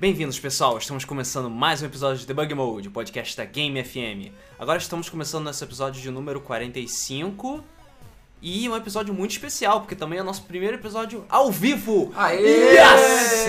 Bem-vindos, pessoal! Estamos começando mais um episódio de Debug Mode, o podcast da Game FM. Agora estamos começando nosso episódio de número 45 e um episódio muito especial, porque também é o nosso primeiro episódio ao vivo! Aê! Yes!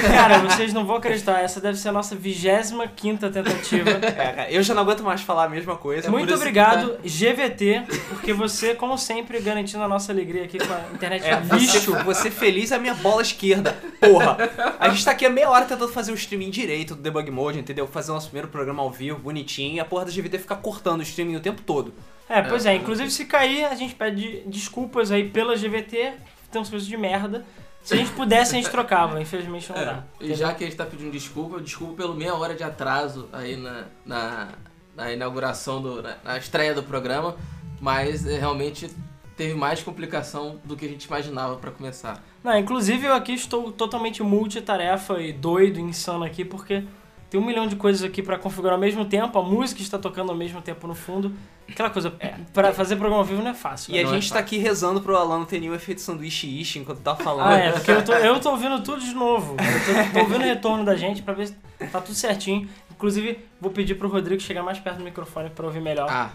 Cara, vocês não vão acreditar, essa deve ser a nossa 25 tentativa. É, cara, eu já não aguento mais falar a mesma coisa. Muito por isso- obrigado, GVT, porque você, como sempre, garantindo a nossa alegria aqui com a internet É, lixo. você, você feliz é a minha bola esquerda. Porra! A gente tá aqui há meia hora tentando fazer o streaming direito do Debug Mode, entendeu? Fazer o nosso primeiro programa ao vivo, bonitinho, e a porra da GVT ficar cortando o streaming o tempo todo. É, pois é, inclusive se cair, a gente pede desculpas aí pela GVT, tem uns coisas de merda. Se a gente pudesse, a gente trocava, infelizmente não dá. E já que a gente tá pedindo desculpa, desculpa pelo meia hora de atraso aí na, na, na inauguração, do, na, na estreia do programa, mas é, realmente teve mais complicação do que a gente imaginava pra começar. Não, inclusive eu aqui estou totalmente multitarefa e doido, insano aqui, porque tem um milhão de coisas aqui pra configurar ao mesmo tempo, a música está tocando ao mesmo tempo no fundo. Aquela coisa, pra fazer programa ao vivo não é fácil. E né? a não é gente tá aqui rezando pro Alan não ter nenhum efeito sanduíche ishi enquanto tá falando. Ah, é, porque eu tô, eu tô ouvindo tudo de novo. Eu tô, tô ouvindo o retorno da gente pra ver se tá tudo certinho. Inclusive, vou pedir pro Rodrigo chegar mais perto do microfone pra ouvir melhor. Ah,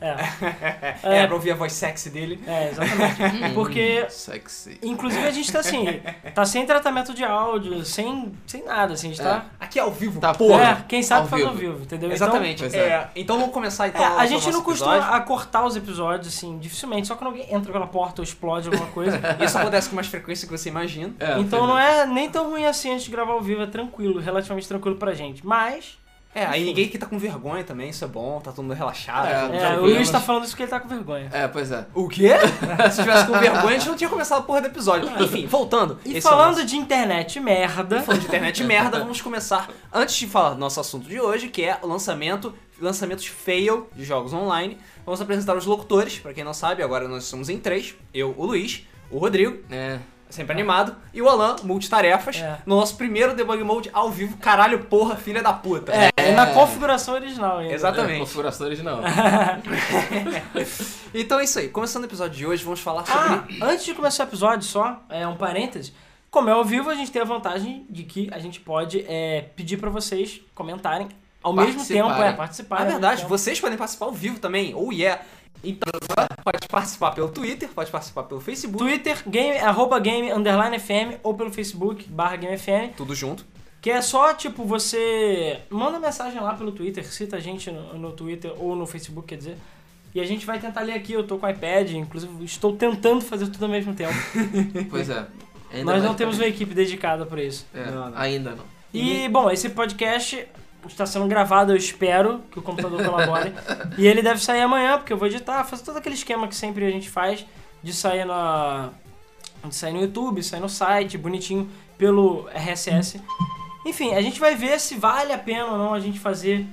É, É, é, pra ouvir a voz sexy dele. é, exatamente. Porque sexy. Inclusive a gente tá assim, tá sem tratamento de áudio, sem, sem nada, assim, a gente tá. Aqui é ao vivo, Tá, porra! É, quem sabe ao faz ao vivo. vivo, entendeu? Exatamente. Pois é. é. Então vamos começar então. Então, é, a gente não costuma episódio. a cortar os episódios, assim, dificilmente, só quando alguém entra pela porta ou explode alguma coisa. Isso acontece com mais frequência que você imagina. É, então não é nem tão ruim assim antes de gravar ao vivo, é tranquilo, relativamente tranquilo pra gente. Mas, É, aí Enfim. ninguém que tá com vergonha também, isso é bom, tá todo mundo relaxado. É, é, o. Luiz tá falando isso porque ele tá com vergonha. É, pois é. O quê? Se tivesse com vergonha, a gente não tinha começado a porra do episódio. Enfim, voltando. E esse é falando nosso- de internet merda, falando de internet merda, vamos começar antes de falar do nosso assunto de hoje, que é o lançamento, lançamentos fail de jogos online. Vamos apresentar os locutores, pra quem não sabe, agora nós somos em três. Eu, o Luiz, o Rodrigo, É. sempre animado, e o Alan, multitarefas, É. no nosso primeiro debug mode ao vivo, caralho, porra, filha da puta. é, é na configuração original ainda. Exatamente. É, configuração original. Então é isso aí, começando o episódio de hoje, vamos falar Ah, sobre... antes de começar o episódio, só é um parêntese. Como é ao vivo, a gente tem a vantagem de que a gente pode é, pedir pra vocês comentarem ao mesmo tempo, Participarem. é, participar. Na ao verdade, tempo. vocês podem participar ao vivo também, ou yeah. Então, pode participar pelo Twitter, pode participar pelo Facebook, Twitter, game, arroba game, underline FM, ou pelo Facebook, barra game FM, tudo junto. que é só, tipo, você manda mensagem lá pelo Twitter, cita a gente no, no Twitter ou no Facebook, quer dizer, e a gente vai tentar ler aqui, eu tô com o iPad, inclusive estou tentando fazer tudo ao mesmo tempo. Pois é. Ainda Nós não temos uma equipe dedicada pra isso. É, Não, não. Ainda não. E, bom, esse podcast está sendo gravado, eu espero que o computador colabore. e ele deve sair amanhã, porque eu vou editar, fazer todo aquele esquema que sempre a gente faz de sair na. de sair no YouTube, sair no site, bonitinho, pelo RSS. Enfim, a gente vai ver se vale a pena ou não a gente fazer.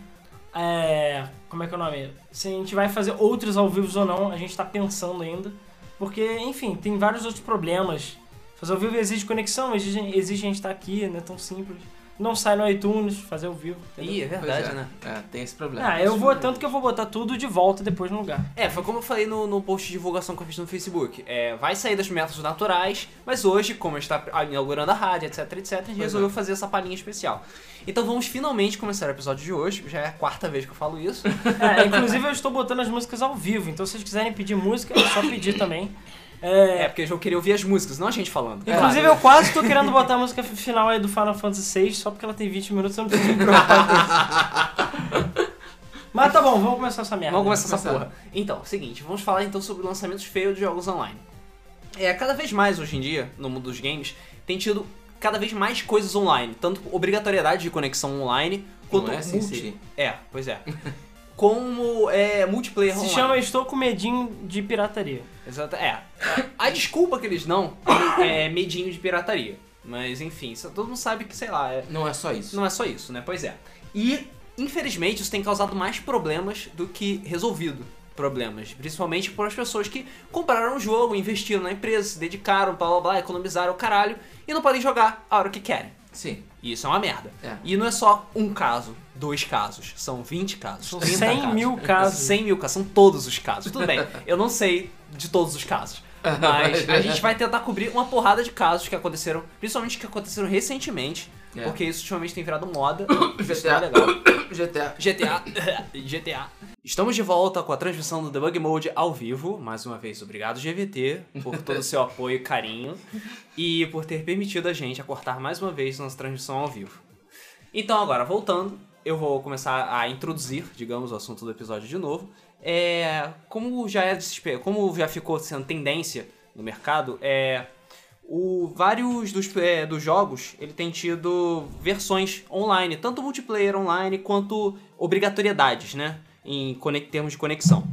é, como é que é o nome? Se a gente vai fazer outros ao vivo ou não, a gente tá pensando ainda. Porque, enfim, tem vários outros problemas. Fazer ao vivo exige conexão, exige, exige a gente estar aqui, não é tão simples. Não sai no iTunes, fazer ao vivo. entendeu? Ih, é verdade, é. né? É, tem esse problema. Ah, eu vou, tanto que eu vou botar tudo de volta depois no lugar. É, foi como eu falei no, no post de divulgação que eu fiz no Facebook. É, vai sair das métodos naturais, mas hoje, como a gente está inaugurando a rádio, etc, etc, a gente Pois resolveu é. fazer essa palhinha especial. Então vamos finalmente começar o episódio de hoje. Já é a quarta vez que eu falo isso. É, inclusive eu estou botando as músicas ao vivo, então se vocês quiserem pedir música, é só pedir também. É, É, porque eu queria ouvir as músicas, não a gente falando. inclusive eu quase tô querendo botar a música final aí do Final Fantasy VI, só porque ela tem 20 minutos, eu não com isso. Mas tá bom, vamos começar essa merda. Vamos começar essa porra. Então, seguinte, vamos falar então sobre lançamentos feios de jogos online. É, cada vez mais hoje em dia, no mundo dos games, tem tido cada vez mais coisas online, tanto obrigatoriedade de conexão online, quanto Não é multi-. É, pois é. Como é, multiplayer Se online. chama Estou com medinho de pirataria. Exato, é. A desculpa que eles dão é medinho de pirataria. Mas enfim, isso- todo mundo sabe que, sei lá, é- Não é só isso. não é só isso, né? Pois é. E, infelizmente, isso tem causado mais problemas do que resolvido problemas. Principalmente para as pessoas que compraram o jogo, investiram na empresa, se dedicaram, blá blá blá, economizaram o caralho e não podem jogar a hora que querem. Sim. E isso é uma merda. É. E não é só um caso, dois casos, são 20 casos. São 30 100 casos. mil casos. 100 mil casos, são todos os casos. Tudo bem, eu não sei de todos os casos. Mas a gente vai tentar cobrir uma porrada de casos que aconteceram, principalmente que aconteceram recentemente, É. porque isso ultimamente tem virado moda. GTA. é. GTA. GTA. GTA. Estamos de volta com a transmissão do Debug Mode ao vivo. Mais uma vez, obrigado GVT por todo o seu apoio e carinho e por ter permitido a gente acortar mais uma vez nossa transmissão ao vivo. Então, agora, voltando, eu vou começar a introduzir, digamos, o assunto do episódio de novo. É, como já é como já ficou sendo tendência no mercado, é o, vários dos, é, dos jogos ele tem tido versões online, tanto multiplayer online quanto obrigatoriedades, né? Em termos de conexão.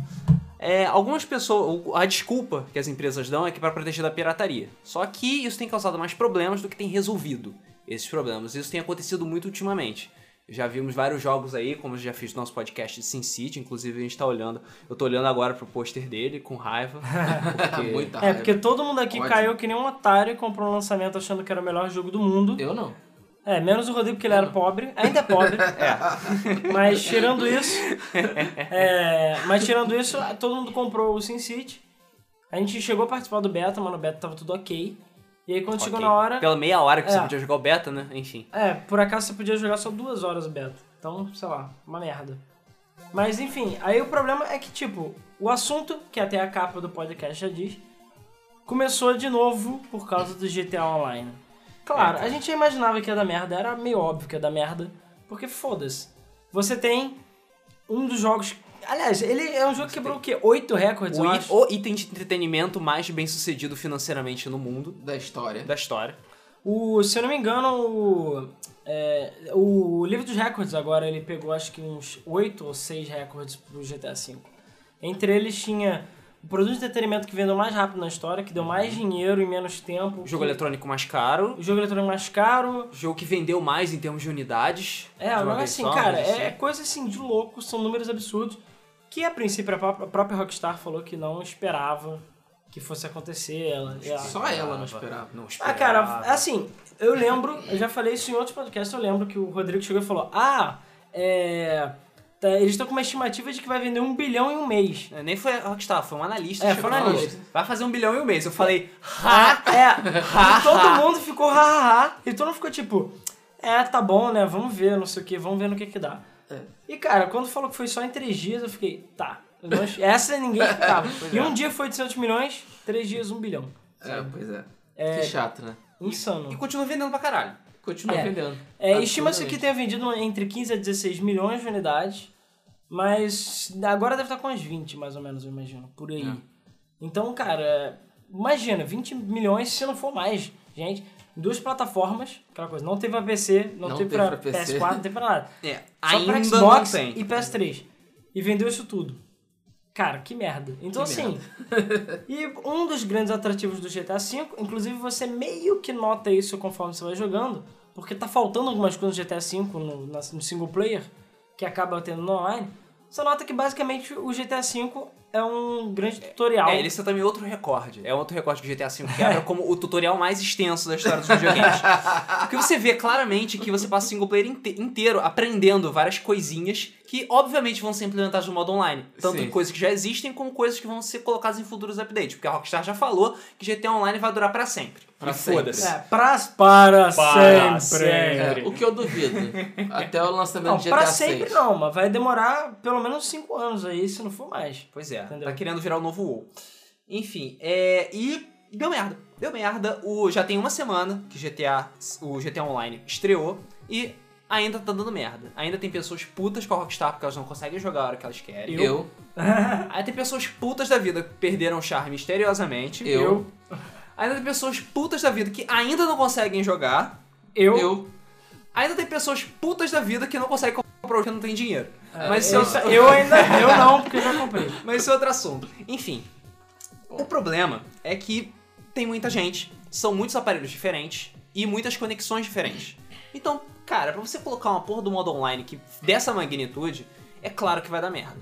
É, algumas pessoas. A desculpa que as empresas dão é que para proteger da pirataria. Só que isso tem causado mais problemas do que tem resolvido esses problemas. Isso tem acontecido muito ultimamente. Já vimos vários jogos aí, como eu já fiz no nosso podcast de Sin City, inclusive a gente tá olhando. Eu tô olhando agora pro pôster dele com raiva. Porque... Muita É, raiva. porque todo mundo aqui Ótimo. caiu que nem um otário e comprou um lançamento achando que era o melhor jogo do mundo. Eu não. É, menos o Rodrigo, porque ele era pobre. Ainda é pobre. É. Mas tirando isso. é, mas tirando isso, todo mundo comprou o SimCity. A gente chegou a participar do beta, mas no beta tava tudo ok. E aí quando chegou Ok. na hora. Pela meia hora que É. você podia jogar o beta, né? Enfim. É, por acaso você podia jogar só duas horas o beta. Então, sei lá, uma merda. Mas enfim, aí o problema é que, tipo, o assunto, que até a capa do podcast já diz, começou de novo por causa do GTA Online. Claro, É, a gente já imaginava que ia dar merda, era meio óbvio que ia dar merda, porque foda-se. Você tem um dos jogos. Aliás, ele é um jogo que quebrou o quê? Oito recordes, O, eu i- acho. o item de entretenimento mais bem sucedido financeiramente no mundo Da história. da história. O, se eu não me engano, o, é, o livro dos recordes agora ele pegou acho que uns 8 ou 6 recordes pro GTA V. Entre eles tinha o produto de entretenimento que vendeu mais rápido na história, que deu mais dinheiro em menos tempo. O jogo que- eletrônico mais caro. O jogo eletrônico mais caro. O jogo que vendeu mais em termos de unidades. É, é vez assim, só, cara, é assim. coisa assim de louco, são números absurdos. Que a princípio a própria, Rockstar falou que não esperava que fosse acontecer. Ela, ela- Só ela não esperava. Não Ah, esperava. cara, assim, eu lembro, eu já falei isso em outros podcasts, eu lembro que o Rodrigo chegou e falou: Ah, é. tá, eles estão com uma estimativa de que vai vender um bilhão em um mês. É, Nem foi a Rockstar, foi um analista. É, foi um analista. Vai fazer um bilhão em um mês. Eu falei, ha! Ah, é. E todo mundo ficou hahaha. E todo mundo ficou tipo: É, tá bom, né? Vamos ver, não sei o que, vamos ver no que que dá. É. E cara, quando falou que foi só em três dias, eu fiquei: Tá. eu não- Essa ninguém ficava. E é. um dia foi 800 milhões, três dias, um bilhão. É, pois é. É. Que chato, né? Insano. E continua vendendo pra caralho. Continua É. vendendo. É, Estima-se que tenha vendido entre 15 a 16 milhões de unidades, mas agora deve estar com umas 20, mais ou menos, eu imagino, por aí. É. Então, cara, imagina, 20 milhões se não for mais, gente. Duas plataformas, aquela coisa, não teve pra PC, não, Não teve, teve pra, pra PC. PS4, não teve pra nada. É, Só ainda pra Xbox e PS3. E vendeu isso tudo. Cara, que merda. Então, Que assim. e um dos grandes atrativos do GTA V, inclusive você meio que nota isso conforme você vai jogando, porque tá faltando algumas coisas no GTA V no, no single player, que acaba tendo no online. Você nota que basicamente o GTA V é um grande tutorial. É, ele também outro recorde. É outro recorde que o GTA V quebra como o tutorial mais extenso da história dos videogames. Porque você vê claramente que você passa o single player inte- inteiro aprendendo várias coisinhas que, obviamente, vão ser implementadas no modo online. Tanto Sim. coisas que já existem, como coisas que vão ser colocadas em futuros updates. Porque a Rockstar já falou que GTA Online vai durar pra sempre. Pra sempre. foda-se. É, pra, para, Para sempre. sempre. É, o que eu duvido. Até o lançamento Não, do GTA pra 6. sempre não, mas vai demorar pelo menos 5 anos aí, se não for mais. Pois é, Entendeu? tá querendo virar o novo WoW. Enfim, é, e deu merda. Deu merda. O, já tem uma semana que GTA, o GTA Online estreou e ainda tá dando merda. Ainda tem pessoas putas com a Rockstar porque elas não conseguem jogar a hora que elas querem. Eu, Aí tem pessoas putas da vida que perderam o charme misteriosamente. eu, Ainda tem pessoas putas da vida que ainda não conseguem jogar. Eu, eu, Ainda tem pessoas putas da vida que não conseguem comprar porque não tem dinheiro. Mas eu, isso é- eu ainda. Eu não, porque eu já comprei. Mas isso é outro assunto. Enfim, o problema é que tem muita gente, são muitos aparelhos diferentes e muitas conexões diferentes. Então, cara, pra você colocar uma porra do modo online que dessa magnitude, é claro que vai dar merda.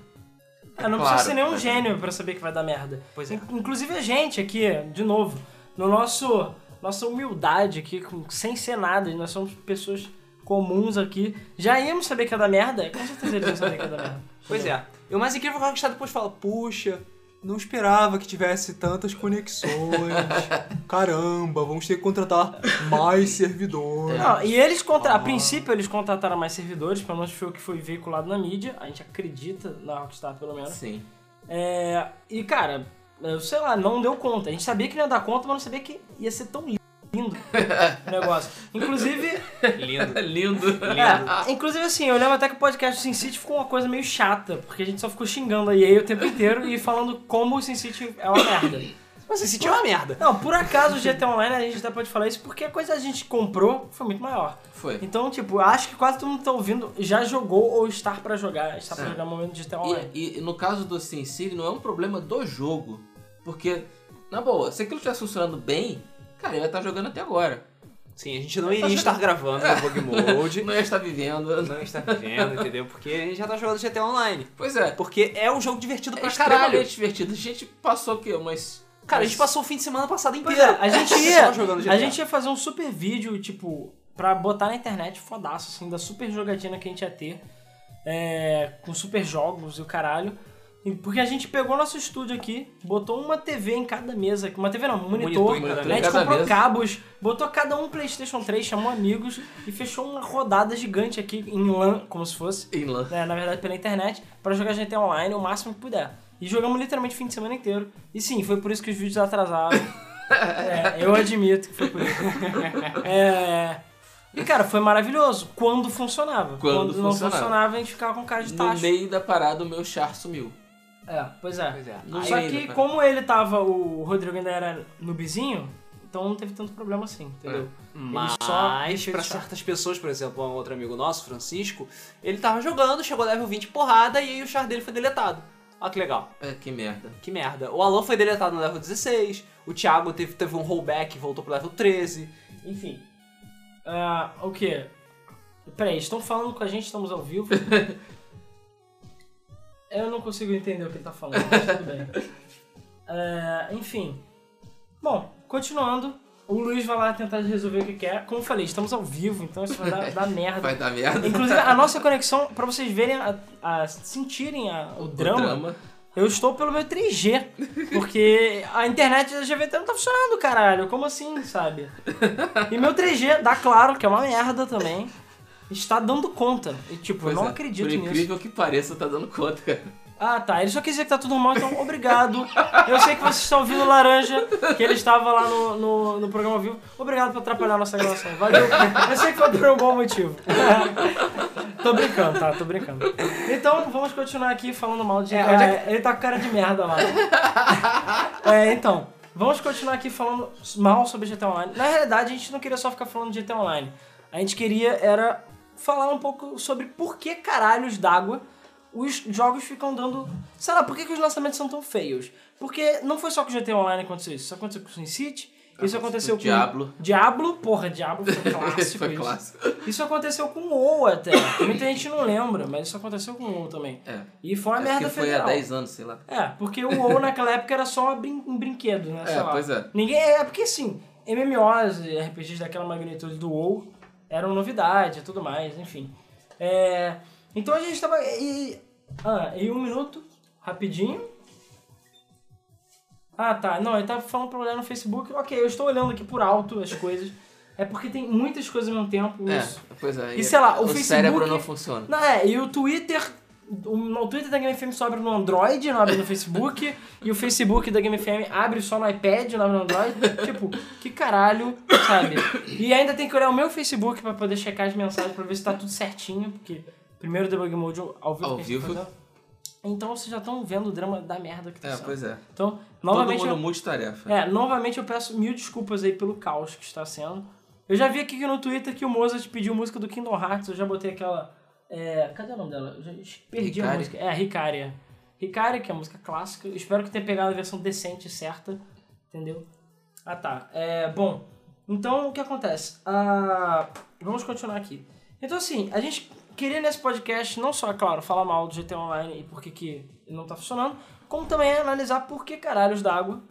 Ah, não Claro. precisa ser nenhum gênio pra saber que vai dar merda. Pois é. In- Inclusive a gente aqui, de novo, no nosso nossa humildade aqui, com- sem ser nada, nós somos pessoas comuns aqui, já íamos saber que ia dar merda? Com certeza eles iam saber que ia dar merda. Pois é. E o mais incrível é que a Rockstar depois fala, puxa, não esperava que tivesse tantas conexões. Caramba, vamos ter que contratar mais servidores. Não, e eles contra... a Ah. princípio eles contrataram mais servidores, pelo menos foi o que foi veiculado na mídia. A gente acredita na Rockstar, pelo menos. Sim. É, e cara, sei lá, não deu conta. A gente sabia que não ia dar conta, mas não sabia que ia ser tão lindo o negócio. Inclusive, Lindo. Lindo. é, inclusive assim, eu lembro até que o podcast do Sin City ficou uma coisa meio chata, porque a gente só ficou xingando a EA o tempo inteiro e falando como o Sin City é uma merda. Mas esse sítio é uma merda. Não, por acaso o GTA Online a gente até pode falar isso porque a coisa que a gente comprou foi muito maior. Foi. Então, tipo, acho que quase todo mundo que tá ouvindo já jogou ou está pra jogar, está pra É. jogar no momento de GTA Online. E, e no caso do SimCity não é um problema do jogo. Porque, na boa, se aquilo estivesse funcionando bem, cara, eu ia estar jogando até agora. Sim, a gente não iria estar gravando no Bug Mode. Não ia estar vivendo. Não estar vivendo, entendeu? Porque a gente já tá jogando GTA Online. Pois é. Porque é um jogo divertido É pra caralho. extremamente divertido. A gente passou o quê? Umas. Cara, a gente passou o fim de semana passado Pois inteiro. é, a gente só ia, jogando GTA. a gente ia fazer um super vídeo, tipo, pra botar na internet, fodaço, assim, da super jogatina que a gente ia ter, é, com super jogos e o caralho. Porque a gente pegou nosso estúdio aqui, botou uma TV em cada mesa, uma TV não, um monitor, Monitor cada a gente mesa. comprou Cada cabos, botou cada um Playstation 3, chamou amigos e fechou uma rodada gigante aqui em LAN, como se fosse, Em lã. né, na verdade pela internet, pra jogar GTA Online o máximo que puder. E jogamos literalmente o fim de semana inteiro. E sim, foi por isso que os vídeos atrasaram. É, eu admito que foi por isso. É, e cara, foi maravilhoso quando funcionava. Quando não funcionava. funcionava, a gente ficava com cara de No tacho. meio da parada, o meu char sumiu. É, pois é. Pois é. Só que como ele tava, o Rodrigo ainda era noobzinho, então não teve tanto problema assim, entendeu? Mas, só pra efeito chato. certas pessoas, por exemplo, um outro amigo nosso, Francisco, ele tava jogando, chegou level 20 porrada e aí o char dele foi deletado. Olha que legal. É, que merda. Que merda. O Alan foi deletado no level 16, o Thiago teve, teve um rollback e voltou pro level 13. Enfim. Ah, o quê? Peraí, estão falando com a gente, estamos ao vivo. Eu não consigo entender o que ele tá falando, mas tudo bem. É, enfim. Bom, continuando. O Luiz vai lá tentar resolver o que quer. Como eu falei, estamos ao vivo, então isso vai dar, dar merda. Vai dar merda. Inclusive, a nossa conexão, pra vocês verem, a, a- sentirem a- o, O drama, eu estou pelo meu 3G. Porque a internet da GVT não tá funcionando, caralho. Como assim, sabe? E meu 3G, dá claro que é uma merda também, está dando conta. E tipo, Pois eu não é, acredito Por nisso. incrível que pareça, tá dando conta, cara. Ah, tá. Ele só quis dizer que tá tudo normal, então obrigado. Eu sei que vocês estão ouvindo o Laranja, que ele estava lá no, no, no programa ao vivo. Obrigado por atrapalhar a nossa gravação. Valeu. Eu sei que foi por um bom motivo. tô brincando, tá? Tô brincando. Então, vamos continuar aqui falando mal de... É, É, é Ele tá com cara de merda lá. É, então... Vamos continuar aqui falando mal sobre GTA Online. Na realidade, a gente não queria só ficar falando de GTA Online. A gente queria era falar um pouco sobre por que caralhos d'água os jogos ficam dando. Sei lá, por que, que os lançamentos são tão feios? Porque não foi só com o GTA Online que aconteceu isso. Isso aconteceu com o SimCity, isso aconteceu com. Diablo. Diablo, porra, Diablo foi clássico. Foi isso. clássico. Isso aconteceu com o WoW até. Muita gente não lembra, mas isso aconteceu com o WoW também. É. E foi uma Acho merda foi federal. há 10 anos, sei lá. É, porque o WoW naquela época era só brin- um brinquedo, né? É, sei lá. pois é. Ninguém. É porque assim, MMOs e RPGs daquela magnitude do WoW eram novidade e tudo mais, enfim. É, então a gente tava. E, ah, e um minuto, rapidinho. Ah, tá. Não, ele tava falando pra olhar no Facebook. Ok, eu estou olhando aqui por alto as coisas. É porque tem muitas coisas ao mesmo tempo. É, Isso. pois é. E sei lá, o o Facebook- cérebro não funciona. Não, é, e o Twitter. O, o Twitter da Game FM só abre no Android, não abre no Facebook. e o Facebook da Game FM abre só no iPad, não abre no Android. tipo, que caralho, sabe? E ainda tem que olhar o meu Facebook pra poder checar as mensagens pra ver se tá tudo certinho, porque primeiro o Debug Mode ao vivo. Ao tá vivo. fazendo. Então vocês já estão vendo o drama da merda que tá É, sendo. pois é. Então, novamente. Todo eu- mundo multitarefa. é, novamente eu peço mil desculpas aí pelo caos que está sendo. Eu já vi aqui no Twitter que o Mozart pediu música do Kingdom Hearts, eu já botei aquela. É, cadê o nome dela? Eu já perdi a música. É, Ricaria. Ricaria, que é a música clássica. Eu espero que tenha pegado a versão decente e certa. Entendeu? Ah tá. É, bom, então o que acontece? Ah, vamos continuar aqui. Então assim, a gente queria nesse podcast não só, é claro, falar mal do GTA Online e por que que não tá funcionando, como também analisar por que caralhos d'água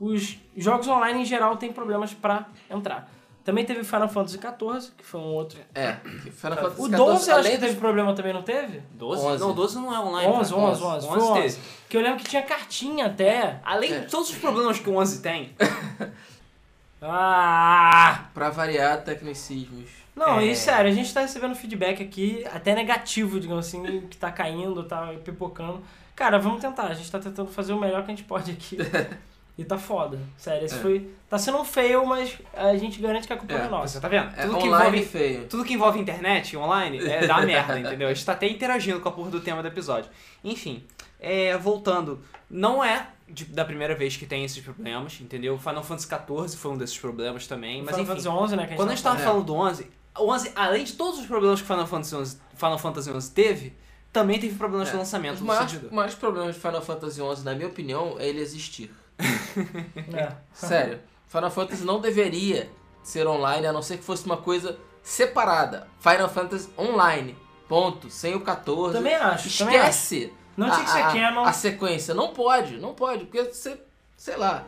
os jogos online em geral têm problemas pra entrar. Também teve Final Fantasy XIV, que foi um outro. É, Final Fantasy O XIV, 12 eu acho além que dos- teve problema também, não teve? 12? 11. Não, 12 não é online. 11, cara. 11, 11. Foi 11. teve. Que eu lembro que tinha cartinha até. Além É. de todos os problemas que o 11 tem, Ah! Pra variar tecnicismos. Não, É. e sério, a gente tá recebendo feedback aqui, até negativo, digamos assim, que tá caindo, tá pipocando. Cara, vamos tentar, a gente tá tentando fazer o melhor que a gente pode aqui. e tá foda. Sério, esse É. foi. Tá sendo um fail, mas a gente garante que a culpa É, é nossa. você tá vendo? É Tudo que envolve feio. Tudo que envolve internet online é dá merda, entendeu? A gente tá até interagindo com a porra do tema do episódio. Enfim, é, voltando, não é de- da primeira vez que tem esses problemas, entendeu? Final Fantasy XIV foi um desses problemas também, mas Final enfim. Fantasy 11, né? Que Quando a gente tava falando. falando do 11, o 11, além de todos os problemas que Final Fantasy 11, Final Fantasy 11 teve, também teve problemas É. de lançamento Os no maiores, maiores problemas de Final Fantasy XI, na minha opinião, é ele existir. É. Sério. Final Fantasy não deveria ser online, a não ser que fosse uma coisa separada. Final Fantasy Online. Ponto. Sem o 14. Também acho, também acho. Esquece. Não tinha que ser a- canon. A sequência. Não pode, não pode. Porque você, sei lá,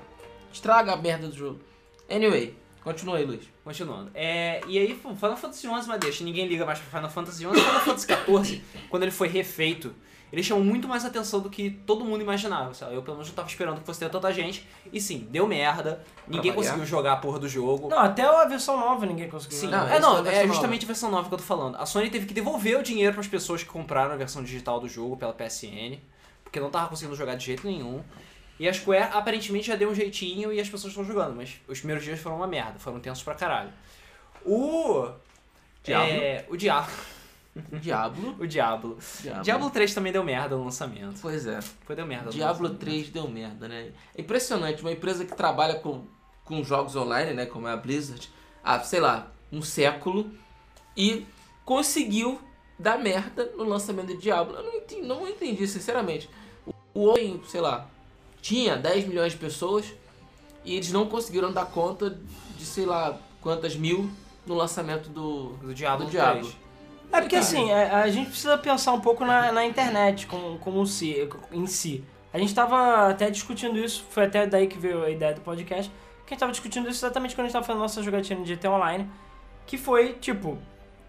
estraga a merda do jogo. Anyway, continua aí, Luiz. Continuando. É, e aí, Final Fantasy XI, mas deixa, ninguém liga mais pra Final Fantasy XI. Final Fantasy XIV, quando ele foi refeito, ele chamou muito mais atenção do que todo mundo imaginava. sabe? Eu, pelo menos, não tava esperando que fosse ter tanta gente. E sim, deu merda. Ninguém conseguiu jogar a porra do jogo. Não, até a versão nova ninguém conseguiu. Sim, Não, é, não, é versão justamente a versão nova que eu tô falando. A Sony teve que devolver o dinheiro pras pessoas que compraram a versão digital do jogo pela PSN, porque não tava conseguindo jogar de jeito nenhum. E a Square aparentemente já deu um jeitinho e as pessoas estão jogando, mas os primeiros dias foram uma merda, foram tensos pra caralho. O. Diablo. É, o Diablo. Diablo. O Diablo. Diablo. Diablo 3 também deu merda no lançamento. Pois é. Foi deu merda. no Diablo lançamento. 3 deu merda, né? É impressionante, uma empresa que trabalha com, com jogos online, né? Como é a Blizzard, há, sei lá, um século, e conseguiu dar merda no lançamento de Diablo. Eu não entendi, não entendi sinceramente. O, o homem, sei lá, tinha 10 milhões de pessoas e eles não conseguiram dar conta de, sei lá, quantas mil no lançamento do, Do Diablo do Diablo. 3. É porque assim, é, a gente precisa pensar um pouco na, na internet como, como si, em si. A gente tava até discutindo isso, foi até daí que veio a ideia do podcast, que a gente tava discutindo isso exatamente quando a gente tava fazendo nossa jogatina de GTA Online, que foi, tipo,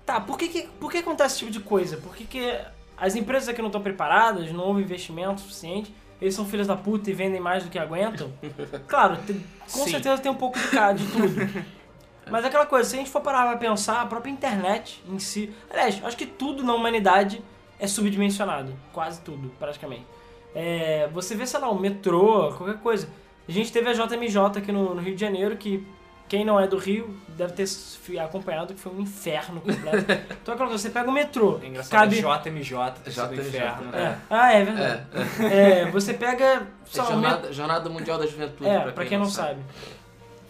tá, por que, que, por que acontece esse tipo de coisa? Por que, que as empresas aqui não estão preparadas, não houve investimento suficiente, eles são filhos da puta e vendem mais do que aguentam? Claro, tem- com Sim. certeza tem um pouco de, de tudo. Mas é aquela coisa, se a gente for parar pra pensar, a própria internet em si. Aliás, acho que tudo na humanidade é subdimensionado. Quase tudo, praticamente. É, você vê, sei lá, o metrô, qualquer coisa. A gente teve a JMJ aqui no, no Rio de Janeiro, que quem não é do Rio deve ter acompanhado, que foi um inferno completo. então é aquela coisa, você pega o metrô. É engraçado, cabe... JMJ, sido JMJ, inferno. É. Ah, é verdade. É, É, você pega. é lá, o metrô. jornada, jornada Mundial da Juventude, É, pra quem, não sabe.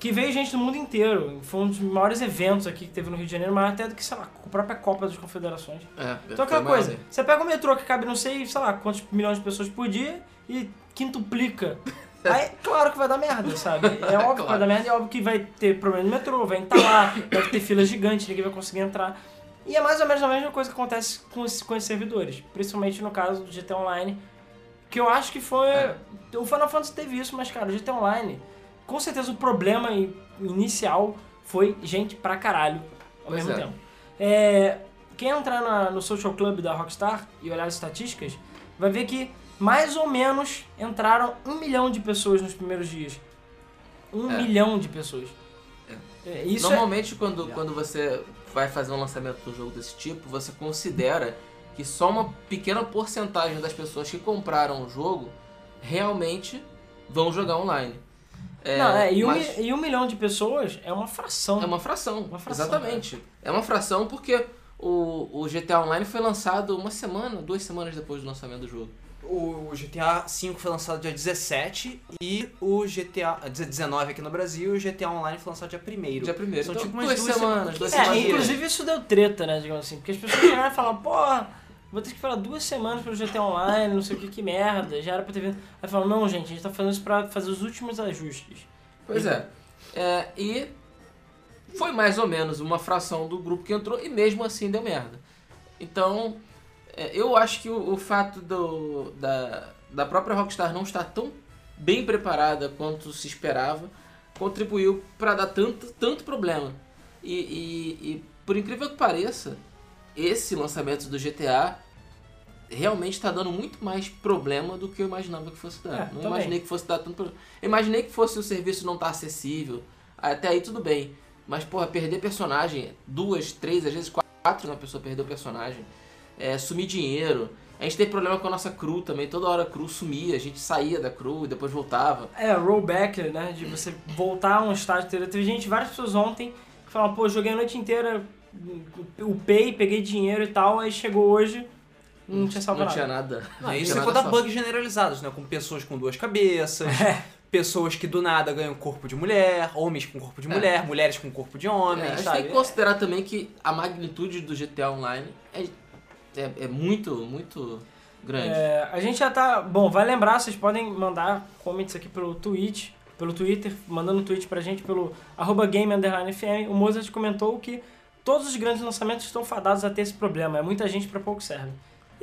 Que veio gente do mundo inteiro. Foi um dos maiores eventos aqui que teve no Rio de Janeiro, maior até do que, sei lá, a própria Copa das Confederações. É, Então aquela coisa, você pega o metrô que cabe não sei, sei lá, quantos milhões de pessoas por dia e quintuplica. Aí, claro que vai dar merda, sabe? É óbvio que vai Claro. dar merda, é óbvio que vai ter problema no metrô, vai entalar, deve ter fila gigante, ninguém vai conseguir entrar. E é mais ou menos a mesma coisa que acontece com os, com os servidores, principalmente no caso do GT Online, que eu acho que foi... É. O Final Fantasy teve isso, mas cara, o GT Online, com certeza o problema in- inicial foi gente pra caralho ao Pois mesmo é. tempo. É, quem entrar na- no Social Club da Rockstar e olhar as estatísticas, vai ver que mais ou menos entraram um milhão de pessoas nos primeiros dias. Um É. milhão de pessoas. É, Isso é, Normalmente, quando, quando você vai fazer um lançamento de um jogo desse tipo, você considera que só uma pequena porcentagem das pessoas que compraram o jogo realmente vão jogar online. É, não, é, e, um, mas e um milhão de pessoas é uma fração. é uma fração. Uma fração, exatamente. É uma fração porque o, o GTA Online foi lançado uma semana, duas semanas depois do lançamento do jogo. O GTA V foi lançado dia 17 e o GTA 19 aqui no Brasil e o GTA Online foi lançado dia 1 Dia primeiro. São Então, tipo umas duas, duas semanas, semanas. duas É, semanas. inclusive isso deu treta, né, digamos assim. Porque as pessoas chegaram e falaram, porra, vou ter que esperar duas semanas pelo GTA Online, não sei o que, que merda, já era pra ter vindo. Aí falaram, não, gente, a gente tá fazendo isso pra fazer os últimos ajustes. Pois é. É, E foi mais ou menos uma fração do grupo que entrou e mesmo assim deu merda. Então, é, eu acho que o, o fato do, da, da própria Rockstar não estar tão bem preparada quanto se esperava contribuiu para dar tanto, tanto problema. E, e- e, por incrível que pareça, esse lançamento do GTA realmente está dando muito mais problema do que eu imaginava que fosse dar. É, não imaginei que fosse dar tanto problema. Eu imaginei que fosse o serviço não estar acessível. Até aí tudo bem. Mas, porra, perder personagem, duas, três, às vezes quatro uma pessoa perdeu o personagem. É, sumir dinheiro. A gente teve problema com a nossa crew também. Toda hora a crew sumia. A gente saía da crew e depois voltava. É, rollback, né? De você voltar a um estágio anterior. Teve gente, várias pessoas ontem que falaram, pô, joguei a noite inteira, upei, peguei dinheiro e tal, aí chegou hoje, não tinha salvo Não nada. tinha nada. Não, isso tinha é quando bugs generalizados, né? Com pessoas com duas cabeças, É. pessoas que do nada ganham corpo de mulher, homens com corpo de É. mulher, mulheres com corpo de homem, É, a gente sabe? tem que considerar também que a magnitude do GTA Online é, é, é muito, muito grande. É, a gente já tá. Bom, vai lembrar, vocês podem mandar comments aqui pelo Twitch, pelo Twitter, mandando um tweet pra gente pelo arroba game underline FM. O Mozart comentou que todos os grandes lançamentos estão fadados a ter esse problema. É muita gente pra pouco serve.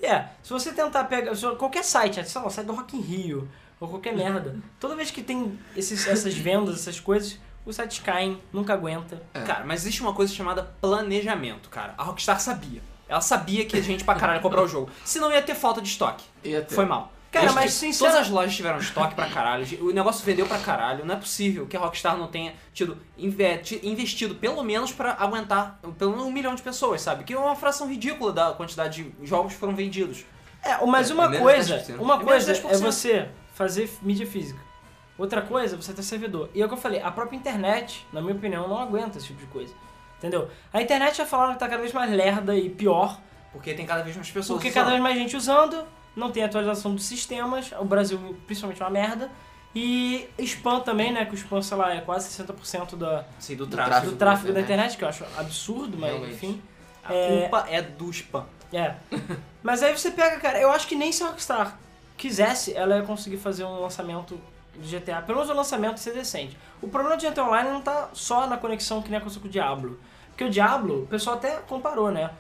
E é, se você tentar pegar. se Qualquer site, sei lá, o site do Rock in Rio, ou qualquer merda, toda vez que tem esses, essas vendas, essas coisas, os sites caem, nunca aguenta. É. Cara, mas existe uma coisa chamada planejamento, cara. A Rockstar sabia. Ela sabia que a gente pra caralho ia comprar o jogo. Senão ia ter falta de estoque. Ia ter. Foi mal. Cara, Eles- mas Todas sincera- as lojas tiveram estoque pra caralho. O negócio vendeu pra caralho. Não é possível que a Rockstar não tenha tido ti- investido pelo menos pra aguentar pelo menos um milhão de pessoas, sabe? Que é uma fração ridícula da quantidade de jogos que foram vendidos. É, mas É, uma é coisa, 10%. uma É coisa é 10%. você fazer mídia física. Outra coisa é você ter servidor. E é o que eu falei, a própria internet, na minha opinião, não aguenta esse tipo de coisa. Entendeu? A internet já falaram que tá cada vez mais lerda e pior, Porque tem cada vez mais pessoas porque usando. cada vez mais gente usando, não tem atualização dos sistemas, o Brasil principalmente é uma merda. E spam também, né? Que o spam, sei lá, é quase 60% da, Sim, do Do tráfego. do tráfego da internet. internet, que eu acho absurdo, mas Realmente. enfim. A É. culpa é do spam. É. Mas aí você pega, cara, eu acho que nem se a Rockstar quisesse, ela ia conseguir fazer um lançamento de GTA, pelo menos o lançamento ser decente. O problema do GTA Online não tá só na conexão que nem aconteceu com o Diablo. Porque o Diablo, o pessoal até comparou, né?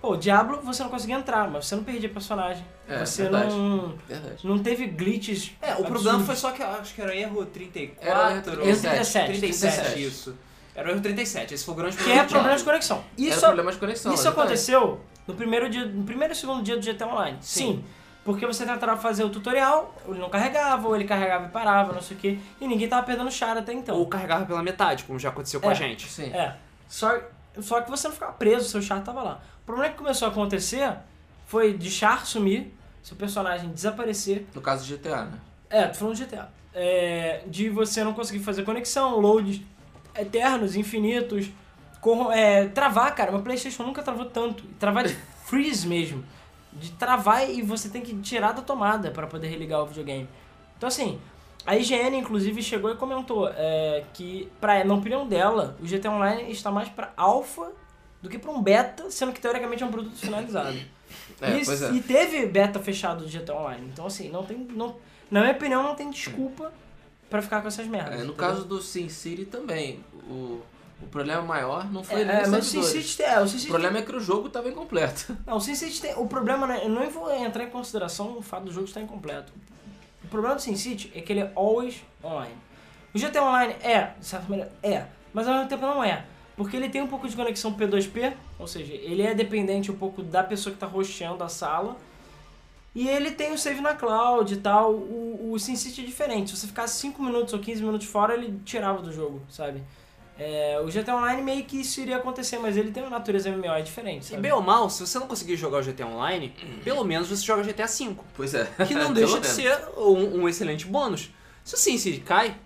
Pô, o Diablo você não conseguia entrar, mas você não perdia personagem. É, você verdade. não, Verdade. não teve glitches. É, o absurdos. problema foi só que eu acho que era erro 34. Era erro ou 37, 37, 37. isso. Era o erro 37, esse foi o grande Que problema. é do problema de conexão. Era Isso, problema de conexão. isso exatamente. aconteceu no primeiro dia, no primeiro e segundo dia do GTA Online. Sim. Sim. Porque você tentava fazer o tutorial, ele não carregava, ou ele carregava e parava, não sei o que, e ninguém tava perdendo char até então. Ou carregava pela metade, como já aconteceu com É. a gente. Sim. É. Só, só que você não ficava preso, seu char tava lá. O problema que começou a acontecer foi de char sumir, seu personagem desaparecer. No caso do GTA, né? É, tô falando de GTA. É, de você não conseguir fazer conexão, loads eternos, infinitos. é, travar, cara. Meu Playstation nunca travou tanto. Travar de freeze mesmo. De travar e você tem que tirar da tomada para poder religar o videogame. Então assim, a IGN inclusive chegou e comentou é, que, pra, na opinião dela, o GTA Online está mais pra alpha do que pra um beta, sendo que teoricamente é um produto finalizado. É, e, é. e teve beta fechado do GTA Online. Então, assim, não tem. Não, na minha opinião, não tem desculpa pra ficar com essas merdas. É, no caso do Sin City também, o, o problema maior não foi nem É, mas o Sin. City, é, o Sin O problema é que o jogo estava incompleto. Não, o Sin City tem. O problema, né? Eu não vou entrar em consideração o fato do jogo estar incompleto. O problema do Sin City é que ele é always online. O GTA Online é, de certa maneira, é, mas ao mesmo tempo não é. Porque ele tem um pouco de conexão P2P, ou seja, ele é dependente um pouco da pessoa que está rosteando a sala. E ele tem o save na cloud e tal. O, o Sin City é diferente. Se você ficasse 5 minutos ou 15 minutos fora, ele tirava do jogo, sabe? É, o GTA Online meio que isso iria acontecer, mas ele tem uma natureza MMO, é diferente, E sabe? bem ou mal, se você não conseguir jogar o GTA Online, pelo menos você joga GTA V. Pois é. Que não deixa de ser um, um excelente bônus. Se o SimCity cai,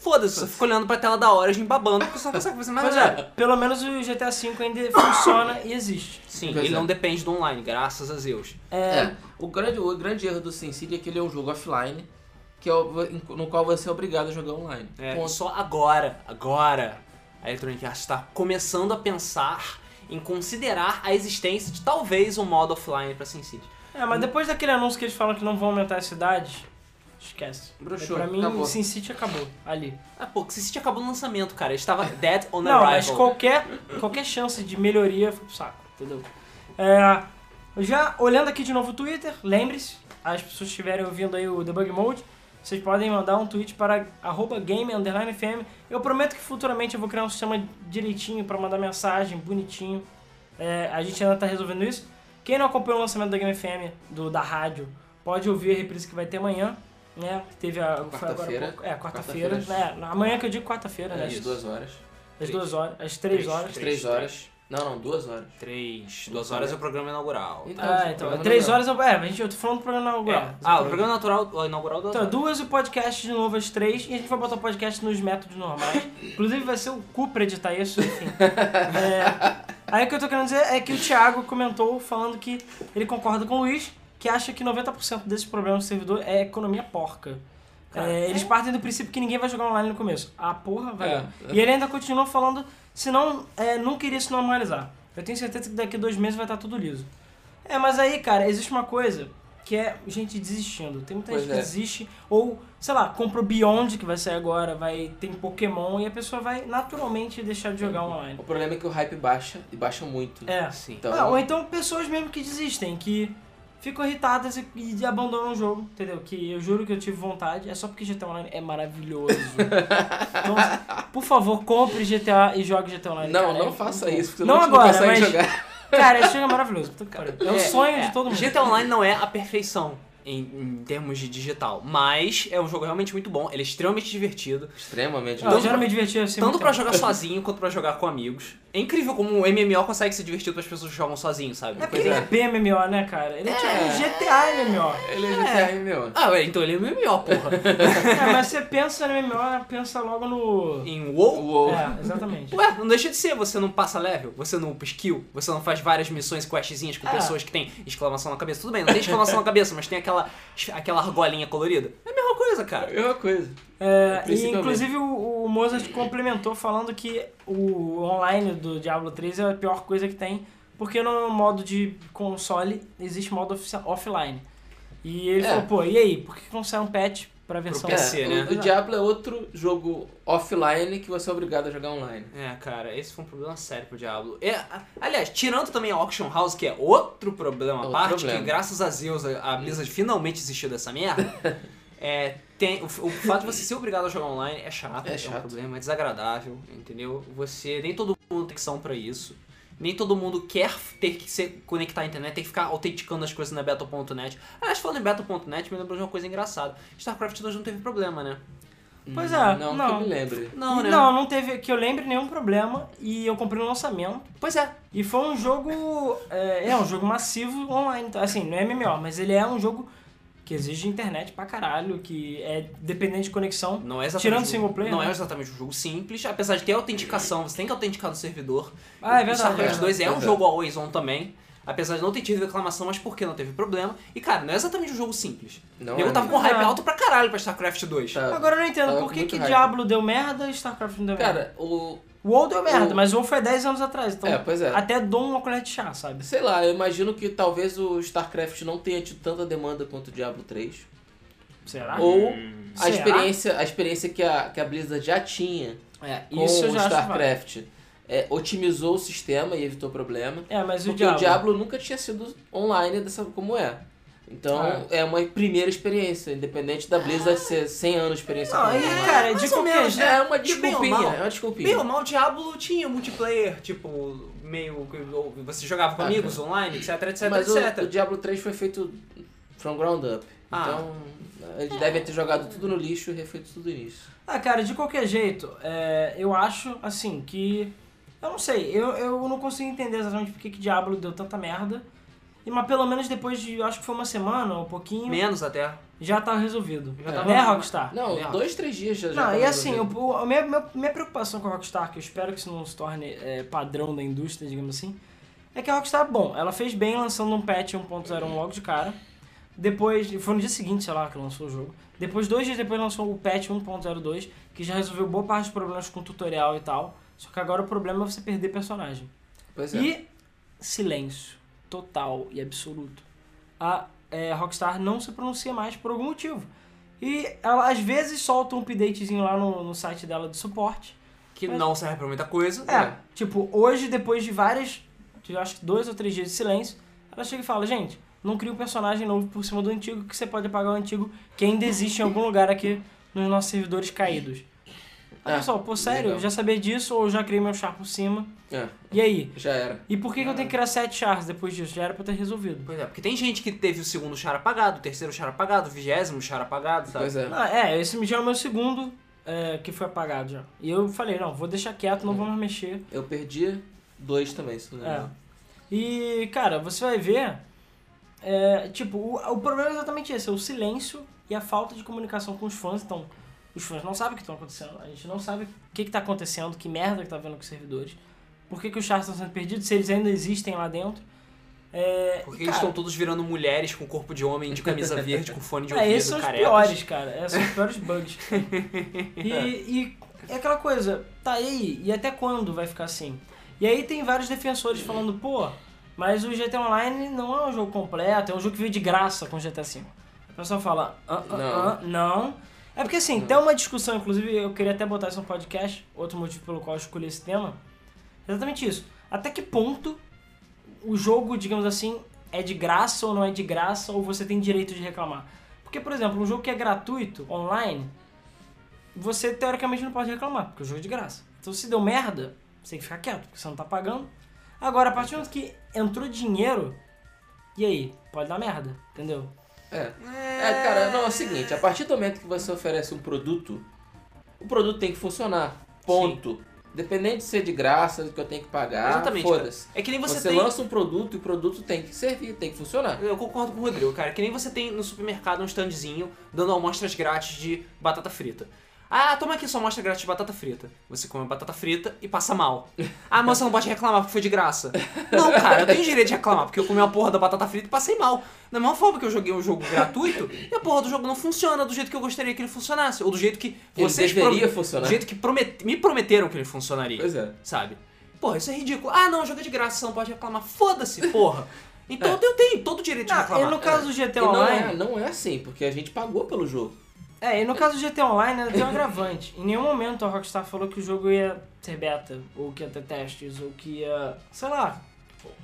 foda-se, você fica olhando pra tela da Origin babando porque você não consegue fazer mais Mas nada. é, pelo menos o GTA V ainda funciona e existe. Sim, Pois ele é. não depende do online, graças a Deus. É, o grande, o grande erro do Sin City é que ele é um jogo offline, que é o- no qual você é obrigado a jogar online. É, Ponto. só agora, agora, a Electronic Arts está começando a pensar em considerar a existência de talvez um modo offline pra SimCity. É, mas depois daquele anúncio que eles falam que não vão aumentar as cidades, esquece. Broxou, pra mim, acabou. Sin City acabou, ali. Ah, pô, que SimCity acabou no lançamento, cara. Estava dead on Não, mas arrival. qualquer, qualquer chance de melhoria foi pro saco, entendeu? É, já olhando aqui de novo o Twitter, lembre-se, as pessoas que estiverem ouvindo aí o Debug Mode, vocês podem mandar um tweet para arroba game underline FM. Eu prometo que futuramente eu vou criar um sistema direitinho para mandar mensagem, bonitinho. É, a gente ainda tá resolvendo isso. Quem não acompanhou o lançamento da Game FM, do, da rádio, pode ouvir a reprise que vai ter amanhã. Né? Teve a. foi agora há Quarta-feira. pouco- É, quarta-feira. Quarta-feira. né? Amanhã que eu digo quarta-feira, né? Às duas horas. Às duas horas, às três Três. horas. Às três horas. Não, não, duas horas. Três, duas horas é o programa inaugural. Então, Ah, então, programa três horas eu. É, a gente, eu tô falando do programa inaugural. É. Ah, o programa natural, o inaugural duas Então, horas. duas e o podcast de novo às três. E a gente vai botar o podcast nos métodos normais. Inclusive vai ser o cu pra editar isso, enfim. É, aí o que eu tô querendo dizer é que o Thiago comentou falando que ele concorda com o Luiz, que acha que 90% desses problemas do servidor é economia porca. É, eles partem do princípio que ninguém vai jogar online no começo. Ah, porra, vai. É. E ele ainda continua falando, se não, é, nunca iria se normalizar. Eu tenho certeza que daqui a dois meses vai estar tudo liso. É, mas aí, cara, existe uma coisa que é gente desistindo. Tem muita Pois gente que é. desiste, ou, sei lá, compra o Beyond, que vai sair agora, vai tem Pokémon, e a pessoa vai naturalmente deixar de jogar online. O problema é que o hype baixa, e baixa muito. É. Sim. Então, Ah, ou então pessoas mesmo que desistem, que ficam irritadas e, e abandonam o jogo, entendeu? Que eu juro que eu tive vontade, é só porque GTA Online é maravilhoso. então, por favor, compre GTA e jogue GTA Online. não, cara, não é faça bom. isso, porque Não não, agora, não consegue mas- jogar. Cara, esse jogo é maravilhoso. É o sonho é, de todo mundo. GTA Online não é a perfeição em, em termos de digital, mas é um jogo realmente muito bom, ele é extremamente divertido. Extremamente. Ah, eu já não me diverti assim. Tanto muito pra jogar sozinho quanto pra jogar com amigos. É incrível como o MMO consegue ser divertido para as pessoas que jogam sozinho, sabe? É porque ele é BMMO, né, cara? Ele é, tipo É. GTA MMO. Ele é GTA MMO. Ah, ué, então ele é MMO, porra. É, mas você pensa no MMO, pensa logo no... em WoW, Uou. É, exatamente. Ué, não deixa de ser, você não passa level, você não upa skill, você não faz várias missões questzinhas com É. pessoas que tem exclamação na cabeça. Tudo bem, não tem exclamação na cabeça, mas tem aquela, aquela argolinha colorida. É a mesma coisa, cara. É uma coisa. É, e inclusive o, o Mozart complementou falando que o online do Diablo 3 é a pior coisa que tem, porque no modo de console existe modo offline. E ele É. falou, pô, e aí, por que não sai um patch pra versão PC, é, né? o, o Diablo é outro jogo offline que você é obrigado a jogar online. É, cara, esse foi um problema sério pro Diablo. É, aliás, tirando também a Auction House, que é outro problema à parte, problema. que graças a Zeus a a Blizzard finalmente desistiu dessa merda. é, tem, o, o fato de você ser obrigado a jogar online é chato, É é, um chato. problema, é desagradável, entendeu? Você, nem todo mundo tem ação pra isso. Nem todo mundo quer ter que se conectar à internet, tem que ficar autenticando as coisas na Battle.net. Aliás, falando em Battle.net, me lembrou de uma coisa engraçada. StarCraft 2 não teve problema, né? Pois é, Não, não. que eu me lembre. Não, né? Não, não teve, que eu lembre, nenhum problema. E eu comprei no lançamento. Pois é. E foi um jogo. É, é um jogo massivo online. tá? Assim, não é MMO, mas ele é um jogo que exige internet pra caralho, que é dependente de conexão. Não é exatamente Tirando um- single player, Não né? é exatamente um jogo simples, apesar de ter autenticação, você tem que autenticar no servidor. Ah, é verdade. StarCraft é. 2 é um é. jogo always on também. Apesar de não ter tido reclamação, mas porque não teve problema. E cara, não é exatamente um jogo simples. Não eu é tava com mesmo. hype É. alto pra caralho pra StarCraft 2. Tá. Agora eu não entendo, Tava por que, que hype. Diablo deu merda e StarCraft não deu merda? Cara, o. O WoW deu merda, o- mas o WoW foi 10 anos atrás, então É, pois é. até dou uma colher de chá, sabe? Sei lá, eu imagino que talvez o StarCraft não tenha tido tanta demanda quanto o Diablo 3. Será? Ou a Hum. Será? experiência, a experiência que a, que a Blizzard já tinha É, com isso o. StarCraft é, otimizou o sistema e evitou problema. É, mas o Porque Diablo... o Diablo nunca tinha sido online dessa como é. Então Ah. é uma primeira experiência, independente da Blizzard ser 100 anos de experiência Não, online. cara, de mais ou qualquer menos, jeito... né? É uma De desculpinha, mal. é uma desculpinha. Bem ou mal, o Diablo tinha multiplayer, tipo, meio. Você jogava com Ah, amigos online, etc, etc, Mas o, etc. o Diablo 3 foi feito from ground up. Ah. Então, eles devem ter jogado tudo no lixo e refeito tudo nisso. Ah, cara, de qualquer jeito, é, eu acho, assim, que... Eu não sei, eu, eu não consigo entender exatamente por que que Diablo deu tanta merda. E, mas pelo menos depois de, eu acho que foi uma semana ou um pouquinho, Menos até. já tá resolvido. Já É. tava- Né, Rockstar? Não, Merda. dois, três dias já já Não, e assim, o, o- a minha, minha, minha preocupação com a Rockstar, que eu espero que isso não se torne é, padrão da indústria, digamos assim, é que a Rockstar, bom, ela fez bem lançando um patch 1.01 logo de cara. Depois, foi no dia seguinte, sei lá, que lançou o jogo. Depois, dois dias depois, lançou o patch 1.02, que já resolveu boa parte dos problemas com tutorial e tal. Só que agora o problema é você perder personagem. Pois é. E silêncio total e absoluto. A é, Rockstar não se pronuncia mais por algum motivo. E ela às vezes solta um updatezinho lá no, no site dela de suporte. Que Mas- não serve pra muita coisa. É, tipo, hoje, depois de várias, de, acho que dois ou três dias de silêncio, ela chega e fala, gente, não cria um personagem novo por cima do antigo, que você pode apagar o antigo que ainda existe em algum lugar aqui nos nossos servidores caídos. Aí, É, pessoal, pô, sério, legal. eu já sabia disso ou eu já criei meu char por cima? É, E aí? já era. E por que, que eu tenho que criar sete chars depois disso? Já era pra eu ter resolvido. Pois é, porque tem gente que teve o segundo char apagado, o terceiro char apagado, o vigésimo char apagado, sabe? Pois é. Ah, é, esse já é o meu segundo é, que foi apagado já. E eu falei, não, vou deixar quieto, não vamos mexer. Eu perdi dois também, se não me É. E, cara, você vai ver. é, tipo, o, o problema é exatamente esse: é o silêncio e a falta de comunicação com os fãs. Então, os fãs não sabem o que está acontecendo, a gente não sabe o que está acontecendo, que merda que tá vendo com os servidores, por que, que os chars estão sendo perdidos, se eles ainda existem lá dentro. É, Porque e, eles cara, estão todos virando mulheres com corpo de homem, de camisa verde, com fone de É, ouvido, esses são os piores, cara. Esses são os piores bugs. e, e é aquela coisa, tá aí? E até quando vai ficar assim? E aí tem vários defensores falando, pô, mas o GTA Online não é um jogo completo, é um jogo que veio de graça com o GTA V. A pessoa fala, ah, ah, Não. ah, não. É porque assim, tem uma discussão, inclusive eu queria até botar isso no podcast, outro motivo pelo qual eu escolhi esse tema. Exatamente isso. Até que ponto o jogo, digamos assim, é de graça ou não é de graça, ou você tem direito de reclamar. Porque, por exemplo, um jogo que é gratuito, online, você teoricamente não pode reclamar, porque o jogo é de graça. Então se deu merda, você tem que ficar quieto, porque você não tá pagando. Agora, a partir do momento que entrou dinheiro, e aí? Pode dar merda, entendeu? É. É, cara, não, é o seguinte, a partir do momento que você oferece um produto, o produto tem que funcionar. Ponto. Dependente de ser de graça, do que eu tenho que pagar, Exatamente, foda-se. É que nem você, Você, tem... lança um produto e o produto tem que servir, tem que funcionar. Eu concordo com o Rodrigo, cara. Que nem você tem no supermercado um standzinho dando amostras grátis de batata frita. Ah, toma aqui sua amostra grátis de batata frita. Você come batata frita e passa mal. Ah, mas você não pode reclamar porque foi de graça. Não, cara, eu tenho direito de reclamar porque eu comi a porra da batata frita e passei mal. Da mesma forma que eu joguei um jogo gratuito e a porra do jogo não funciona do jeito que eu gostaria que ele funcionasse. Ou do jeito que Ele vocês deveria pro- funcionar. Do jeito que promet- me prometeram que ele funcionaria Pois é. sabe? Porra, isso é ridículo. Ah, não, jogo é de graça, você não pode reclamar. Foda-se, porra. Então eu tenho todo o direito de Não, reclamar. e no caso do GTA não Online. é, não é assim, porque a gente pagou pelo jogo. É, e no caso do GTA Online tem um agravante. Em nenhum momento a Rockstar falou que o jogo ia ser beta, ou que ia ter testes, ou que ia. sei lá.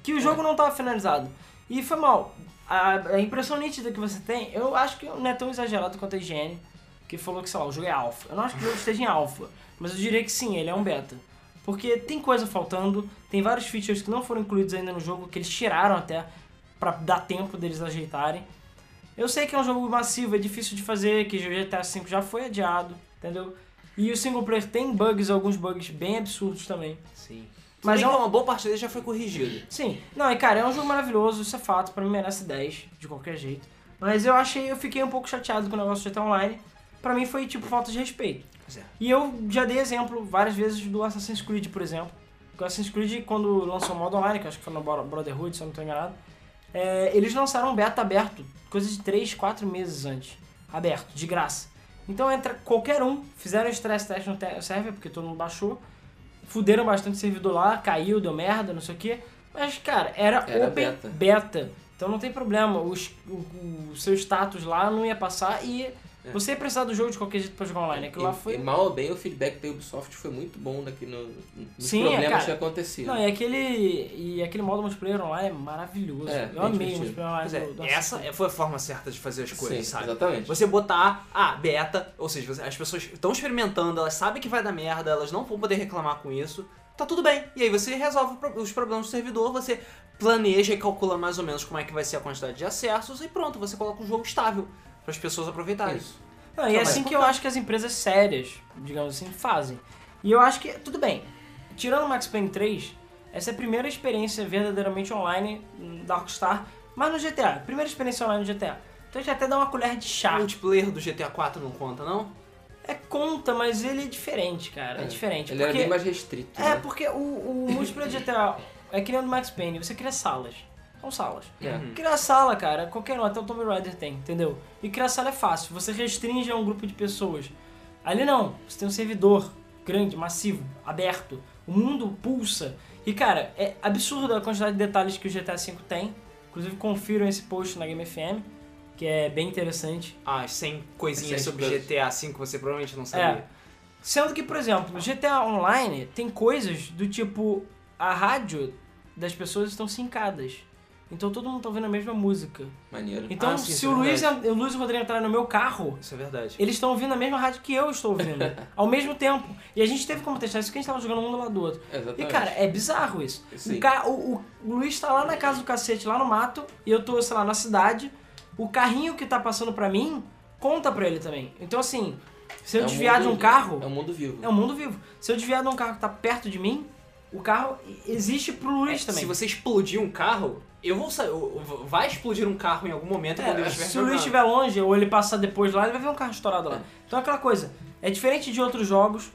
Que o jogo não estava finalizado. E foi mal. A, a impressão nítida que você tem, eu acho que não é tão exagerado quanto a IGN, que falou que, sei lá, o jogo é alfa. Eu não acho que o jogo esteja em alfa, mas eu diria que sim, ele é um beta. Porque tem coisa faltando, tem vários features que não foram incluídos ainda no jogo, que eles tiraram até pra dar tempo deles ajeitarem. Eu sei que é um jogo massivo, é difícil de fazer, que o GTA V já foi adiado, entendeu? E o single player tem bugs, alguns bugs bem absurdos também. Sim. Mas é um- uma boa parte dele já foi corrigido. Sim, não, e cara, é um jogo maravilhoso, isso é fato, pra mim merece 10, de qualquer jeito. Mas eu achei, eu fiquei um pouco chateado com o negócio do GTA Online. Pra mim foi tipo falta de respeito. É. E eu já dei exemplo várias vezes do Assassin's Creed, por exemplo. O Assassin's Creed, quando lançou o modo online, que eu acho que foi no Bro- Brotherhood, se eu não estou enganado, é, eles lançaram um beta aberto, coisa de 3, 4 meses antes. Aberto, de graça. Então entra qualquer um, fizeram stress test no te- server, porque todo mundo baixou, fuderam bastante o servidor lá, caiu, deu merda, não sei o que. Mas, cara, era, Era open beta. beta. Então não tem problema, os- o, o seu status lá não ia passar e É. você ia precisar do jogo de qualquer jeito pra jogar online. Aquilo lá E, foi e mal ou bem, o feedback da Ubisoft foi muito bom daqui no, nos Sim, é, problemas cara. que aconteciam. Não, e aquele, e aquele modo multiplayer online é maravilhoso. É, eu amei o divertido. multiplayer online é, do, do essa foi a forma certa de fazer as coisas, Sim, sabe? exatamente. Você botar, ah, beta, ou seja, as pessoas estão experimentando, elas sabem que vai dar merda, elas não vão poder reclamar com isso, tá tudo bem. E aí você resolve o os problemas do servidor, você planeja e calcula mais ou menos como é que vai ser a quantidade de acessos e pronto, você coloca um jogo estável para as pessoas aproveitarem. Isso. Não, e é assim que eu acho que as empresas sérias, digamos assim, fazem. E eu acho que, tudo bem, tirando o Max Payne 3, essa é a primeira experiência verdadeiramente online da Rockstar, mas no GTA, primeira experiência online no GTA. Então a gente até dá uma colher de O chá. multiplayer do GTA 4 não conta, não? É conta, mas ele é diferente, cara, é, diferente. Ele porque... era bem mais restrito. É, né? porque o, o multiplayer de GTA é que nem o do Max Payne, você cria salas. São salas. É. Criar sala, cara, qualquer um, até o Tomb Raider tem, entendeu? E criar sala é fácil, você restringe a um grupo de pessoas. Ali não, você tem um servidor grande, massivo, aberto, o mundo pulsa. E cara, é absurdo a quantidade de detalhes que o GTA V tem. Inclusive confiram esse post na Game FM, que é bem interessante. Ah, 100 coisinhas sobre coisas. GTA V que você provavelmente não sabia. Sendo que, por exemplo, no GTA Online tem coisas do tipo a rádio das pessoas estão sincadas. Então todo mundo tá ouvindo a mesma música. Maneiro. Então, Ah, sim, se é o Luiz, verdade. o Luiz e o Rodrigo entrarem no meu carro, Isso é verdade. eles estão ouvindo a mesma rádio que eu estou ouvindo. ao mesmo tempo. E a gente teve como testar isso que a gente tava jogando um do lado do outro. Exatamente. E, cara, é bizarro isso. Sim. O, ca... o, o- Luiz tá lá na casa do cacete, lá no mato, e eu tô, sei lá, na cidade. O carrinho que tá passando pra mim, conta pra ele também. Então, assim, se eu É um desviar de mundo- um carro, É um mundo vivo. é um mundo vivo. Se eu desviar de um carro que tá perto de mim, o carro existe pro Luiz também. Se você explodir um carro, eu vou saber. Vai explodir um carro em algum momento quando eu É, estiver se o Luiz estiver longe ou ele passar depois lá, ele vai ver um carro estourado lá. Então é aquela coisa. É diferente de outros jogos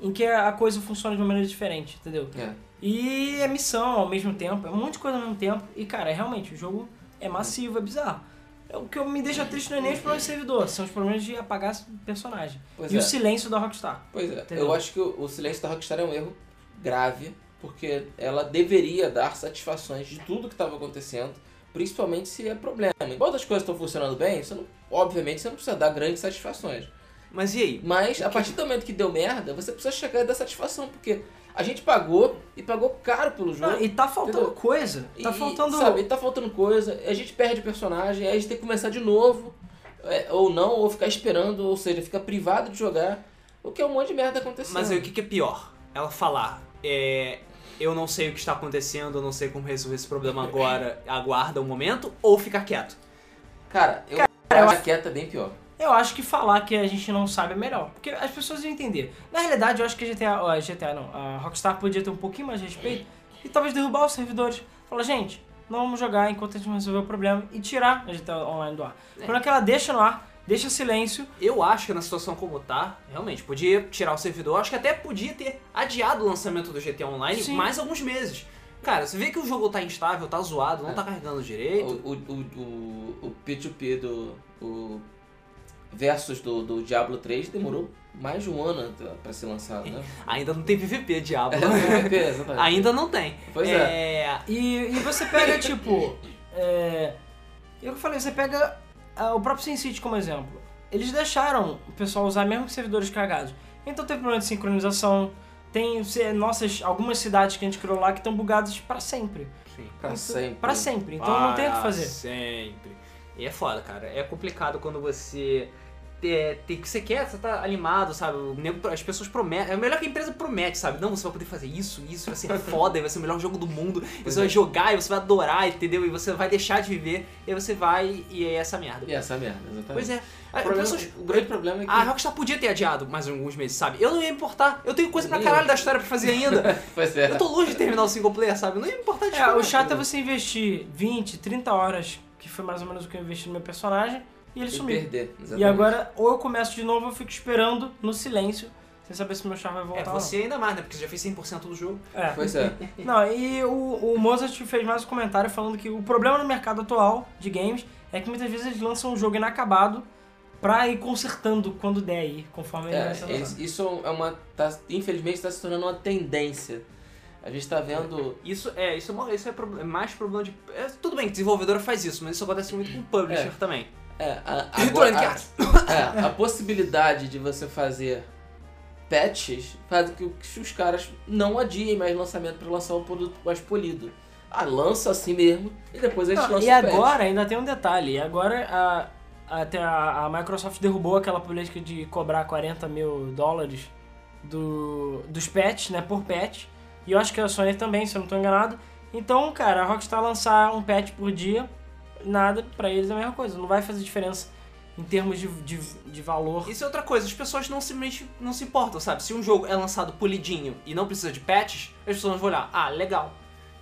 em que a coisa funciona de uma maneira diferente, entendeu? É. E é missão ao mesmo tempo, é um monte de coisa ao mesmo tempo. E cara, é realmente, o jogo é massivo, é bizarro. É, O que me deixa triste não é nem os problemas de servidor, são os problemas de apagar personagem. Pois e é. o silêncio da Rockstar. Pois é, Entendeu? eu acho que o, o silêncio da Rockstar é um erro grave, porque ela deveria dar satisfações de tudo que estava acontecendo, principalmente se é problema. Enquanto as coisas estão funcionando bem, você não, obviamente você não precisa dar grandes satisfações. Mas e aí? Mas a partir do momento que deu merda, você precisa chegar e dar satisfação, porque a gente pagou e pagou caro pelo jogo. Não, e tá faltando Entendeu? coisa. Tá E, faltando. Sabe, tá faltando coisa, a gente perde personagem, aí a gente tem que começar de novo, é, ou não, ou ficar esperando, ou seja, fica privado de jogar, o que é um monte de merda acontecendo. Mas aí o que, que é pior? Ela falar, é, eu não sei o que está acontecendo, eu não sei como resolver esse problema agora, aguarda um momento, ou ficar quieto. Cara, eu eu acho que é bem pior. Eu acho que falar que a gente não sabe é melhor. Porque as pessoas iam entender. Na realidade, eu acho que a GTA, a GTA não, a Rockstar podia ter um pouquinho mais de respeito e talvez derrubar os servidores. Falar, gente, não vamos jogar enquanto a gente não resolver o problema e tirar a GTA Online do ar. Quando é que ela deixa no ar, deixa silêncio. Eu acho que na situação como tá, realmente, podia tirar o servidor, acho que até podia ter adiado o lançamento do GTA Online Sim. mais alguns meses. Cara, você vê que o jogo tá instável, tá zoado, não tá carregando direito. o, o, o, o P2P do. O Versus do, do Diablo 3 demorou mais de um ano pra ser lançado, né? Ainda não tem PVP, diabo. É, exatamente. Ainda não tem. Pois é. E, e você pega, tipo. É, eu falei, você pega o próprio SimCity como exemplo. Eles deixaram o pessoal usar mesmo com servidores cagados. Então teve problema de sincronização. Tem nossas, algumas cidades que a gente criou lá que estão bugadas pra sempre. Sim. Pra sempre. Pra sempre. Então não tem o que Para fazer. Sempre. E é foda, cara. É complicado quando você é, tem que você quer, você tá animado, sabe? O nego- as pessoas prometem. É melhor que a empresa promete, sabe? Não, você vai poder fazer isso, isso vai ser foda, e vai ser o melhor jogo do mundo. E Pois você vai é. jogar e você vai adorar, entendeu? E você vai deixar de viver, e aí você vai e é essa merda. E essa merda, exatamente. Pois é. O, problema- pessoas- o grande problema é que. A Rockstar podia ter adiado mais alguns meses, sabe? Eu não ia me importar. Eu tenho coisa pra caralho da história pra fazer ainda. Pois é. Eu tô longe de terminar o single player, sabe? Eu não ia me importar de É, o chato é você investir 20, 30 horas, que foi mais ou menos o que eu investi no meu personagem, e ele E sumiu. perder. Exatamente. E agora, ou eu começo de novo, ou eu fico esperando no silêncio, sem saber se meu char vai voltar É, você ainda mais, né? Porque você já fez 100% do jogo. É. Pois é. Não, e o, o Mozart fez mais um comentário falando que o problema no mercado atual de games é que muitas vezes eles lançam um jogo inacabado pra ir consertando quando der aí, conforme ele É, vai sendo isso- é uma. Tá, infelizmente está se tornando uma tendência. A gente tá vendo. Isso é, isso é, isso é é mais problema de. é, tudo bem que desenvolvedora faz isso, mas isso acontece muito com publisher É. também. É, a, agora- a, é, a possibilidade de você fazer patches faz com que os caras não adiem mais lançamento para lançar um produto mais polido. Ah, lança assim mesmo e depois eles lançam e o patch. agora ainda tem um detalhe, agora a, até a, a Microsoft derrubou aquela política de cobrar 40 mil dólares do, dos patches, né, por patch, e eu acho que a Sony também, se eu não estou enganado. Então, cara, a Rockstar lançar um patch por dia, nada, pra eles é a mesma coisa, não vai fazer diferença em termos de, de, de valor. Isso é outra coisa, as pessoas não simplesmente não se importam, sabe? Se um jogo é lançado polidinho e não precisa de patches, as pessoas vão olhar, ah, legal.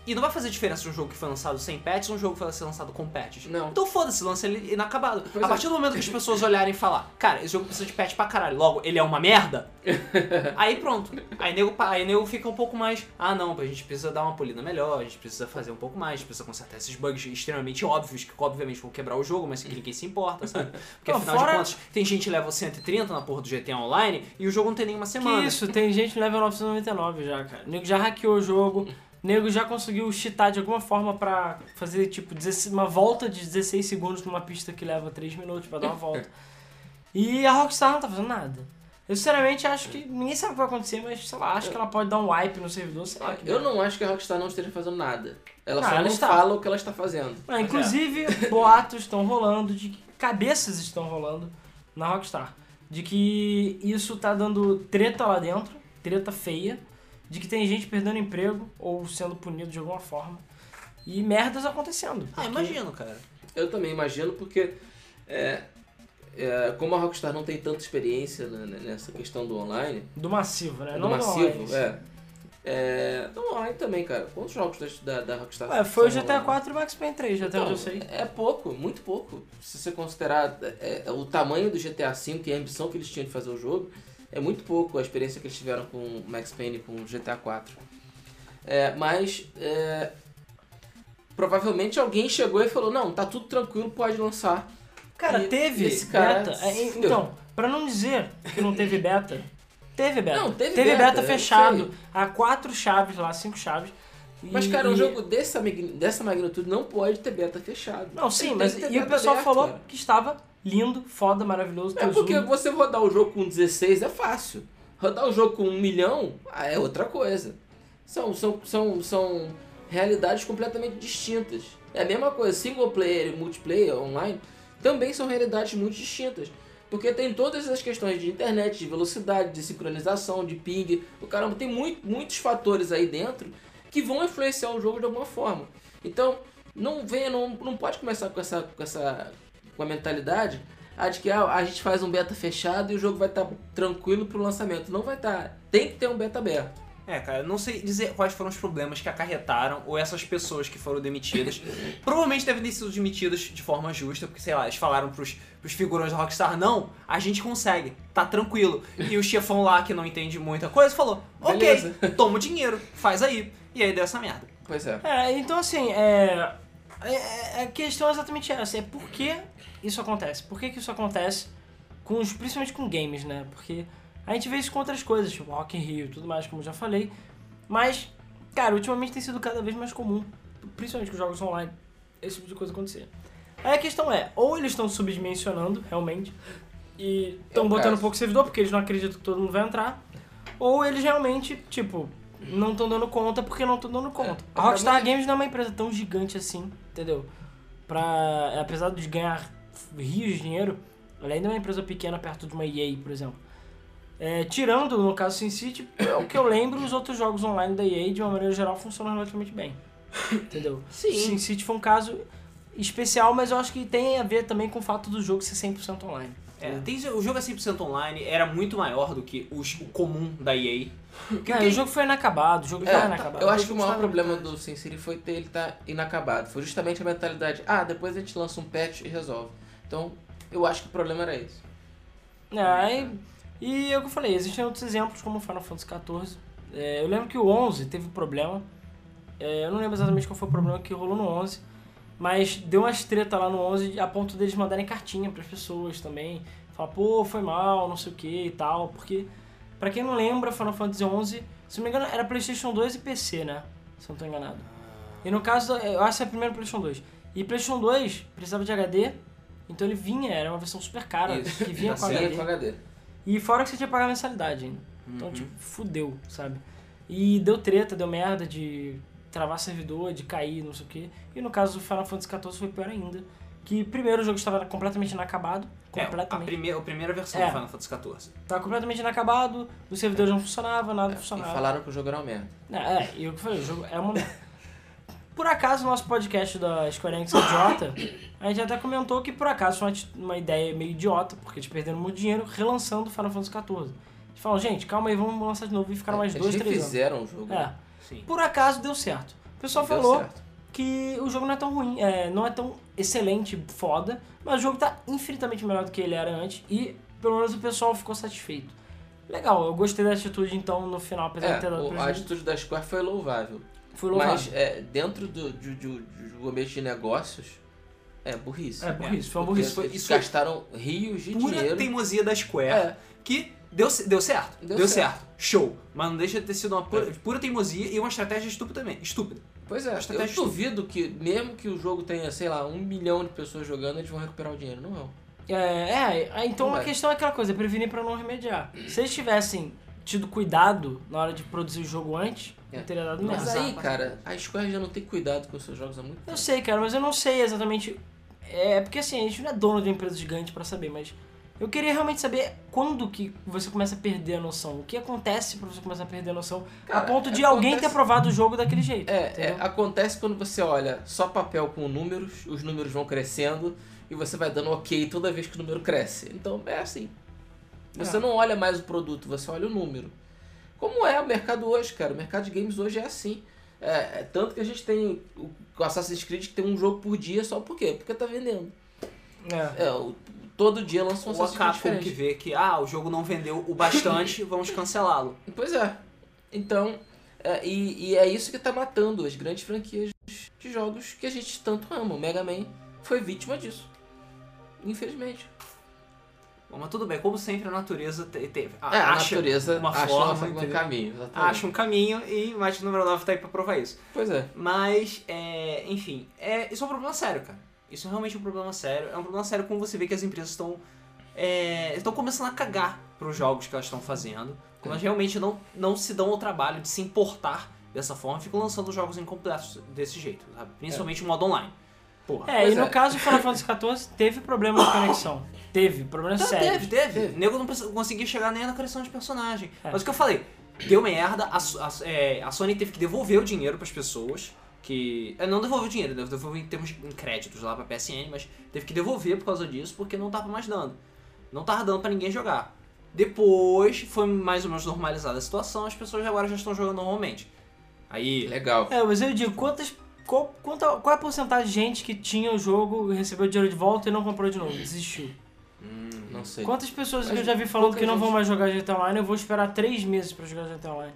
E não vai fazer diferença de um jogo que foi lançado sem patches ou um jogo que foi ser lançado com patches. Não. Então foda-se, lança ele inacabado. Pois a é. partir do momento que as pessoas olharem e falar, cara, esse jogo precisa de patch pra caralho, logo, ele é uma merda, aí pronto. Aí nego, aí nego fica um pouco mais, ah não, a gente precisa dar uma polida melhor, a gente precisa fazer um pouco mais, a gente precisa consertar esses bugs extremamente óbvios, que obviamente vão quebrar o jogo, mas que ninguém se importa, sabe? Porque Não, afinal fora- de contas, tem gente level 130 na porra do GTA Online e o jogo não tem nenhuma semana. Que isso, tem gente level 999 já, cara. O nego já hackeou o jogo, nego já conseguiu cheatar de alguma forma pra fazer, tipo, 16 uma volta de 16 segundos numa pista que leva 3 minutos pra dar uma volta. E a Rockstar não tá fazendo nada. Eu sinceramente acho que ninguém sabe o que vai acontecer, mas sei lá, acho que ela pode dar um wipe no servidor, sei lá. Eu não acho que a Rockstar não esteja fazendo nada. Ela Não, só ela não está. fala o que ela está fazendo. Ah, inclusive, boatos estão rolando, de que cabeças estão rolando na Rockstar. De que isso tá dando treta lá dentro, treta feia, de que tem gente perdendo emprego ou sendo punido de alguma forma. E merdas acontecendo. Ah, porque- imagino, cara. Eu também imagino, porque é, é, como a Rockstar não tem tanta experiência né, nessa questão do online, Do massivo, né? do Não massivo, online. é. É, no online também, cara. Quantos jogos da, da, Rockstar Ué, foi o GTA online? 4 e o Max Payne 3, até onde eu sei. É pouco, muito pouco. Se você considerar é, é, o tamanho do GTA V e a ambição que eles tinham de fazer o jogo, é muito pouco a experiência que eles tiveram com o Max Payne com o GTA IV. É, mas é, provavelmente alguém chegou e falou, não, tá tudo tranquilo, pode lançar. Cara, E teve esse cara beta. É, então, pra não dizer que não teve beta, teve beta. Não, teve beta, beta, eu fechado. Há quatro chaves lá, cinco chaves. Mas, E- cara, um jogo dessa, dessa magnitude não pode ter beta fechado. Não, sim, mas e o pessoal aberto, falou cara. que estava lindo, foda, maravilhoso. É porque zoom. você rodar o jogo com 16 é fácil. Rodar o jogo com um milhão ah, é outra coisa. São, são, são, são realidades completamente distintas. É a mesma coisa, single player e multiplayer online também são realidades muito distintas. Porque tem todas as questões de internet, de velocidade, de sincronização, de ping. O caramba, tem muito, muitos fatores aí dentro que vão influenciar o jogo de alguma forma. Então, não venha, não, não pode começar com essa, com essa com a mentalidade ah, de que ah, a gente faz um beta fechado e o jogo vai estar tranquilo pro lançamento. Não vai estar. Tem que ter um beta aberto. É, cara, não sei dizer quais foram os problemas que acarretaram ou essas pessoas que foram demitidas. Provavelmente devem ter sido demitidas de forma justa, porque, sei lá, eles falaram pros, pros figurões da Rockstar, não, a gente consegue, tá tranquilo. E o chefão lá, que não entende muita coisa, falou, Beleza. ok, toma o dinheiro, faz aí. E aí deu essa merda. Pois é. É, então assim, é, é- é- a questão é exatamente essa, é por que isso acontece? Por que, que isso acontece, com os, principalmente com games, né? Porque a gente vê isso com outras coisas, tipo Rock in Rio e tudo mais, como eu já falei, mas, cara, ultimamente tem sido cada vez mais comum, principalmente com jogos online, esse tipo de coisa acontecer. Aí a questão é, ou eles estão subdimensionando, realmente, e estão É botando caso. pouco servidor, porque eles não acreditam que todo mundo vai entrar, ou eles realmente, tipo, não estão dando conta porque não estão dando conta. É, a Rockstar Games não é uma empresa tão gigante assim, entendeu? Pra, apesar de ganhar rios de dinheiro, ela ainda é uma empresa pequena perto de uma EA, por exemplo. É, tirando, no caso Sin City, é o que eu lembro, os outros jogos online da EA, de uma maneira geral, funcionam relativamente bem. Entendeu? Sim. Sin City foi um caso especial, mas eu acho que tem a ver também com o fato do jogo ser 100% online. É, tem, o jogo é 100% online, era muito maior do que os- o comum da EA. Porque É, o jogo foi inacabado, o jogo É, tá inacabado. eu acho que o maior problema do Sin City foi ter ele tá inacabado. Foi justamente a mentalidade, ah, depois a gente lança um patch e resolve. Então, eu acho que o problema era esse. É, aí- e é o que eu falei, existem outros exemplos como Final Fantasy XIV. É, eu lembro que o 11 teve um problema. É, eu não lembro exatamente qual foi o problema que rolou no 11. Mas deu umas treta lá no 11 a ponto deles mandarem cartinha pras pessoas também. Falar, pô, foi mal, não sei o que e tal. Porque, pra quem não lembra, Final Fantasy 11, se não me engano, era Playstation 2 e PC, né? Se eu não tô enganado. E no caso, eu acho que é a primeira Playstation 2. E Playstation 2 precisava de HD, então ele vinha, era uma versão super cara, Isso, que vinha com HD. Com HD. E fora que você tinha que pagar mensalidade ainda. Então, tipo, fudeu, sabe? E deu treta, deu merda de travar servidor, de cair, não sei o quê. E no caso do Final Fantasy XIV foi pior ainda. Que primeiro o jogo estava completamente inacabado. É, a, Completamente. primeira, a primeira versão É. do Final Fantasy XIV. Tava completamente inacabado, os servidores não funcionavam, nada E funcionava. falaram que o jogo era uma merda. É, é, e eu que falei, o jogo é uma merda. Por acaso, no nosso podcast da Square Enix Idiota, a gente até comentou que por acaso foi uma, ideia meio idiota, porque eles perderam muito dinheiro relançando Final Fantasy XIV. Eles falaram, gente, calma aí, vamos lançar de novo e ficaram mais Eles dois, três anos. refizeram o jogo. É. Sim. Por acaso deu certo. O pessoal Deu falou certo. que o jogo não é tão ruim, é, não é tão excelente, foda, mas o jogo tá infinitamente melhor do que ele era antes e pelo menos o pessoal ficou satisfeito. Legal, eu gostei da atitude então no final, apesar É, de ter dado o- a atitude da Square foi louvável. Foi louvável. Mas é, dentro do, do, do, do ambiente de negócios, é burrice. É, burrice, foi uma burrice. Foi- eles isso- gastaram rios de Pura dinheiro. teimosia da Square, É. que deu, deu certo. Deu Deu, certo. certo. Show. Mas não deixa de ter sido uma pura, É. pura teimosia e uma estratégia estúpida também. Estúpida. Pois é, eu Estratégia duvido que, mesmo que o jogo tenha, sei lá, um milhão de pessoas jogando, eles vão recuperar o dinheiro. Não vão. É, é, então Não a vai. questão é aquela coisa, prevenir pra não remediar. Se eles tivessem tido cuidado na hora de produzir o jogo antes, É. não teria dado Mas merda. aí, cara, a Square já não tem cuidado com os seus jogos há muito Eu tempo. sei, cara, mas eu não sei exatamente. É porque assim, a gente não é dono de uma empresa gigante pra saber, mas eu queria realmente saber quando que você começa a perder a noção. O que acontece pra você começar a perder a noção a Cara, ponto de acontece- alguém ter aprovado o jogo daquele jeito. É, é, acontece quando você olha só papel com números, os números vão crescendo e você vai dando ok toda vez que o número cresce. Então é assim. Você É. não olha mais o produto, você olha o número. Como é o mercado hoje, cara? O mercado de games hoje é assim. É, é tanto que a gente tem o o Assassin's Creed que tem um jogo por dia só por quê? Porque tá vendendo. É. É, o- todo dia lança um Assassin's Creed Capcom que diferente. vê que ah, o jogo não vendeu o bastante, vamos cancelá-lo. Pois é. Então, é, e, e é isso que tá matando as grandes franquias de jogos que a gente tanto ama. O Mega Man foi vítima disso. Infelizmente. Mas tudo bem, como sempre a natureza te, te- É, a acha natureza uma acha forma, um entendeu? caminho. Exatamente. acha um caminho e o Match número 9 tá aí pra provar isso. Pois é. Mas, é, enfim, é, isso é um problema sério, cara. Isso é realmente um problema sério. É um problema sério como você vê que as empresas estão é, estão começando a cagar pros jogos que elas estão fazendo. Como elas realmente não, não se dão ao trabalho de se importar dessa forma, ficam lançando jogos incompletos desse jeito, sabe? Principalmente o modo online. Porra. É, Pois e no é. caso do Final Fantasy XIV teve problema de conexão. Teve, problema Tá, sério. teve, teve. Teve. O nego não conseguia chegar nem na criação de personagem. É. Mas o que eu falei, deu merda, a, a- é, a Sony teve que devolver o dinheiro pras pessoas. Que. é, Não devolveu o dinheiro, devolveu em termos de em créditos lá pra PSN, mas teve que devolver por causa disso, porque não tava mais dando. Não tava dando pra ninguém jogar. Depois foi mais ou menos normalizada a situação, as pessoas agora já estão jogando normalmente. Aí. Legal. É, mas eu digo, quantas. Qual, quanta, qual é a porcentagem de gente que tinha o jogo, recebeu o dinheiro de volta e não comprou de novo? Desistiu. Não sei. Quantas pessoas que Mas eu já vi falando que não vão gente. mais jogar GTA Online, eu vou esperar três meses pra jogar GTA Online.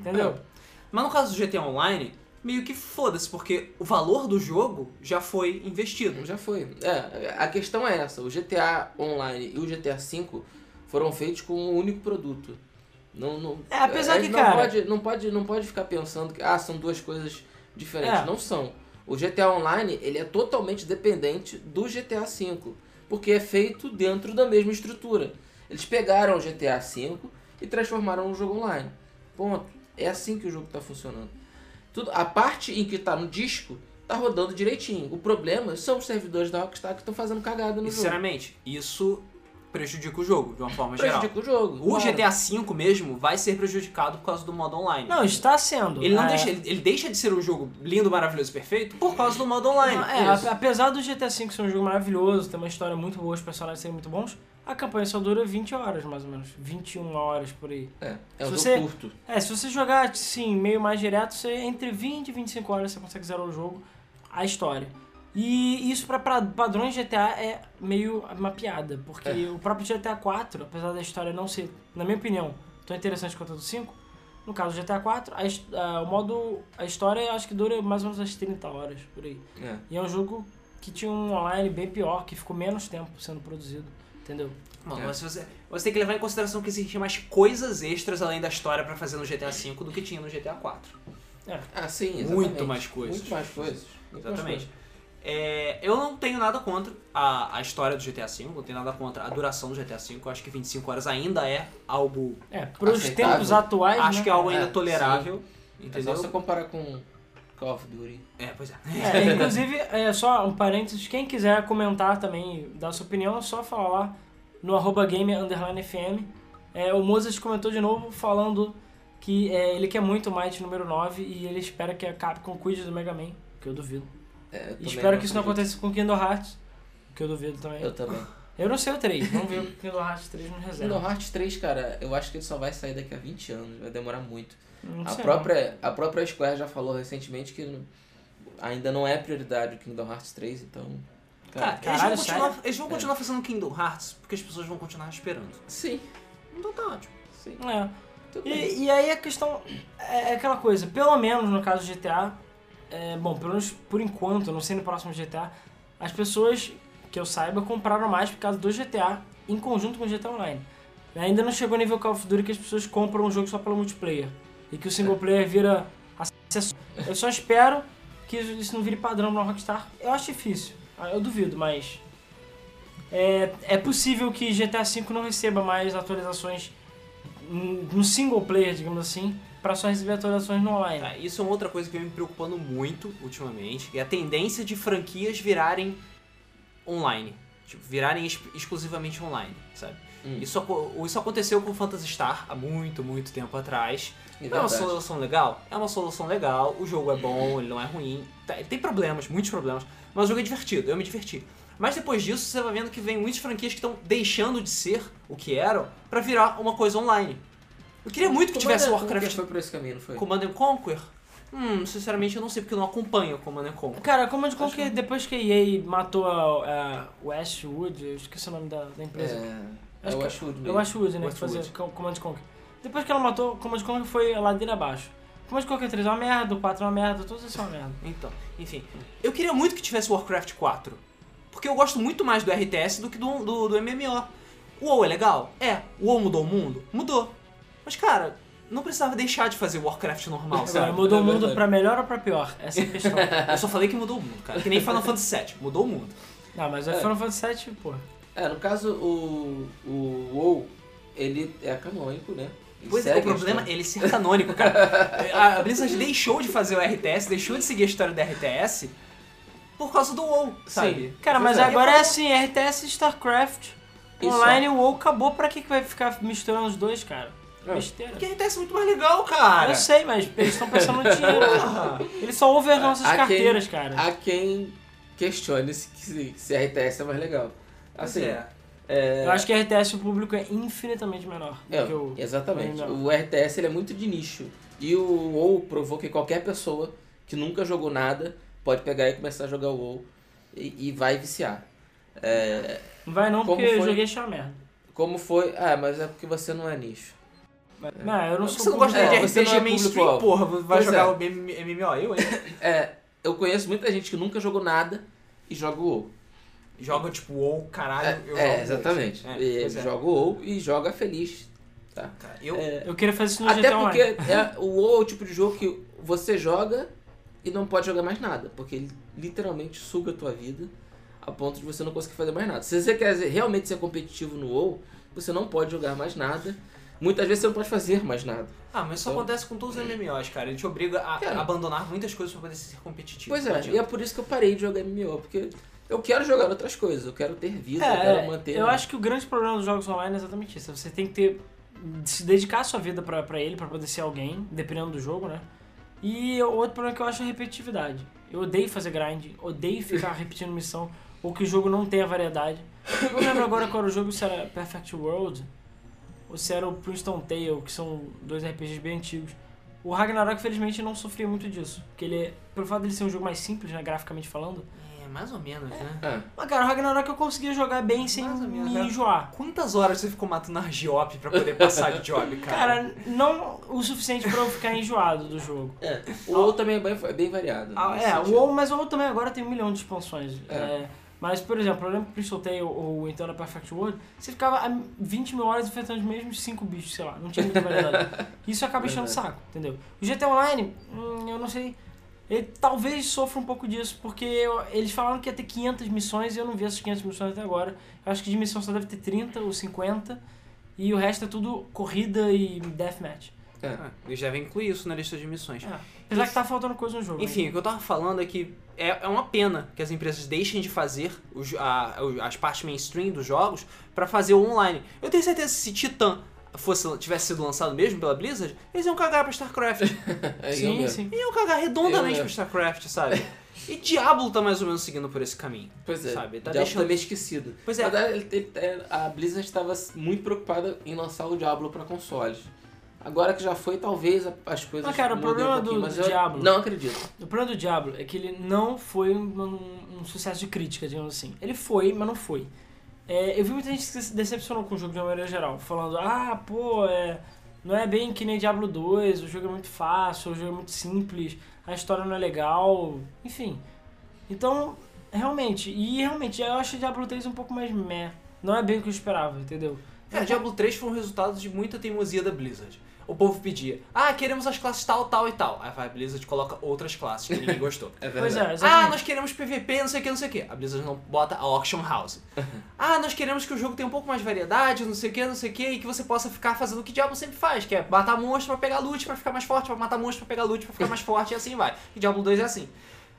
Entendeu? Mas no caso do GTA Online, meio que foda-se, porque o valor do jogo já foi investido. Já foi. É, a questão é essa. O GTA Online e o GTA V foram feitos com um único produto. Não, não, É, apesar que, não cara- Pode, não, pode, não pode ficar pensando que ah, são duas coisas diferentes. É. Não são. O GTA Online ele é totalmente dependente do GTA V. Porque é feito dentro da mesma estrutura. Eles pegaram o GTA V e transformaram no jogo online. Ponto. É assim que o jogo está funcionando. Tudo, a parte em que está no disco tá rodando direitinho. O problema são os servidores da Rockstar que estão fazendo cagada no E, jogo. sinceramente, isso prejudica o jogo, de uma forma geral. Prejudica o jogo. O claro. GTA V mesmo vai ser prejudicado por causa do modo online. Não, está sendo. Ele não É, deixa, ele, ele deixa de ser um jogo lindo, maravilhoso e perfeito por causa do modo online. não, é, Isso. apesar do GTA V ser um jogo maravilhoso, ter uma história muito boa, os personagens serem muito bons, a campanha só dura 20 horas, mais ou menos. 21 horas por aí. É, é um Se jogo você- curto. É, se você jogar, assim, meio mais direto, você entre 20 e 25 horas você consegue zerar o jogo, a história. E isso pra, pra padrões de GTA é meio uma piada, porque É. o próprio GTA 4, apesar da história não ser, na minha opinião, tão interessante quanto a do 5, no caso do GTA 4, a, a- o modo, a história acho que dura mais ou menos umas 30 horas, por aí. É. E é um jogo que tinha um online bem pior, que ficou menos tempo sendo produzido, entendeu? Mano, É. mas você, você tem que levar em consideração que existem mais coisas extras além da história pra fazer no GTA V do que tinha no GTA 4. Ah, sim, exatamente. Muito mais coisas. Muito mais coisas. Muito mais Exatamente. coisas. É, eu não tenho nada contra a, a história do GTA V, não tenho nada contra a duração do GTA V. Eu acho que 25 horas ainda é algo. É, pros tempos atuais, acho né? que é algo ainda É, tolerável. É só Entendeu? você comparar com Call of Duty. É, pois é. É, inclusive, é só um parênteses, quem quiser comentar também, dar sua opinião, é só falar lá no arroba game underline FM. É, o Mozart comentou de novo falando que é, ele quer muito o Might número 9 e ele espera que a Capcom cuide do Mega Man, que eu duvido. É, espero que isso não aconteça com Kingdom Hearts, que eu duvido também. Eu também. Eu não sei o 3, vamos ver o Kingdom Hearts 3 no reserva. Kingdom Hearts 3, cara, eu acho que ele só vai sair daqui a 20 anos, vai demorar muito. Não A própria, a própria Square já falou recentemente que ainda não é prioridade o Kingdom Hearts 3, então. Cara, Cara, eles vão, caralho, continuar, eles vão É. continuar fazendo Kingdom Hearts porque as pessoas vão continuar esperando. sim, Então tá ótimo. sim. É. E, e aí a questão é, é aquela coisa, pelo menos no caso do GTA, é, bom, pelo menos por enquanto, não sei no próximo GTA, as pessoas que eu saiba compraram mais por causa do GTA em conjunto com o GTA Online. Ainda não chegou ao nível Call of Duty que as pessoas compram um jogo só pelo multiplayer e que o single player vira acesso. Eu só espero que isso não vire padrão na Rockstar. Eu acho difícil, eu duvido, mas é, é possível que GTA V não receba mais atualizações no single player, digamos assim, pra só receber atualizações no online. Tá, isso é uma outra coisa que vem me preocupando muito ultimamente, é a tendência de franquias virarem online. Tipo, virarem ex- exclusivamente online, sabe? Hum. Isso, isso aconteceu com o Phantasy Star há muito, muito tempo atrás. É é uma solução legal? É uma solução legal, o jogo é bom, ele não é ruim. Tá, ele tem problemas, muitos problemas, mas o jogo é divertido, eu me diverti. Mas depois disso, você vai vendo que vem muitas franquias que estão deixando de ser o que eram pra virar uma coisa online. Eu queria muito que tivesse Command and Warcraft Conquer foi por esse caminho, não foi? Command and Conquer? Hum, sinceramente eu não sei porque eu não acompanho Command and Conquer. Cara, Command Conquer, depois que a EA matou a, a Westwood, eu esqueci o nome da, da empresa. É, Acho é o que- Ashwood É mesmo. o Westwood, né? Que Westwood. fazia Co- Command Conquer. Depois que ela matou, Command Conquer foi a ladeira abaixo. Command Conquer 3 é uma merda, o 4 é uma merda, todos esses são uma merda. Então, enfim. Eu queria muito que tivesse Warcraft 4. Porque eu gosto muito mais do RTS do que do, do, do MMO. O WoW é legal? É. O WoW mudou o mundo? Mudou. Mas, cara, não precisava deixar de fazer Warcraft normal, Agora, sabe? mudou É o mundo pra melhor ou pra pior? Essa é a questão. Eu só falei que mudou o mundo, cara. Que nem Final Fantasy VII. Mudou o mundo. Não, mas o É. Final Fantasy VII, pô. É, no caso, o, o WoW, ele é canônico, né? Ele Pois é, o problema é ele ser canônico, cara. A Blizzard deixou de fazer o RTS, deixou de seguir a história do RTS por causa do WoW, sabe? Cara, mas é. agora é assim, RTS e StarCraft. E Online o WoW acabou, pra que, que vai ficar misturando os dois, cara? É. Besteira. Porque RTS é muito mais legal, cara. Eu sei, mas eles estão pensando no dinheiro. Eles só ouvem as nossas quem- carteiras, cara. Há quem questione se, se, se RTS é mais legal. Assim, é. é, Eu acho que RTS o público é infinitamente menor do É, que o. exatamente. O RTS ele é muito de nicho. E o WoW provou que qualquer pessoa que nunca jogou nada pode pegar e começar a jogar o WoW e, e vai viciar. É, Não vai não, porque eu foi? joguei achar merda. como foi. Ah, mas é porque você não é nicho. Não, eu não sou Você não gosta público- É, de você RPG não é mainstream, público-alvo. porra. Vai Pois jogar é. o MMO? Eu, hein? É, eu conheço muita gente que nunca jogou nada e joga o WoW. Joga tipo WoW, caralho. É, eu é, jogo exatamente. WoW. É, E pois é. joga o WoW e joga feliz. Tá? Cara, eu, É, Eu queria fazer isso no Até GTA porque Online. é, o WoW é o tipo de jogo que você joga e não pode jogar mais nada. Porque ele literalmente suga a tua vida a ponto de você não conseguir fazer mais nada. Se você quer realmente ser competitivo no WoW, você não pode jogar mais nada. Muitas vezes você não pode fazer mais nada. Ah, mas isso Então- acontece com todos os MMOs, cara. Ele te obriga a Cara. abandonar muitas coisas pra poder ser competitivo. Pois é, adianta. e é por isso que eu parei de jogar MMO. Porque eu quero jogar outras coisas, eu quero ter vida, eu É, quero manter. eu acho que o grande problema dos jogos online é exatamente isso. Você tem que ter. se dedicar a sua vida pra, pra ele, pra poder ser alguém, dependendo do jogo, né? E o outro problema que eu acho é a repetitividade. Eu odeio fazer grind, odeio ficar repetindo missão, ou que o jogo não tenha variedade. Eu não lembro agora qual era o jogo, se era Perfect World, ou se era o Princeton Tale, que são dois RPGs bem antigos. O Ragnarok, felizmente, não sofria muito disso. Porque ele, pelo fato dele ser um jogo mais simples, né, graficamente falando. É, mais ou menos, né? Ah, Mas, cara, o Ragnarok eu conseguia jogar bem sem menos, me né? enjoar. Quantas horas você ficou matando Argiop pra poder passar de job, cara? Cara, não o suficiente pra eu ficar enjoado do jogo. é. O WoW também é bem, é bem variado. Ah, é, o. WoW, mas o WoW também agora tem um milhão de expansões. É. É, mas, por exemplo, eu lembro que o Prince Tale ou então na Perfect World, você ficava a 20 mil horas enfrentando os mesmos 5 bichos, sei lá, não tinha muita variedade. Isso acaba enchendo o saco, entendeu? O GT Online, hum, eu não sei. Ele talvez sofra um pouco disso, porque eu- eles falaram que ia ter 500 missões e eu não vi essas 500 missões até agora. Eu acho que de missão só deve ter 30 ou 50 e o resto é tudo corrida e deathmatch. É. Ah, eles devem incluir isso na lista de missões. É. Apesar que tá faltando coisa no jogo. Enfim, né? o que eu tava falando é que é, é uma pena que as empresas deixem de fazer os- a- as partes mainstream dos jogos pra fazer o online. Eu tenho certeza que se Titan fosse, tivesse sido lançado mesmo pela Blizzard, eles iam cagar pra StarCraft. É, sim, sim. iam cagar redondamente pra StarCraft, sabe? E Diablo tá mais ou menos seguindo por esse caminho. Pois é, Sabe, tá Diablo deixando- tá meio esquecido. Pois é. Ele- é, a Blizzard estava muito preocupada em lançar o Diablo para consoles. Agora que já foi, talvez as coisas Mas, cara, o um problema pouquinho, do- mas do Diablo- não acredito. O problema do Diablo é que ele não foi um, um- um sucesso de crítica, digamos assim. Ele foi, mas não foi. É, eu vi muita gente que se decepcionou com o jogo de uma maneira geral, falando, ah, pô, é, não é bem que nem Diablo 2, o jogo é muito fácil, o jogo é muito simples, a história não é legal, enfim. Então, realmente, e realmente, eu acho Diablo 3 um pouco mais meh. Não é bem o que eu esperava, entendeu? É, Diablo 3 foi um resultado de muita teimosia da Blizzard. O povo pedia, ah, queremos as classes tal, tal e tal. Aí vai, a Blizzard coloca outras classes que ninguém gostou. É Pois verdade. é, Ah, exatamente. nós queremos PVP, não sei o que, não sei o que. A Blizzard não bota a Auction House. ah, nós queremos que o jogo tenha um pouco mais de variedade, não sei o que, não sei o que, e que você possa ficar fazendo o que o Diablo sempre faz, que é matar monstro pra pegar loot pra ficar mais forte, pra matar monstro pra pegar loot pra ficar mais forte, e assim vai. E Diablo 2 é assim.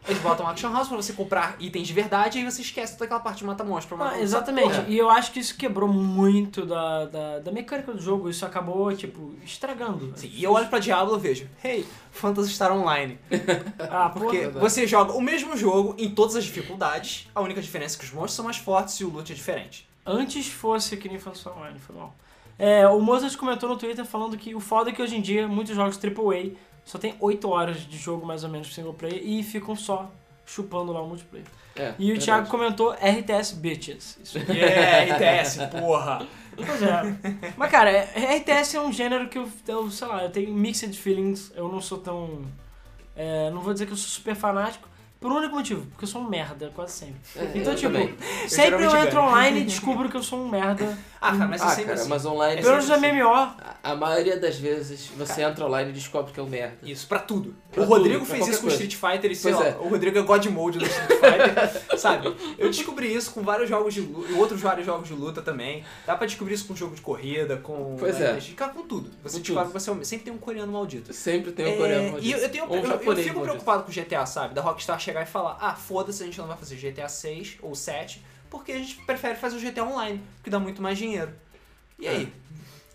Eles botam Auction House pra você comprar itens de verdade, e aí você esquece toda aquela parte de matar monstro pra matar Ah, exatamente. E eu acho que isso quebrou muito da, da, da mecânica do jogo. Isso acabou, tipo, estragando. Sim, e eu olho pra Diablo e vejo, hey, Phantasy Star Online. Ah, Porque porra. você joga o mesmo jogo em todas as dificuldades, a única diferença é que os monstros são mais fortes e o loot é diferente. Antes fosse que nem fosse online, foi mal. É, o Mozart comentou no Twitter falando que o foda é que hoje em dia muitos jogos AAA só tem 8 horas de jogo mais ou menos single player e ficam só chupando lá o multiplayer. É, E o verdade. Thiago comentou RTS Bitches. Isso. Yeah, RTS, porra. Pois é. Mas cara, é- RTS é um gênero que eu, eu, sei lá, eu tenho mixed feelings, eu não sou tão. é, não vou dizer que eu sou super fanático, por um único motivo, porque eu sou um merda, quase sempre. É, Então, eu tipo, também. sempre eu geralmente entro ganho. online e descubro que eu sou um merda. Ah, cara, mas é Ah, sempre cara, assim. mas online. Pelo menos na sempre MMO. A, a maioria das vezes você entra online e descobre que é um merda. Isso, pra tudo. Pra o Rodrigo tudo, fez isso com qualquer Street Fighter e sei Pois lá, é. o Rodrigo é God Mode do Street Fighter, sabe? Eu descobri isso com vários jogos de luta, e outros vários jogos de luta também. Dá pra descobrir isso com jogo de corrida, com... Pois é. RPG, Cara, com tudo. Você Com descobre tudo. que você é sempre tem um coreano maldito. Sempre tem um É, coreano e eu, maldito. tenho, um eu, eu fico maldito. preocupado com o GTA, sabe? Da Rockstar chegar e falar, ah, foda-se, a gente não vai fazer GTA 6 ou 7, porque a gente prefere fazer o GTA Online, que dá muito mais dinheiro. E aí?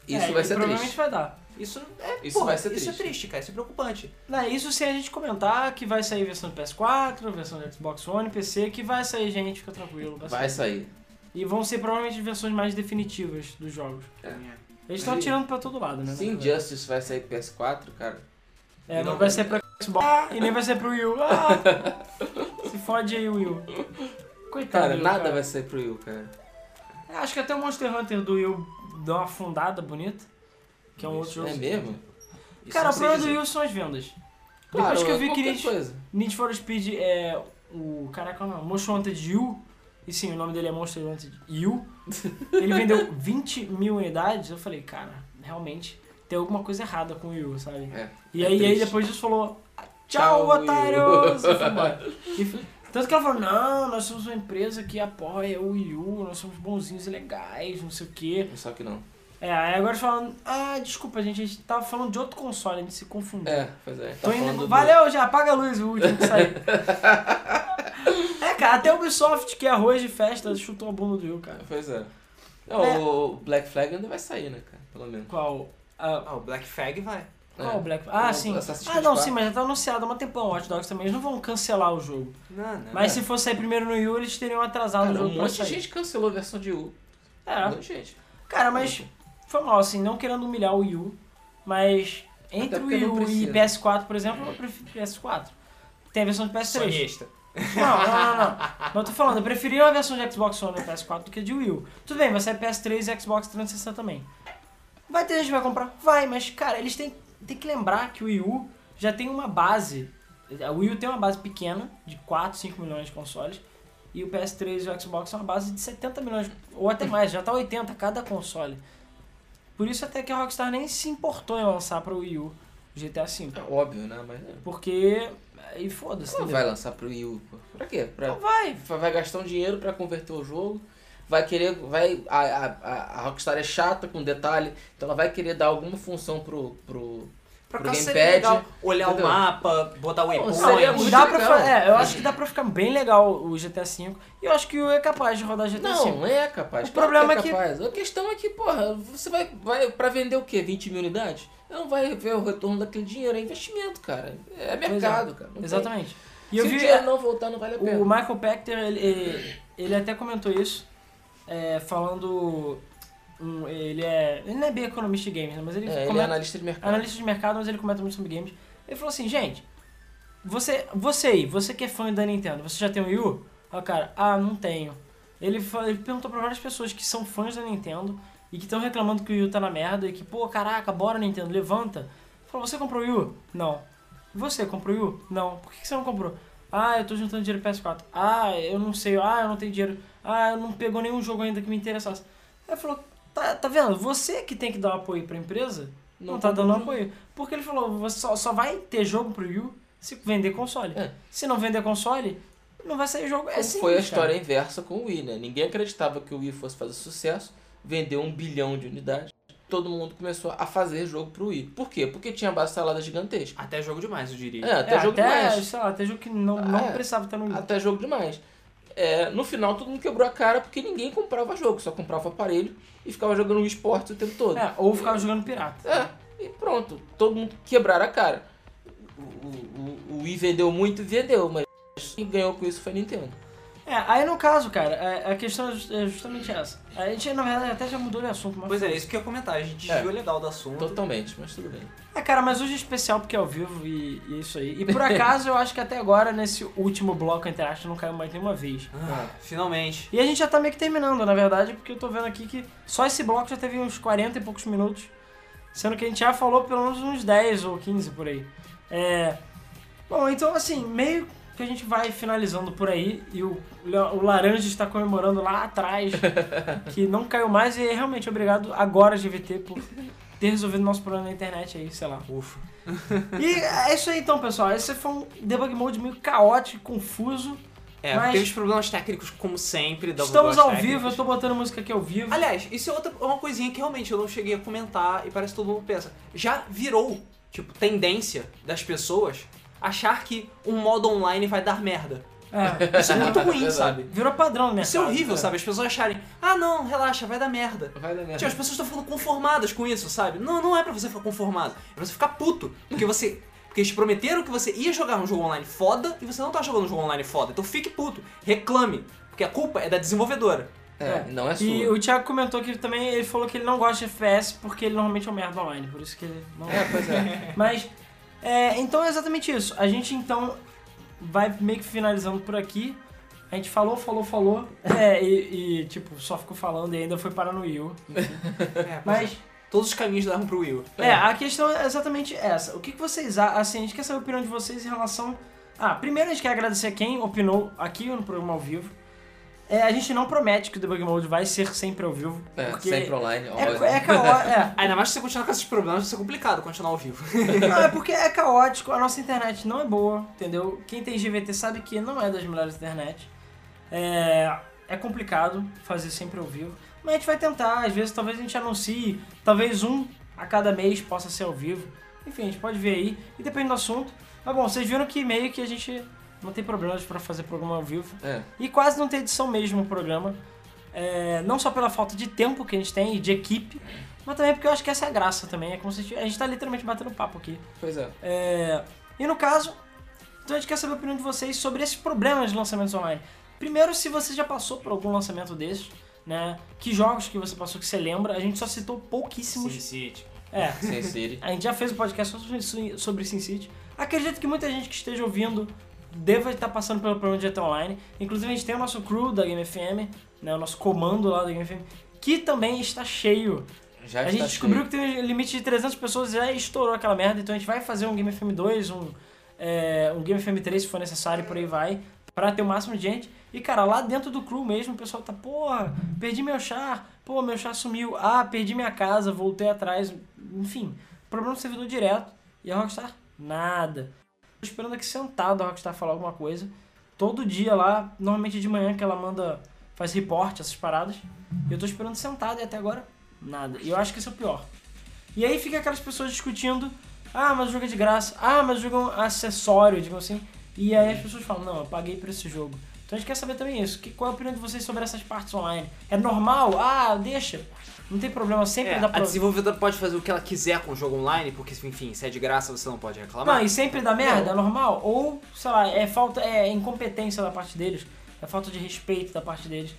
Isso É, vai ser provavelmente triste. vai dar. Isso é, Isso porra, vai ser Isso é triste. triste, cara, isso é preocupante. Não, isso sem a gente comentar que vai sair versão do PS4, versão do Xbox One, PC, que vai sair, gente, fica tranquilo. Vai Vai sair. sair. E vão ser provavelmente versões mais definitivas dos jogos. Eles estão Sim. tirando pra todo lado, né? Se na verdade. Injustice vai sair PS4, cara. É, não Não. vai ser pra Xbox e nem vai ser pro Wii U. Ah! Se fode aí, Wii U. Coitado. Cara, Wii U, nada cara. vai sair pro Wii, cara. Acho que até o Monster Hunter do Wii U dá uma afundada bonita. Que é um outro jogo. É mesmo? Cara, sei problema do U são as vendas. Claro, Depois que eu vi que Need, coisa. Need for Speed é o. Caraca, não. Monster Hunter U. E sim, o nome dele é Monster Hunter U. Ele vendeu 20 mil unidades. Eu falei, cara, realmente tem alguma coisa errada com o Wii U, sabe? É. E é aí, aí depois disso falou, Tchau, tchau, Wii U." otários! E foi tanto que ela falou, não, nós somos uma empresa que apoia o Wii U, nós somos bonzinhos e legais, não sei o quê. Só que não. É, aí agora falando, ah, desculpa, gente, a gente tava falando de outro console, a gente se confundiu. É, pois é. Tô Tá indo- do- Valeu, já apaga a luz, o último que saiu. é, cara, até o Ubisoft, que é arroz de festa, chutou a bunda do U, cara. Pois é. Não, É. O Black Flag ainda vai sair, né, cara? Pelo menos. Qual? Ah, Ah, o Black Flag vai. qual É. o Black? Ah, O sim. Ah, não, 4. sim, mas já tá anunciado há um tempão o Watch Dogs também. Eles não vão cancelar o jogo. Não, não. Mas se fosse sair primeiro no Wii U, eles teriam atrasado Cara, o um jogo pra monte de gente cancelou a versão de U. Um É. monte de gente. Cara, mas foi mal, assim, não querendo humilhar o Wii U, mas entre o Wii U e precisa. PS4, por exemplo, eu prefiro PS4. Tem a versão de PS3. Sonhista. Não, não, não, não. Mas eu tô falando, eu preferia a versão de Xbox One e PS4 do que de Wii U. Tudo bem, vai sair PS3 e Xbox 360 também. Vai ter gente que vai comprar? Vai, mas, cara, eles têm, têm que lembrar que o Wii U já tem uma base. O Wii U tem uma base pequena, de 4, 5 milhões de consoles. E o PS3 e o Xbox são uma base de 70 milhões, ou até mais, já tá 80 cada console. Por isso até que a Rockstar nem se importou em lançar para o Wii U GTA V. É óbvio, né? Mas é. Porque. Aí foda-se, não entendeu? vai lançar pro Wii U, pô. Pra quê? Pra... Não vai. Vai gastar um dinheiro pra converter o jogo. Vai querer. Vai, a, a, a- a Rockstar é chata com detalhe. Então ela vai querer dar alguma função pro. pro Pra pro seria legal olhar entendeu? o mapa, botar o waypoint. seria muito dá pra legal. fa- é, eu acho que dá pra ficar bem legal o GTA V. E eu acho que o é capaz de rodar GTA V. Não, é capaz. O Claro problema é que- capaz. A questão é que, porra, você vai, vai pra vender o quê? 20 mil unidades? Não vai ver o retorno daquele dinheiro, é investimento, cara. É mercado, cara. Não tem- Exatamente. E Se eu o vi dinheiro não voltar, não vale a pena. o Michael Pachter, ele, ele, ele até comentou isso, é, falando. Um, ele é. Ele não é bem economista de games, né, mas ele É, ele é comenta- analista de mercado. analista de mercado, mas ele comenta muito sobre games. Ele falou assim, gente, você, você aí, você que é fã da Nintendo, você já tem o Wii U? O cara, ah, não tenho. Ele, ele perguntou pra várias pessoas que são fãs da Nintendo e que estão reclamando que o Wii U tá na merda e que, pô, caraca, bora Nintendo, levanta. Falou, você comprou o Wii U? Não. Você comprou o Wii U? Não. Por que que você não comprou? Ah, eu tô juntando dinheiro pro PS4. Ah, eu não sei. Ah, eu não tenho dinheiro. Ah, eu não pegou nenhum jogo ainda que me interessasse. Aí falou, tá, tá vendo? Você que tem que dar apoio pra empresa não, tá dando apoio. Porque ele falou, você só, só vai ter jogo pro Wii U se vender console. É. Se não vender console, não vai sair jogo. É simples, foi a cara. história inversa com o Wii, né? Ninguém acreditava que o Wii fosse fazer sucesso, vendeu um bilhão de unidades. Todo mundo começou a fazer jogo pro Wii. Por quê? Porque tinha base instalada gigantesca. Até jogo demais, eu diria. É, até É, jogo até, demais. sei lá, até jogo que não, Ah, não é. precisava estar no Wii. Até jogo demais. É, no final, todo mundo quebrou a cara porque ninguém comprava jogo, só comprava aparelho e ficava jogando Wii Sports o tempo todo. É, ou ficava jogando pirata. É, e pronto. Todo mundo quebraram a cara. O, o, o Wii vendeu muito, vendeu, mas quem ganhou com isso foi a Nintendo. É, aí no caso, cara, é- a questão é é justamente essa. A gente, na verdade, até já mudou de assunto, mas. Pois é, isso que eu ia comentar. A gente É. desviou legal do assunto. Totalmente, mas tudo bem. É, cara, mas hoje é especial porque é ao vivo e, e é isso aí. E por acaso, eu acho que até agora, nesse último bloco Interact, não caiu mais nenhuma vez. Ah, finalmente. E a gente já tá meio que terminando, na verdade, porque eu tô vendo aqui que só esse bloco já teve uns 40 e poucos minutos. Sendo que a gente já falou pelo menos uns 10 ou 15 por aí. É. Bom, então assim, meio que a gente vai finalizando por aí e o, o Laranja está comemorando lá atrás que não caiu mais e realmente obrigado agora, GVT, por ter resolvido nosso problema na internet aí, sei lá. Ufa. E é isso aí então, pessoal. Esse foi um debug mode meio caótico, confuso. É, Mas- teve os problemas técnicos, como sempre. Estamos ao técnicos. vivo, eu tô botando música aqui ao vivo. Aliás, isso é outra, uma coisinha que realmente eu não cheguei a comentar e parece que todo mundo pensa. Já virou, tipo, tendência das pessoas achar que um modo online vai dar merda. É. Isso é muito ruim, Verdade. sabe? Virou padrão mercado. Isso é horrível, é. sabe? As pessoas acharem, ah não, relaxa, vai dar merda. Vai dar merda. Tipo, as pessoas estão ficando conformadas com isso, sabe? Não, não é pra você ficar conformado. É pra você ficar puto. Porque você. Porque eles prometeram que você ia jogar um jogo online foda e você não tá jogando um jogo online foda. Então fique puto. Reclame. Porque a culpa é da desenvolvedora. É, não é sua. E o Thiago comentou que ele também ele falou que ele não gosta de FPS porque ele normalmente é um merda online, por isso que ele não É, pois é. Mas, é, então é exatamente isso. A gente então vai meio que finalizando por aqui. A gente falou, falou, falou, é, e, e, tipo, só ficou falando e ainda foi parar no Will. É, Mas, Todos os caminhos levam pro Will. é, a questão é exatamente essa. O que, que vocês acham? Assim, a gente quer saber a opinião de vocês em relação. Ah, primeiro a gente quer agradecer a quem opinou aqui no programa ao vivo. É, a gente não promete que o Debug Mode vai ser sempre ao vivo. É, porque sempre online. é, óbvio. é, caó- é, Ainda mais se você continuar com esses problemas, vai ser complicado continuar ao vivo. Não, é porque é caótico, a nossa internet não é boa, entendeu? Quem tem GVT sabe que não é das melhores internet. É, é complicado fazer sempre ao vivo. Mas a gente vai tentar, às vezes talvez a gente anuncie, talvez um a cada mês possa ser ao vivo. Enfim, a gente pode ver aí, e depende do assunto. Mas bom, vocês viram que meio que a gente não tem problemas pra fazer programa ao vivo. É. E quase não tem edição mesmo o programa. É, não só pela falta de tempo que a gente tem e de equipe, mas também porque eu acho que essa é a graça também. É como se a gente, tá literalmente batendo papo aqui. Pois é. É, e no caso, então a gente quer saber a opinião de vocês sobre esses problemas de lançamentos online. Primeiro, se você já passou por algum lançamento desses, né? Que jogos que você passou que você lembra? A gente só citou pouquíssimos. City. É. Sin City. A gente já fez um podcast sobre, sobre SimCity. Acredito que muita gente que esteja ouvindo deva estar passando pelo problema de GTA Online. Inclusive, a gente tem o nosso crew da Game FM, né, o nosso comando lá da Game FM, que também está cheio. Já a gente descobriu cheio. que tem um limite de 300 pessoas e já estourou aquela merda, então a gente vai fazer um Game FM 2, um, é, um Game FM 3 se for necessário e por aí vai, pra ter o máximo de gente. E cara, lá dentro do crew mesmo, o pessoal tá, porra, perdi meu char, pô, meu char sumiu, ah, perdi minha casa, voltei atrás, enfim, problema do servidor direto. E a Rockstar, nada. Esperando aqui sentado a Rockstar falar alguma coisa. Todo dia lá, normalmente de manhã que ela manda, faz report, essas paradas. E eu tô esperando sentado e até agora, nada. E eu acho que isso é o pior. E aí fica aquelas pessoas discutindo, ah, mas o jogo é de graça, ah, mas o jogo é um acessório, digamos assim. E aí as pessoas falam, não, eu paguei por esse jogo. Então a gente quer saber também isso. Que, qual é a opinião de vocês sobre essas partes online? É normal? Ah, deixa. Não tem problema, sempre É, dá a pra... desenvolvedora pode fazer o que ela quiser com o jogo online, porque, enfim, se é de graça você não pode reclamar. Não, e sempre dá merda, Não. é normal. Ou, sei lá, é falta, é incompetência da parte deles, é falta de respeito da parte deles.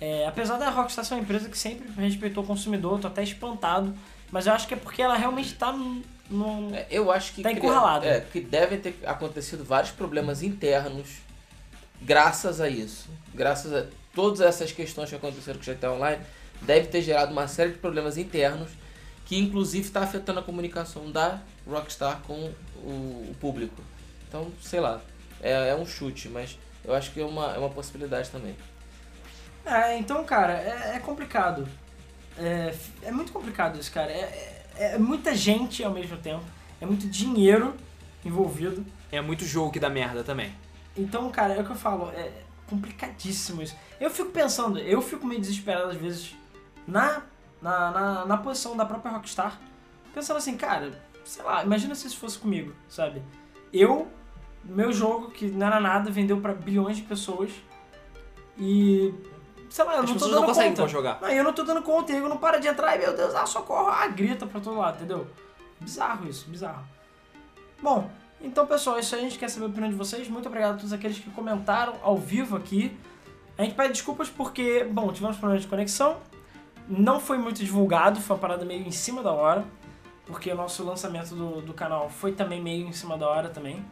É, apesar da Rockstar ser uma empresa que sempre respeitou o consumidor, tô até espantado. Mas eu acho que é porque ela realmente tá num. num- É, Eu acho que. Tá encurralado. É, que devem ter acontecido vários problemas internos graças a isso. Graças a todas essas questões que aconteceram com o GTA Online, deve ter gerado uma série de problemas internos que inclusive está afetando a comunicação da Rockstar com o, o público. Então, sei lá, é, é um chute, mas eu acho que é uma, é uma possibilidade também. É, então, cara, é, é complicado. É, é muito complicado isso, cara. É, é- é muita gente ao mesmo tempo, é muito dinheiro envolvido. É muito jogo que dá merda também. Então, cara, é o que eu falo, é complicadíssimo isso. Eu fico pensando, eu fico meio desesperado às vezes na, na, na, na posição da própria Rockstar, pensando assim, cara, sei lá, imagina se isso fosse comigo, sabe? Eu, meu jogo, que não era nada, vendeu pra bilhões de pessoas e. Sei lá, eu As não tô dando não conta. jogar. Não, eu não tô dando conta, eu não para de entrar, e meu Deus, ah, socorro, ah, grita pra todo lado, entendeu? Bizarro isso, bizarro. Bom, então pessoal, isso aí a gente quer saber a opinião de vocês. Muito obrigado a todos aqueles que comentaram ao vivo aqui. A gente pede desculpas porque, bom, tivemos problemas de conexão. Não foi muito divulgado, foi uma parada meio em cima da hora. Porque o nosso lançamento do, do canal foi também meio em cima da hora também.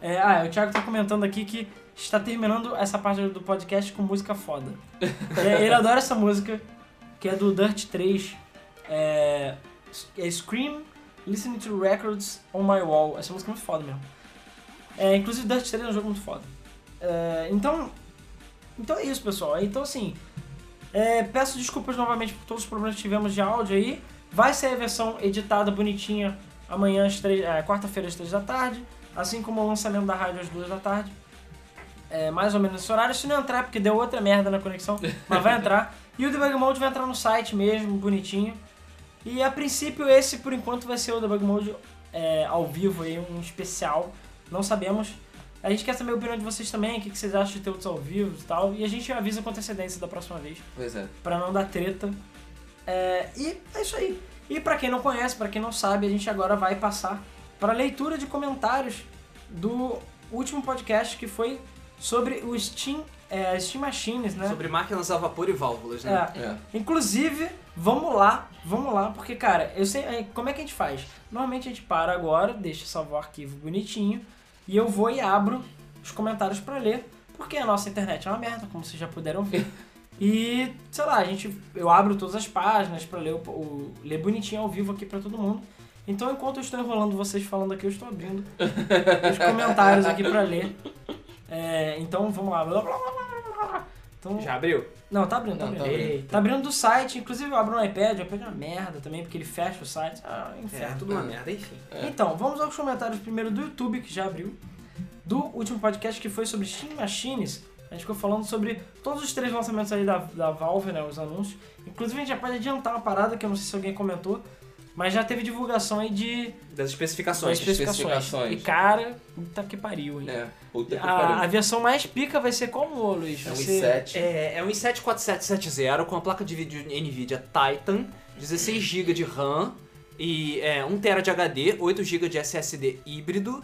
É, ah, o Thiago tá comentando aqui que está terminando essa parte do podcast com música foda. É, ele adora essa música, que é do Dirt 3. É, é Scream Listening to Records on My Wall. Essa música é muito foda mesmo. É, inclusive, Dirt 3 é um jogo muito foda. É, então, então é isso, pessoal. Então, assim, é, peço desculpas novamente por todos os problemas que tivemos de áudio aí. Vai sair a versão editada, bonitinha, amanhã, três- é, quarta-feira, às 3 da tarde. Assim como o lançamento da rádio às 2 da tarde. É, mais ou menos nesse horário. Se não entrar, porque deu outra merda na conexão, mas vai entrar. E o Debug Mode vai entrar no site mesmo, bonitinho. E a princípio esse, por enquanto, vai ser o Debug Mode é, ao vivo aí, um especial. Não sabemos. A gente quer saber a opinião de vocês também, o que vocês acham de ter outros ao vivo e tal. E a gente avisa com antecedência da próxima vez, Pois é. pra não dar treta. É, e é isso aí. E pra quem não conhece, pra quem não sabe, a gente agora vai passar para leitura de comentários do último podcast que foi sobre o Steam, é, Steam Machines, né? Sobre máquinas a vapor e válvulas, né? É, É. Inclusive, vamos lá, vamos lá, porque, cara, eu sei. é, Como é que a gente faz? Normalmente a gente para agora, deixa salvar o arquivo bonitinho, e eu vou e abro os comentários pra ler, porque a nossa internet é uma merda, como vocês já puderam ver. E, sei lá, a gente, eu abro todas as páginas pra ler, o, o- ler bonitinho ao vivo aqui pra todo mundo. Então, enquanto eu estou enrolando vocês falando aqui, eu estou abrindo os comentários aqui pra ler. É, então, vamos lá. Então, Já abriu? não, tá abrindo, tá Não, tá abrindo. Tá abrindo do site, inclusive eu abro no iPad, o iPad é uma merda também, porque ele fecha o site. Ah, É, inferno. tudo uma merda, enfim. É. Então, vamos aos comentários primeiro do YouTube, que já abriu. Do último podcast que foi sobre Steam Machines. A gente ficou falando sobre todos os três lançamentos aí da, da Valve, né, os anúncios. Inclusive a gente já pode adiantar uma parada que eu não sei se alguém comentou, mas já teve divulgação aí de Das especificações. das especificações. especificações. E cara, puta que pariu, hein? É. Puta que A, a pariu. versão mais pica vai ser como, Luiz? É um Vai ser- i7. É, é um i7-4770 com a placa de vídeo NVIDIA Titan, 16 GB de RAM e é, 1 TB de HD, 8 GB de SSD híbrido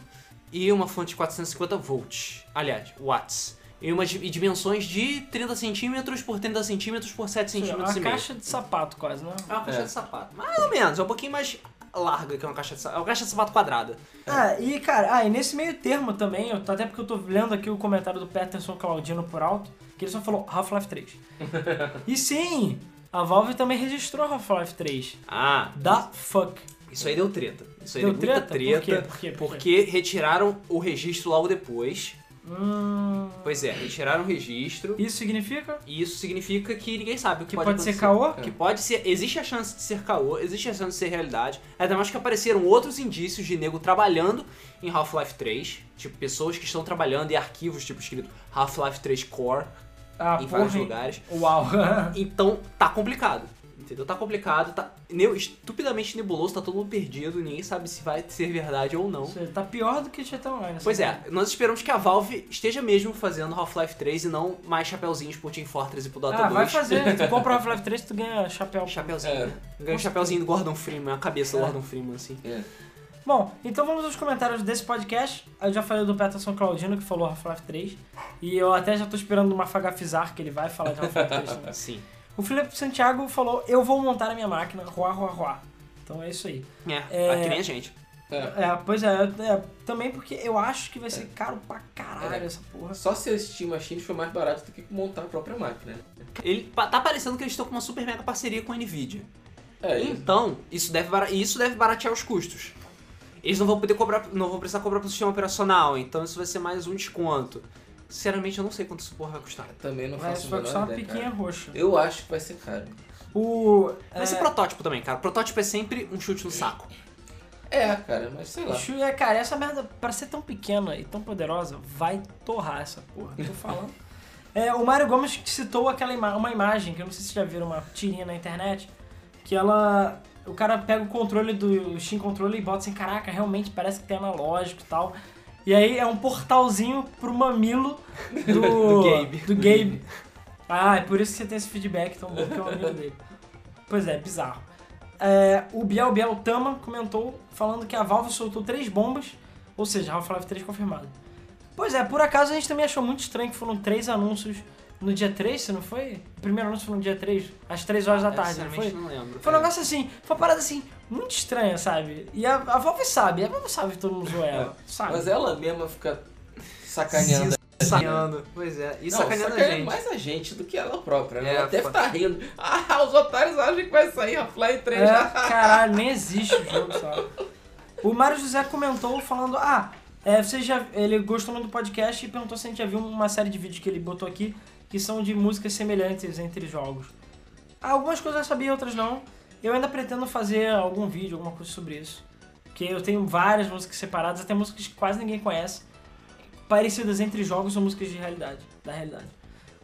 e uma fonte de 450 volts. Aliás, watts. E, umas dimensões de 30 centímetros por 30 centímetros por 7 É centímetros uma e meio. caixa de sapato quase, né? É uma caixa É. de sapato. Mais ou menos, é um pouquinho mais larga que uma caixa de sapato. É uma caixa de sapato quadrada. Ah, e cara, ah, e nesse meio termo também, eu, até porque eu tô lendo aqui o comentário do Peterson Claudino por alto, que ele só falou Half-Life 3. e sim, a Valve também registrou Half-Life 3. Ah, Da fuck. isso aí deu treta. Isso aí Deu deu, muita treta? treta. Por quê? Por quê? Por quê? Porque retiraram o registro logo depois. Hum, Pois é, retiraram o registro. isso significa E isso significa que ninguém sabe o que, que pode, ser acontecer. caô? Que pode ser. Existe a chance de ser caô, existe a chance de ser realidade. Ainda mais que apareceram outros indícios de nego trabalhando em Half-Life 3. Tipo, pessoas que estão trabalhando em arquivos, tipo, escrito Half-Life 3 Core Ah, em vários porra, hein? lugares. Uau. Então, tá complicado. Entendeu? Tá complicado, tá ne- estupidamente nebuloso, tá todo mundo perdido, ninguém sabe se vai ser verdade ou não. Isso aí tá pior do que GTA Online. Pois é, nós esperamos que a Valve esteja mesmo fazendo Half-Life 3 e não mais chapeuzinhos pro Team Fortress e pro Dota Ah, 2. vai fazer. Tu compra o Half-Life 3, tu ganha chapéu. Chapeuzinho, É. Ganha um chapeuzinho do Gordon Freeman, a cabeça do É. Gordon Freeman, assim. É. Bom, então vamos aos comentários desse podcast. Eu já falei do Peterson Claudino, que falou Half-Life 3. E eu até já tô esperando uma Fagafizar, que ele vai falar de Half-Life 3 também. Sim. O Felipe Santiago falou, eu vou montar a minha máquina, ruá, ruá, ruá. Então é isso aí. É, É. é... que nem a gente. É. É, pois é, é, também porque eu acho que vai ser caro pra caralho É. essa porra. Só se a Steam Machines foi mais barato do que montar a própria máquina. Ele, pa- tá parecendo que eles estão com uma super mega parceria com a Nvidia. É, isso. Então, isso deve, isso deve baratear os custos. Eles não vão poder cobrar, não vão precisar cobrar pro sistema operacional, então isso vai ser mais um desconto. Sinceramente, eu não sei quanto essa porra vai custar. Também não faço vai custar uma ideia, piquinha cara. roxa. Eu acho que vai ser caro. O. Vai ser protótipo também, cara. Protótipo é sempre um chute no saco. É, cara, mas sei lá. Chu- É, cara, essa merda, pra ser tão pequena e tão poderosa, vai torrar essa porra. Tô falando. É, o Mário Gomes citou aquela ima uma imagem, que eu não sei se vocês já viram uma tirinha na internet, que ela. O cara pega o controle do Steam Controle e bota assim, caraca, realmente parece que tem analógico e tal. E aí é um portalzinho pro mamilo do, Do Gabe. do Gabe. Ah, é por isso que você tem esse feedback tão bom que é o amigo dele. Pois é, bizarro. É, o Biel Biel Tama comentou falando que a Valve soltou três bombas, ou seja, Half-Life 3 confirmado. Pois é, por acaso a gente também achou muito estranho que foram três anúncios no dia 3, se não foi? O primeiro anúncio foi no dia 3, às 3 horas da tarde, não foi? Não lembro. Foi um negócio assim, foi uma parada assim, muito estranha, sabe? E a, a Valve sabe, a Valve sabe que todo mundo zoou ela, sabe? Mas ela mesma fica sacaneando. Sacaneando. Pois é. E Não, sacaneando a gente. mais a gente do que ela própria, né? É, ela deve foda. estar rindo. Ah, os otários acham que vai sair Half-Life 3. É, caralho, nem existe o jogo, sabe? O Mário José comentou falando, ah, é, você já, ele gostou muito do podcast e perguntou se a gente já viu uma série de vídeos que ele botou aqui que são de músicas semelhantes entre jogos. Algumas coisas eu sabia, outras não. Eu ainda pretendo fazer algum vídeo, alguma coisa sobre isso. Porque eu tenho várias músicas separadas, até músicas que quase ninguém conhece, parecidas entre jogos ou músicas de realidade, da realidade.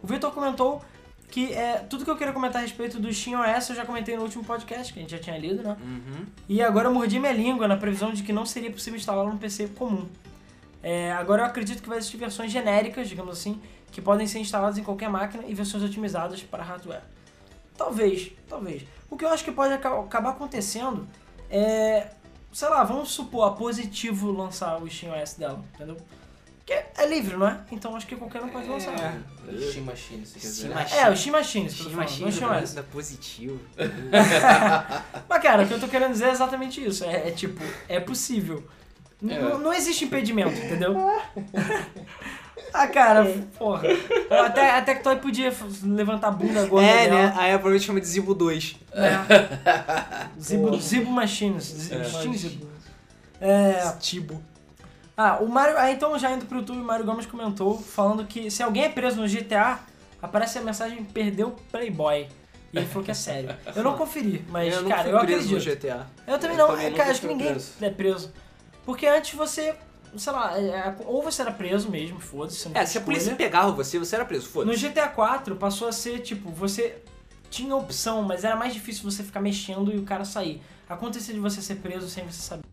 O Vitor comentou que é, tudo que eu queria comentar a respeito do SteamOS eu já comentei no último podcast, que a gente já tinha lido, né? Uhum. E agora eu mordi minha língua na previsão de que não seria possível instalá-lo no PC comum. É, agora eu acredito que vai existir versões genéricas, digamos assim, que podem ser instaladas em qualquer máquina e versões otimizadas para hardware. Talvez, talvez. O que eu acho que pode aca- acabar acontecendo é, sei lá, vamos supor a Positivo lançar o SteamOS dela, entendeu? Porque é livre, não é? Então acho que qualquer um pode lançar. É. Steam Machine, se quiser. Steam Machine. É, o Steam Machine, Steam Machine não o SteamOS. da positivo. Mas, cara, o que eu tô querendo dizer é exatamente isso. É, é tipo, é possível. N- É. Não existe impedimento, entendeu? ah, cara, porra. Até, até que Toy podia levantar a bunda gorda É, dela. né? Aí a provavelmente chama de Zibo 2. É. Zibo, Zibo Machines. Z- É. Zibo. É, Tibo. ah, o Mario. Ah, então já indo pro YouTube, o Mário Gomes comentou falando que se alguém é preso no GTA, aparece a mensagem perdeu Playboy. E ele falou que é sério. Eu não conferi, mas, eu não cara, fui eu preso acredito. no GTA. Eu também Eu não, também é, nunca cara, acho que ninguém preso. é preso. Porque antes você, sei lá, é, ou você era preso mesmo, foda-se. É, se a polícia pegava você, você era preso, No foda-se. GTA 4 passou a ser tipo, você tinha opção, mas era mais difícil você ficar mexendo e o cara sair. Acontecia de você ser preso sem você saber.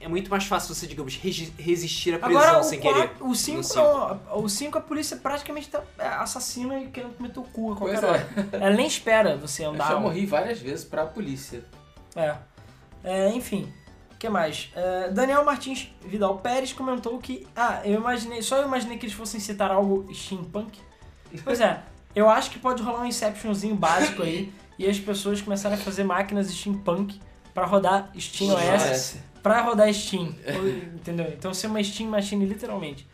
É muito mais fácil você, digamos, resistir à prisão Agora, sem o, querer. 4, o 5 No cinco. não. O 5 a polícia praticamente tá é, assassina e querendo comer o cu a qualquer Pois hora. Ela nem espera você Eu andar. já morri várias vezes pra polícia. É. É, enfim. O que mais? É, Daniel Martins Vidal Pérez comentou que. Ah, eu imaginei. Só eu imaginei que eles fossem citar algo steampunk. Pois é, eu acho que pode rolar um Inceptionzinho básico aí. e as pessoas começarem a fazer máquinas steampunk pra rodar Steam OS. Pra rodar Steam. entendeu? Então ser uma Steam Machine, literalmente.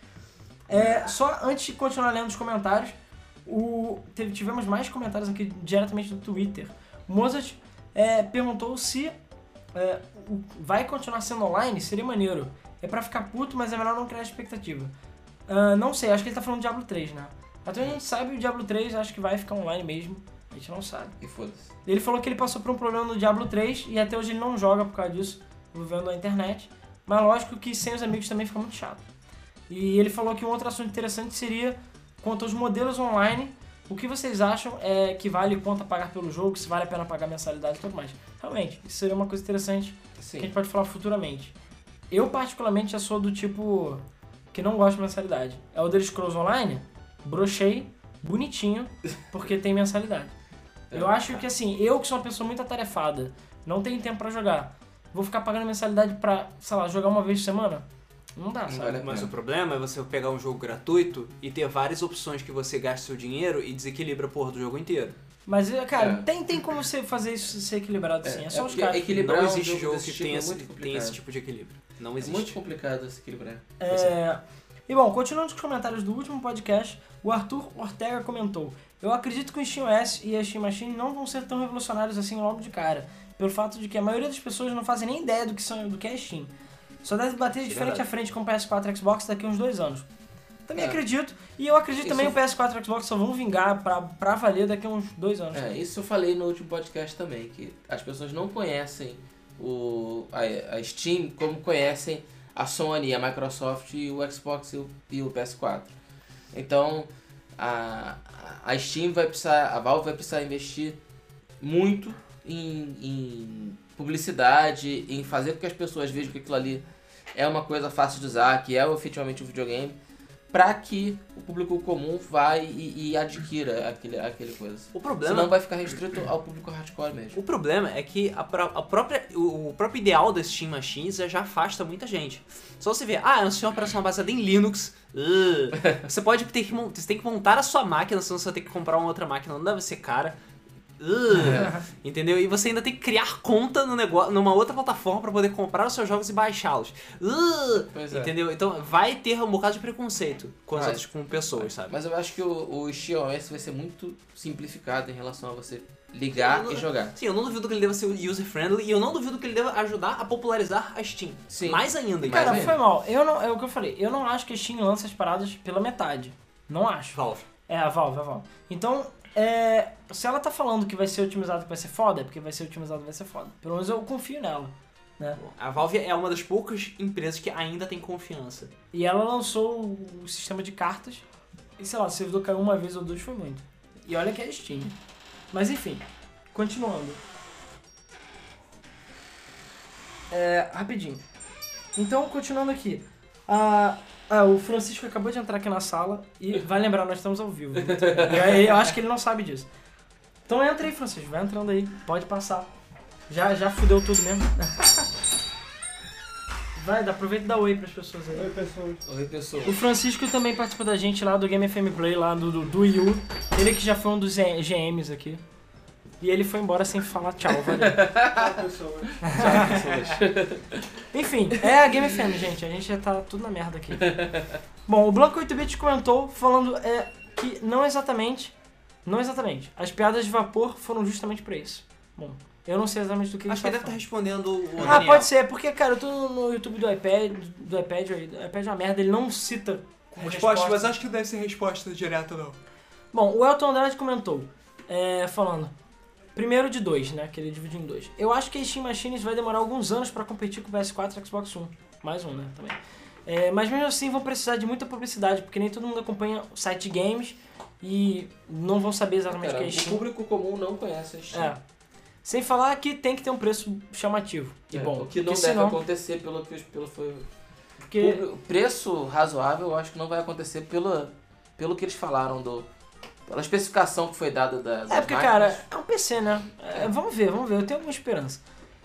É, só antes de continuar lendo os comentários, o, teve- tivemos mais comentários aqui diretamente do Twitter. Mozart é, perguntou se é, vai continuar sendo online, seria maneiro. É pra ficar puto, mas é melhor não criar expectativa. Ah, não sei, acho que ele tá falando do Diablo 3, né? Até a gente sabe o Diablo 3, acho que vai ficar online mesmo. A gente não sabe. E foda-se. Ele falou que ele passou por um problema no Diablo 3 e até hoje ele não joga por causa disso, vendo na internet. Mas lógico que sem os amigos também fica muito chato. E ele falou que um outro assunto interessante seria quanto aos modelos online. O que vocês acham é que vale quanto a pagar pelo jogo, se vale a pena pagar mensalidade e tudo mais. Realmente, isso seria uma coisa interessante que a Sim. gente pode falar futuramente. Eu, particularmente, já sou do tipo que não gosto de mensalidade. É o Elder Scrolls Online, brochei, bonitinho, porque tem mensalidade. Eu acho que assim, eu que sou uma pessoa muito atarefada, não tenho tempo pra jogar, vou ficar pagando mensalidade pra, sei lá, jogar uma vez por semana? Não dá, Não sabe? vale a Mas o problema é você pegar um jogo gratuito e ter várias opções que você gasta seu dinheiro e desequilibra a porra do jogo inteiro. Mas, cara, É. tem, tem como você fazer isso ser equilibrado assim, é, só os caras. equilibrar não um existe jogo que tipo tenha é esse, muito tem esse tipo de equilíbrio. Não É existe. muito complicado se equilibrar. É... E bom, continuando com os comentários do último podcast, o Arthur Ortega comentou: Eu acredito que o SteamOS e a Steam Machine não vão ser tão revolucionários assim logo de cara, pelo fato de que a maioria das pessoas não fazem nem ideia do que, são, do que é Steam. Só deve bater de frente a frente com o PS4 e Xbox daqui a uns dois anos. Também É. acredito. E eu acredito Isso- também que o PS4 e o Xbox só vão vingar pra, pra valer daqui a uns dois anos. É, isso eu falei no último podcast também, que as pessoas não conhecem o, a, a Steam como conhecem a Sony, a Microsoft e o Xbox e o, e o PS4. Então a, a Steam vai precisar, a Valve vai precisar investir muito em, em publicidade, em fazer com que as pessoas vejam que aquilo ali é uma coisa fácil de usar, que é efetivamente um videogame, para que o público comum vá e, e adquira aquele, aquele coisa. O problema Senão vai ficar restrito ao público hardcore mesmo. O problema é que a, a própria, o, o próprio ideal das Steam Machines já afasta muita gente. Só você vê, ah, é um sistema operacional baseado em Linux. ugh. você pode ter que, você tem que montar a sua máquina, senão você vai ter que comprar uma outra máquina, não deve ser cara. Entendeu? E você ainda tem que criar conta no negócio, numa outra plataforma para poder comprar os seus jogos e baixá-los. Pois é. Entendeu? Então vai ter um bocado de preconceito com as Vai. outras com pessoas, sabe? Mas eu acho que o, o SteamOS vai ser muito simplificado em relação a você ligar não- e jogar. Sim, eu não duvido que ele deva ser user-friendly e eu não duvido que ele deva ajudar a popularizar a Steam. Sim. Mais ainda, Cara, ainda. foi mal. Eu não, é o que eu falei. Eu não acho que a Steam lança as paradas pela metade. Não acho. Valve. É, a Valve, a Valve. Então, é, se ela tá falando que vai ser otimizado que vai ser foda, é porque vai ser otimizado vai ser foda. Pelo menos eu confio nela. Né? A Valve é uma das poucas empresas que ainda tem confiança. E ela lançou o sistema de cartas. E sei lá, se o servidor caiu uma vez ou duas foi muito. E olha que é Steam. Mas enfim, continuando. É, rapidinho. Então, continuando aqui. Ah, ah, o Francisco acabou de entrar aqui na sala e vai lembrar, nós estamos ao vivo. E aí, eu acho que ele não sabe disso. Então entra aí, Francisco, vai entrando aí, pode passar. Já, já fudeu tudo mesmo. Vai, dá, aproveita e dá oi pras pessoas aí. Oi, pessoal. O Francisco também participa da gente lá do Game FM Play, lá do, do, do Wii U. Ele que já foi um dos GMs aqui. E ele foi embora sem falar tchau, valeu. Enfim, é a Game FM, gente. A gente já tá tudo na merda aqui. Bom, o Blanco 8-Bit comentou falando é, que não exatamente, não exatamente, as piadas de vapor foram justamente pra isso. Bom, eu não sei exatamente do que Acho que ele tá deve estar falando. respondendo o Ah, Daniel. pode ser, porque, cara, eu tô no YouTube do iPad, do iPad, aí, do iPad é uma merda, ele não cita como Resposta, mas acho que não deve ser resposta direta, não. Bom, o Elton Andrade comentou, é, falando, primeiro de dois, né, que ele dividiu em dois. Eu acho que a Steam Machines vai demorar alguns anos pra competir com o PS4 e Xbox One. Mais um, né, também. É, mas mesmo assim vão precisar de muita publicidade, porque nem todo mundo acompanha o site games e não vão saber exatamente o que é o Steam. público comum não conhece a Steam. É. Sem falar que tem que ter um preço chamativo e É, bom. o que não deve senão, acontecer pelo que pelo foi porque o preço razoável, eu acho que não vai acontecer pelo pelo que eles falaram do pela especificação que foi dada da das É porque, máquinas. cara, é um PC, né? É, vamos ver, vamos ver, eu tenho alguma esperança.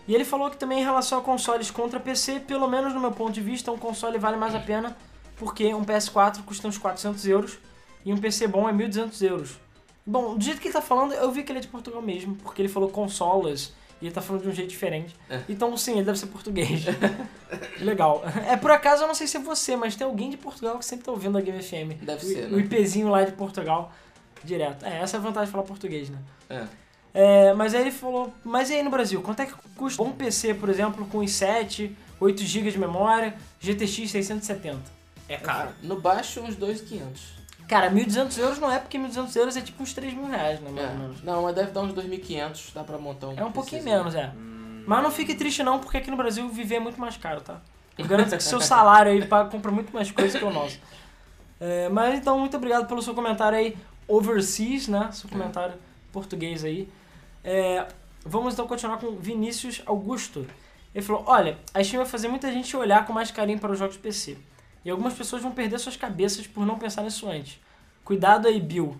E ele falou que também em relação a consoles contra PC, pelo menos no meu ponto de vista, um console vale mais a pena porque um PS4 custa uns 400 euros e um PC bom é 1.200 euros. Bom, do jeito que ele tá falando, eu vi que ele é de Portugal mesmo, porque ele falou consolas e ele tá falando de um jeito diferente. É. Então, sim, ele deve ser português. Legal. É, por acaso, eu não sei se é você, mas tem alguém de Portugal que sempre tá ouvindo a Game FM. Deve O- ser, O né? IPzinho lá de Portugal, direto. É, essa é a vantagem de falar português, né? É. É, mas aí ele falou, mas e aí no Brasil, quanto é que custa um PC, por exemplo, com os 7, 8 GB de memória, GTX 670? É caro. No baixo uns 2.500. Cara, 1.200 euros não é, porque 1.200 euros é tipo uns 3 mil reais, né, mais ou É. menos. Não, mas deve dar uns 2.500, dá pra montar um É um pouquinho PCzinho. menos, é. Mas não fique triste não, porque aqui no Brasil viver é muito mais caro, tá? Eu garanto que seu salário aí paga, compra muito mais coisa que o nosso. É, mas então, muito obrigado pelo seu comentário aí, overseas, né? Seu comentário português aí. É, vamos então continuar com Vinícius Augusto. Ele falou, olha, a Steam vai fazer muita gente olhar com mais carinho para os jogos de PC. E algumas pessoas vão perder suas cabeças por não pensar nisso antes. Cuidado aí, Bill.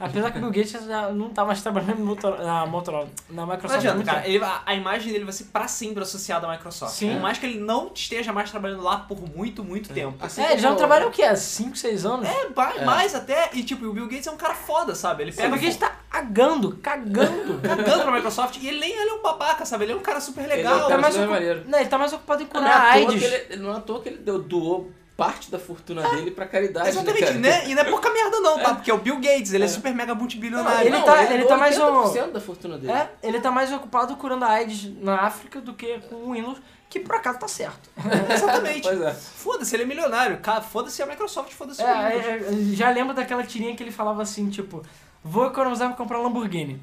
Apesar que o Bill Gates já não tá mais trabalhando Motor- na Motorola, na Não Microsoft. há adianta, cara. tempo. Ele, a, a imagem dele vai ser pra sempre associada à Microsoft. Sim. Por mais que ele não esteja mais trabalhando lá por muito, muito tempo. Assim É, ele já não trabalha o quê? Há 5, 6 anos? É, vai É. mais até. E tipo, o Bill Gates é um cara foda, sabe? Ele O pega Bill Gates tá agando, cagando. cagando pra Microsoft e ele nem ele é um babaca, sabe? Ele é um cara super Ele é legal. cara Tá mais super ocu- maneiro. Não, ele tá mais ocupado em Não é curar à toa AIDS. ele, não é à toa que ele deu- doou parte da fortuna dele pra caridade, Exatamente, né, né? E não é pouca merda não, tá? Porque é o Bill Gates, ele é, super mega multibilionário. Ele Não, tá- ele doou tá mais um- 80% da fortuna dele. É, ele tá mais ocupado curando a AIDS na África do que com o Windows, Que por acaso tá certo. Exatamente. Pois é. Foda-se, ele é milionário. Foda-se a Microsoft, foda-se o É, Windows. é, é, já lembro daquela tirinha que ele falava assim, tipo, vou economizar pra comprar um Lamborghini.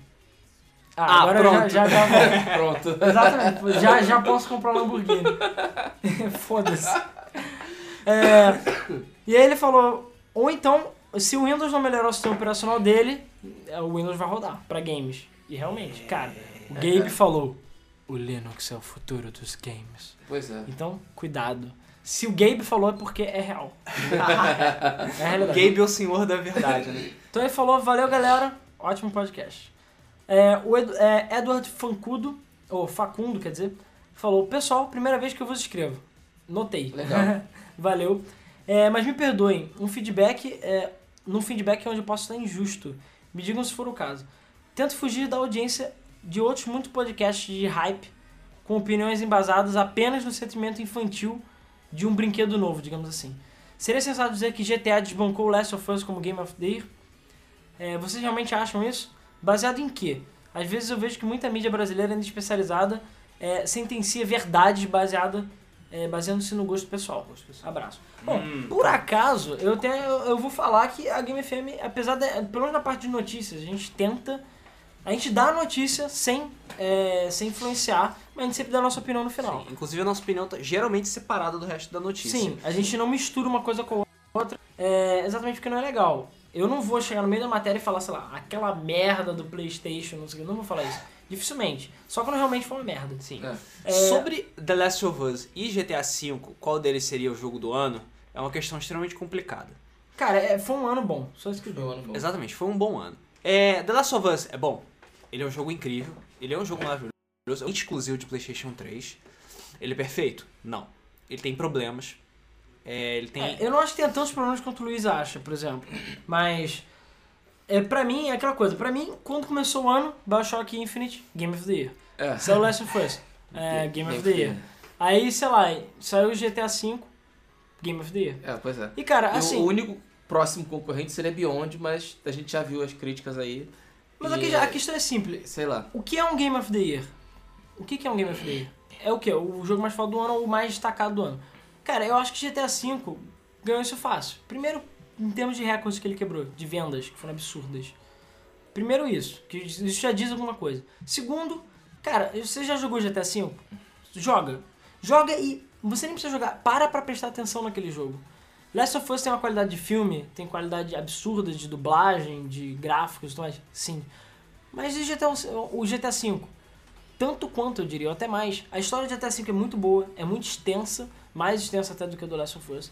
Ah, Ah, agora pronto. já, já, já Pronto. Exatamente, já, já posso comprar um Lamborghini. Foda-se. É, e aí ele falou, ou então, se o Windows não melhorar o sistema operacional dele, é, o Windows vai rodar pra games. E realmente, cara, o Gabe falou, o Linux é o futuro dos games. Pois é. Então, cuidado. Se o Gabe falou é porque é real. é realidade. Gabe é o senhor da verdade, né? Então ele falou, valeu galera, ótimo podcast. É, o Edu- é, Edward Fancudo, ou Facundo, quer dizer, falou, pessoal, primeira vez que eu vos escrevo. Notei. Legal. Valeu. É, mas me perdoem, um feedback, é, num feedback onde eu posso estar injusto. Me digam se for o caso. Tento fugir da audiência de outros muitos podcasts de hype, com opiniões embasadas apenas no sentimento infantil de um brinquedo novo, digamos assim. Seria sensato dizer que GTA desbancou Last of Us como Game of the Year? É, vocês realmente acham isso? Baseado em quê? Às vezes eu vejo que muita mídia brasileira ainda especializada é, sentencia verdades baseada, é, baseando-se no gosto pessoal. Abraço. Bom, por acaso, eu, até, eu, eu vou falar que a Game FM, apesar de, pelo menos na parte de notícias, a gente tenta, a gente dá a notícia sem, é, sem influenciar, mas a gente sempre dá a nossa opinião no final. Sim, Inclusive a nossa opinião tá geralmente separada do resto da notícia. Sim, a gente não mistura uma coisa com a outra, é, exatamente porque não é legal. Eu não vou chegar no meio da matéria e falar, sei lá, aquela merda do Playstation, não sei o que, não vou falar isso. Dificilmente. Só quando realmente for uma merda. Sim. É. É, Sobre The Last of Us e GTA V, qual deles seria o jogo do ano, é uma questão extremamente complicada. Cara, é, foi um ano bom. Só isso que eu Foi um digo. ano bom. Exatamente, foi um bom ano. É, The Last of Us é bom. Ele é um jogo incrível. Ele é um jogo maravilhoso. É um exclusivo de PlayStation 3. Ele é perfeito? Não. Ele tem problemas. É, ele tem. É, eu não acho que tenha tantos problemas quanto o Luiz acha, por exemplo. Mas, é, pra mim, é aquela coisa. Pra mim, quando começou o ano, Bioshock Infinite, Game of the Year. É. Saiu Last of Us, é, Game of the Year. Aí, sei lá, saiu o GTA V, Game of the Year. É, pois é. E, cara, E assim... o único próximo concorrente seria Beyond, mas a gente já viu as críticas aí. Mas E, a questão é simples. Sei lá. O que é um Game of the Year? O que que é um Game of the Year? É o quê? O jogo mais foda do ano ou o mais destacado do ano? Cara, eu acho que GTA V ganhou isso fácil. Primeiro, em termos de recordes que ele quebrou, de vendas, que foram absurdas. Primeiro isso, que isso já diz alguma coisa. Segundo, cara, você já jogou GTA V? Joga. Joga e você nem precisa jogar. Para pra prestar atenção naquele jogo. Last of Us tem uma qualidade de filme, tem qualidade absurda de dublagem, de gráficos e tudo mais. Sim. Mas e GTA, o GTA V? Tanto quanto, eu diria, ou até mais. A história de GTA V é muito boa, é muito extensa, mais extensa até do que a do Last of Us.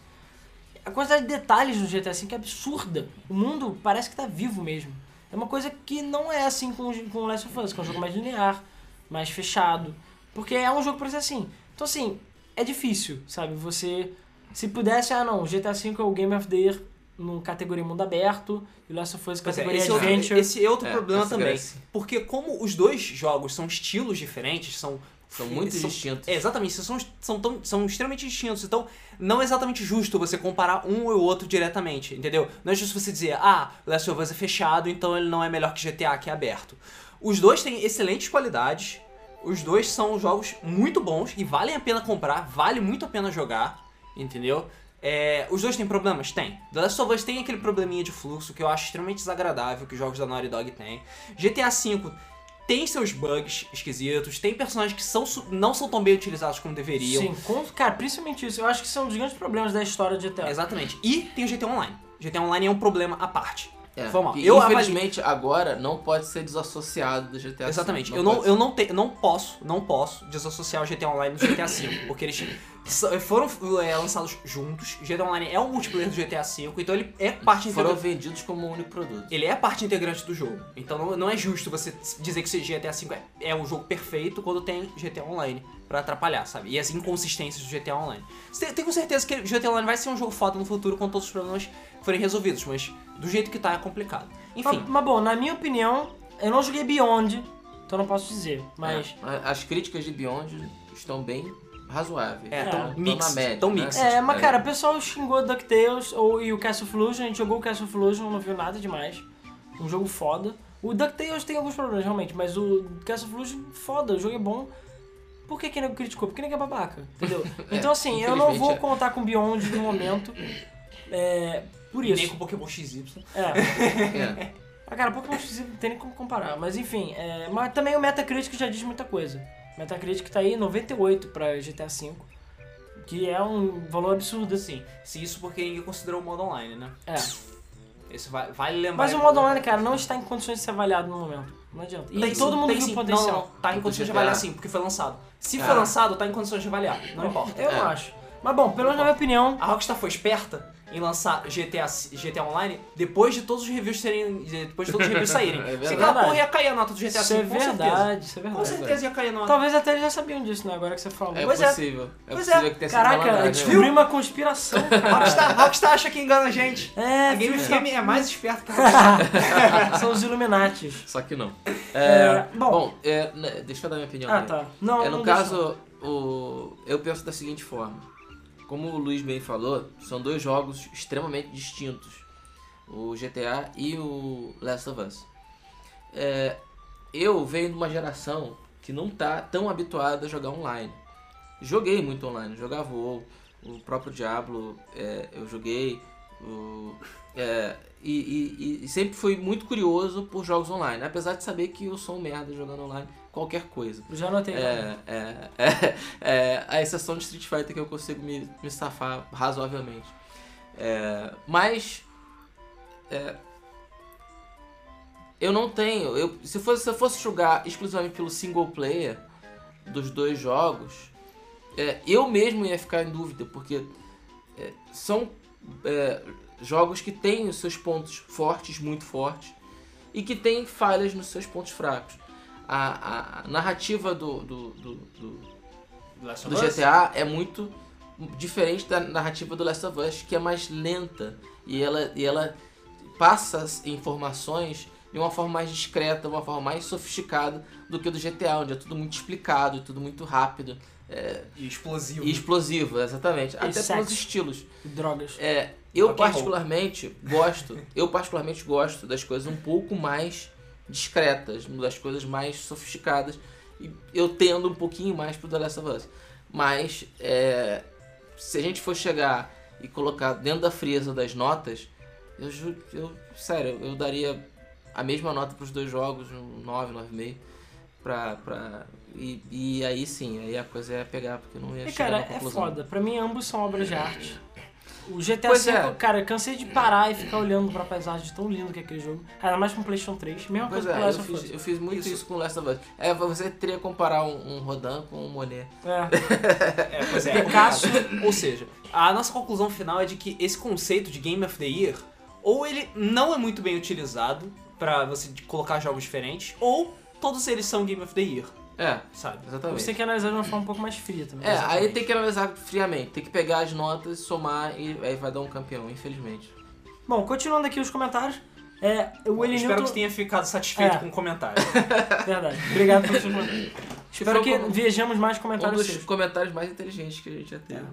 A quantidade de detalhes no GTA V é absurda. O mundo parece que tá vivo mesmo. É uma coisa que não é assim com, com o Last of Us, que é um jogo mais linear, mais fechado. Porque é um jogo pra ser assim. Então, assim, é difícil, sabe? Você. Se pudesse, ah não, GTA V é o Game of the Year num categoria mundo aberto, e o Last of Us é, categoria esse, é outro, Adventure. esse é outro É, problema também. Porque como os dois jogos são estilos diferentes, são. São muito distintos. É, exatamente, são, são, tão, são extremamente distintos. Então, não é exatamente justo você comparar um ou outro diretamente, entendeu? Não é justo você dizer, ah, Last of Us é fechado, então ele não é melhor que GTA, que é aberto. Os dois têm excelentes qualidades, os dois são jogos muito bons e valem a pena comprar, vale muito a pena jogar, entendeu? É, os dois têm problemas? Tem. The Last of Us tem aquele probleminha de fluxo que eu acho extremamente desagradável que os jogos da Naughty Dog têm. GTA V tem seus bugs esquisitos, tem personagens que são, não são tão bem utilizados como deveriam. Sim, com- cara, principalmente isso. Eu acho que são um dos grandes problemas da história de GTA. Exatamente. E tem o GTA Online. GTA Online é um problema à parte. É, Eu avali- infelizmente agora não pode ser desassociado do GTA V. Exatamente. eu não, eu não, te, não posso, não posso desassociar o GTA Online do GTA V, porque eles foram é, lançados juntos. O GTA Online é um multiplayer do GTA V, então ele é parte. Foram integrante. vendidos como um único produto. Ele é parte integrante do jogo. Então não, não é justo você dizer que esse GTA V é, é um jogo perfeito quando tem GTA Online pra atrapalhar, sabe? E as inconsistências do GTA Online. Tenho certeza que o GTA Online vai ser um jogo foda no futuro quando todos os problemas forem resolvidos, mas do jeito que tá é complicado. Enfim, Mas, mas bom, na minha opinião, eu não joguei Beyond, então não posso dizer. Mas. É, as críticas de Beyond estão bem razoáveis. É, tão Estão mixed, na média. tão né? mixed. É, mas cara, o pessoal xingou DuckTales ou, e o Castle of Illusion, a gente jogou o Castle of Illusion, não viu nada demais. Um jogo foda. O DuckTales tem alguns problemas, realmente, mas o Castle of Illusion, foda, o jogo é bom. Por que que nego criticou? Porque nego é babaca, entendeu? Então assim, eu não vou é. contar com Beyond no momento, é, por Nem isso. com Pokémon XY. É. É. Ah, cara, Pokémon X não tem nem como comparar. Mas enfim, é, mas também o Metacritic já diz muita coisa. Metacritic tá aí 98 pra GTA V, que é um valor absurdo assim. Sim, se isso porque ninguém considerou o modo online, né? É. Isso vai, vale lembrar. Mas o modo online, cara, não está em condições de ser avaliado no momento. Não adianta. E Tem todo mundo tem viu sim. potencial. Não, não, tá em condições de avaliar sim, porque foi lançado. Se Ah. foi lançado, tá em condições de avaliar. Não importa. Eu É. acho. Mas bom, pelo menos na minha opinião, A Rockstar foi esperta em lançar GTA, GTA Online depois de todos os reviews serem. Depois de todos os reviews saírem. É verdade. Se aquela porra ia cair a nota do GTA é V, com certeza. verdade, isso é Com verdade. certeza ia cair a nota. Talvez até eles já sabiam disso, né? Agora que você falou. É Pois é. possível. É Pois possível é. que tenha sido Caraca, malandragem. descobri uma conspiração. Rockstar, Rockstar acha que engana a gente. É, a Game FM é mais esperta que a Rockstar. São os Illuminatis. Só que não. É, bom. bom, é, né, deixa eu dar minha opinião. Ah, aqui. tá. Não, É, não no deixa. caso, o, eu penso da seguinte forma. Como o Luiz bem falou, são dois jogos extremamente distintos. O GTA e o Last of Us. É, eu venho de uma geração que não tá tão habituada a jogar online. Joguei muito online, jogava o, o próprio Diablo, é, eu joguei. O, é, e, e- e sempre fui muito curioso por jogos online, apesar de saber que eu sou um merda jogando online qualquer coisa. Já anotei. É, é, é, é, a exceção de Street Fighter que eu consigo me, me safar razoavelmente. É, mas é, eu não tenho. Eu, se, fosse, se eu fosse jogar exclusivamente pelo single player dos dois jogos, é, eu mesmo ia ficar em dúvida, porque é, são é, jogos que têm os seus pontos fortes, muito fortes, e que têm falhas nos seus pontos fracos. A, a narrativa do, do, do, do, do? GTA é muito diferente da narrativa do Last of Us, que é mais lenta e ela, e ela passa as informações de uma forma mais discreta, uma forma mais sofisticada do que o do GTA, onde é tudo muito explicado, tudo muito rápido é, E explosivo. e explosivo, exatamente. Até sexo. pelos estilos. Drogas. É, eu roll. particularmente gosto, eu particularmente gosto das coisas um pouco mais discretas, das coisas mais sofisticadas. E eu tendo um pouquinho mais pro The Last of Us. Mas é, se a gente for chegar e colocar dentro da frieza das notas, eu, eu sério, eu daria a mesma nota pros dois jogos, um 9, 9,5. Pra, pra, e, e aí sim, aí a coisa ia pegar, porque não ia E chegar cara, na é foda. Pra mim, ambos são obras de arte. O GTA Pois V, é. cara, eu cansei de parar e ficar olhando pra paisagem de tão lindo que é aquele jogo. Ainda mais com o PlayStation 3. Mesma Pois coisa com é, o eu Last of fiz, Us. eu fiz muito isso. Isso. com Last of Us. É, você teria que comparar um, um Rodan com um Monet. É. É, pois é. Picasso. Ou seja, a nossa conclusão final é de que esse conceito de Game of the Year, ou ele não é muito bem utilizado pra você colocar jogos diferentes, ou todos eles são Game of the Year, É, sabe? exatamente. Você tem que analisar de uma forma um pouco mais fria também. É, aí exatamente. tem que analisar friamente. Tem que pegar as notas, somar e aí vai dar um campeão, infelizmente. Bom, continuando aqui os comentários. É, o Eli Espero Newton... que você tenha ficado satisfeito É. com o comentário. Verdade. Obrigado pelo seu comentário. Espero que como- vejamos mais Um comentários dos seus. comentários mais inteligentes que a gente já teve. É.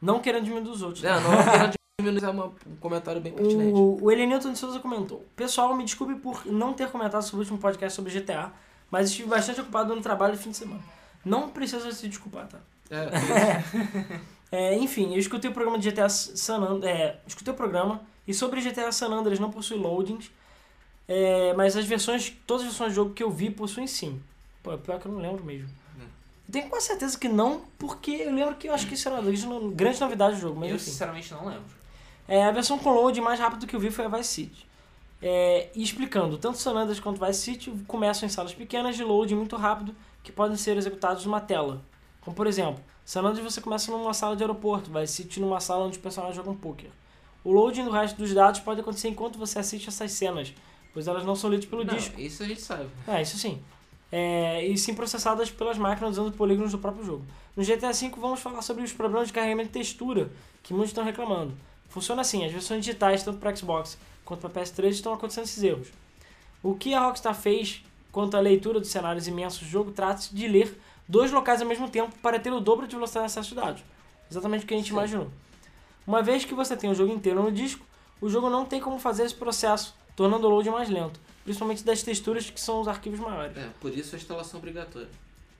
Não querendo diminuir dos outros. Não, não quero diminuir, é uma- um comentário bem pertinente. O, o Elenilton de Souza comentou: Pessoal, me desculpe por não ter comentado sobre o último podcast sobre GTA, mas estive bastante ocupado no trabalho no fim de semana. Não precisa se desculpar, tá? É, É, enfim, eu escutei o programa de GTA San Andreas. É, escutei o programa e sobre GTA San Andreas não possui loadings, é, mas as versões, todas as versões do jogo que eu vi possuem sim. Pô, pior que eu não lembro mesmo. Eu tenho quase certeza que não, porque eu lembro que eu acho que isso era uma grande novidade do jogo, mas Eu enfim. sinceramente não lembro. É, a versão com load mais rápido que eu vi foi a Vice City. É, e explicando, tanto San Andreas quanto Vice City começam em salas pequenas de load muito rápido que podem ser executados numa tela. Como por exemplo, San Andreas você começa numa sala de aeroporto, Vice City numa sala onde os personagens jogam poker. O loading do resto dos dados pode acontecer enquanto você assiste essas cenas, pois elas não são lidas pelo não, disco. isso a gente sabe. É, isso sim. É, e sim processadas pelas máquinas usando polígonos do próprio jogo. No GTA V vamos falar sobre os problemas de carregamento de textura, que muitos estão reclamando. Funciona assim, as versões digitais, tanto para Xbox quanto para PS3, estão acontecendo esses erros. O que a Rockstar fez quanto à leitura dos cenários imensos do jogo trata-se de ler dois locais ao mesmo tempo para ter o dobro de velocidade de acesso de dados. Exatamente o que a gente Sim. imaginou. Uma vez que você tem o jogo inteiro no disco, o jogo não tem como fazer esse processo, tornando o load mais lento, principalmente das texturas que são os arquivos maiores. É, por isso a instalação obrigatória.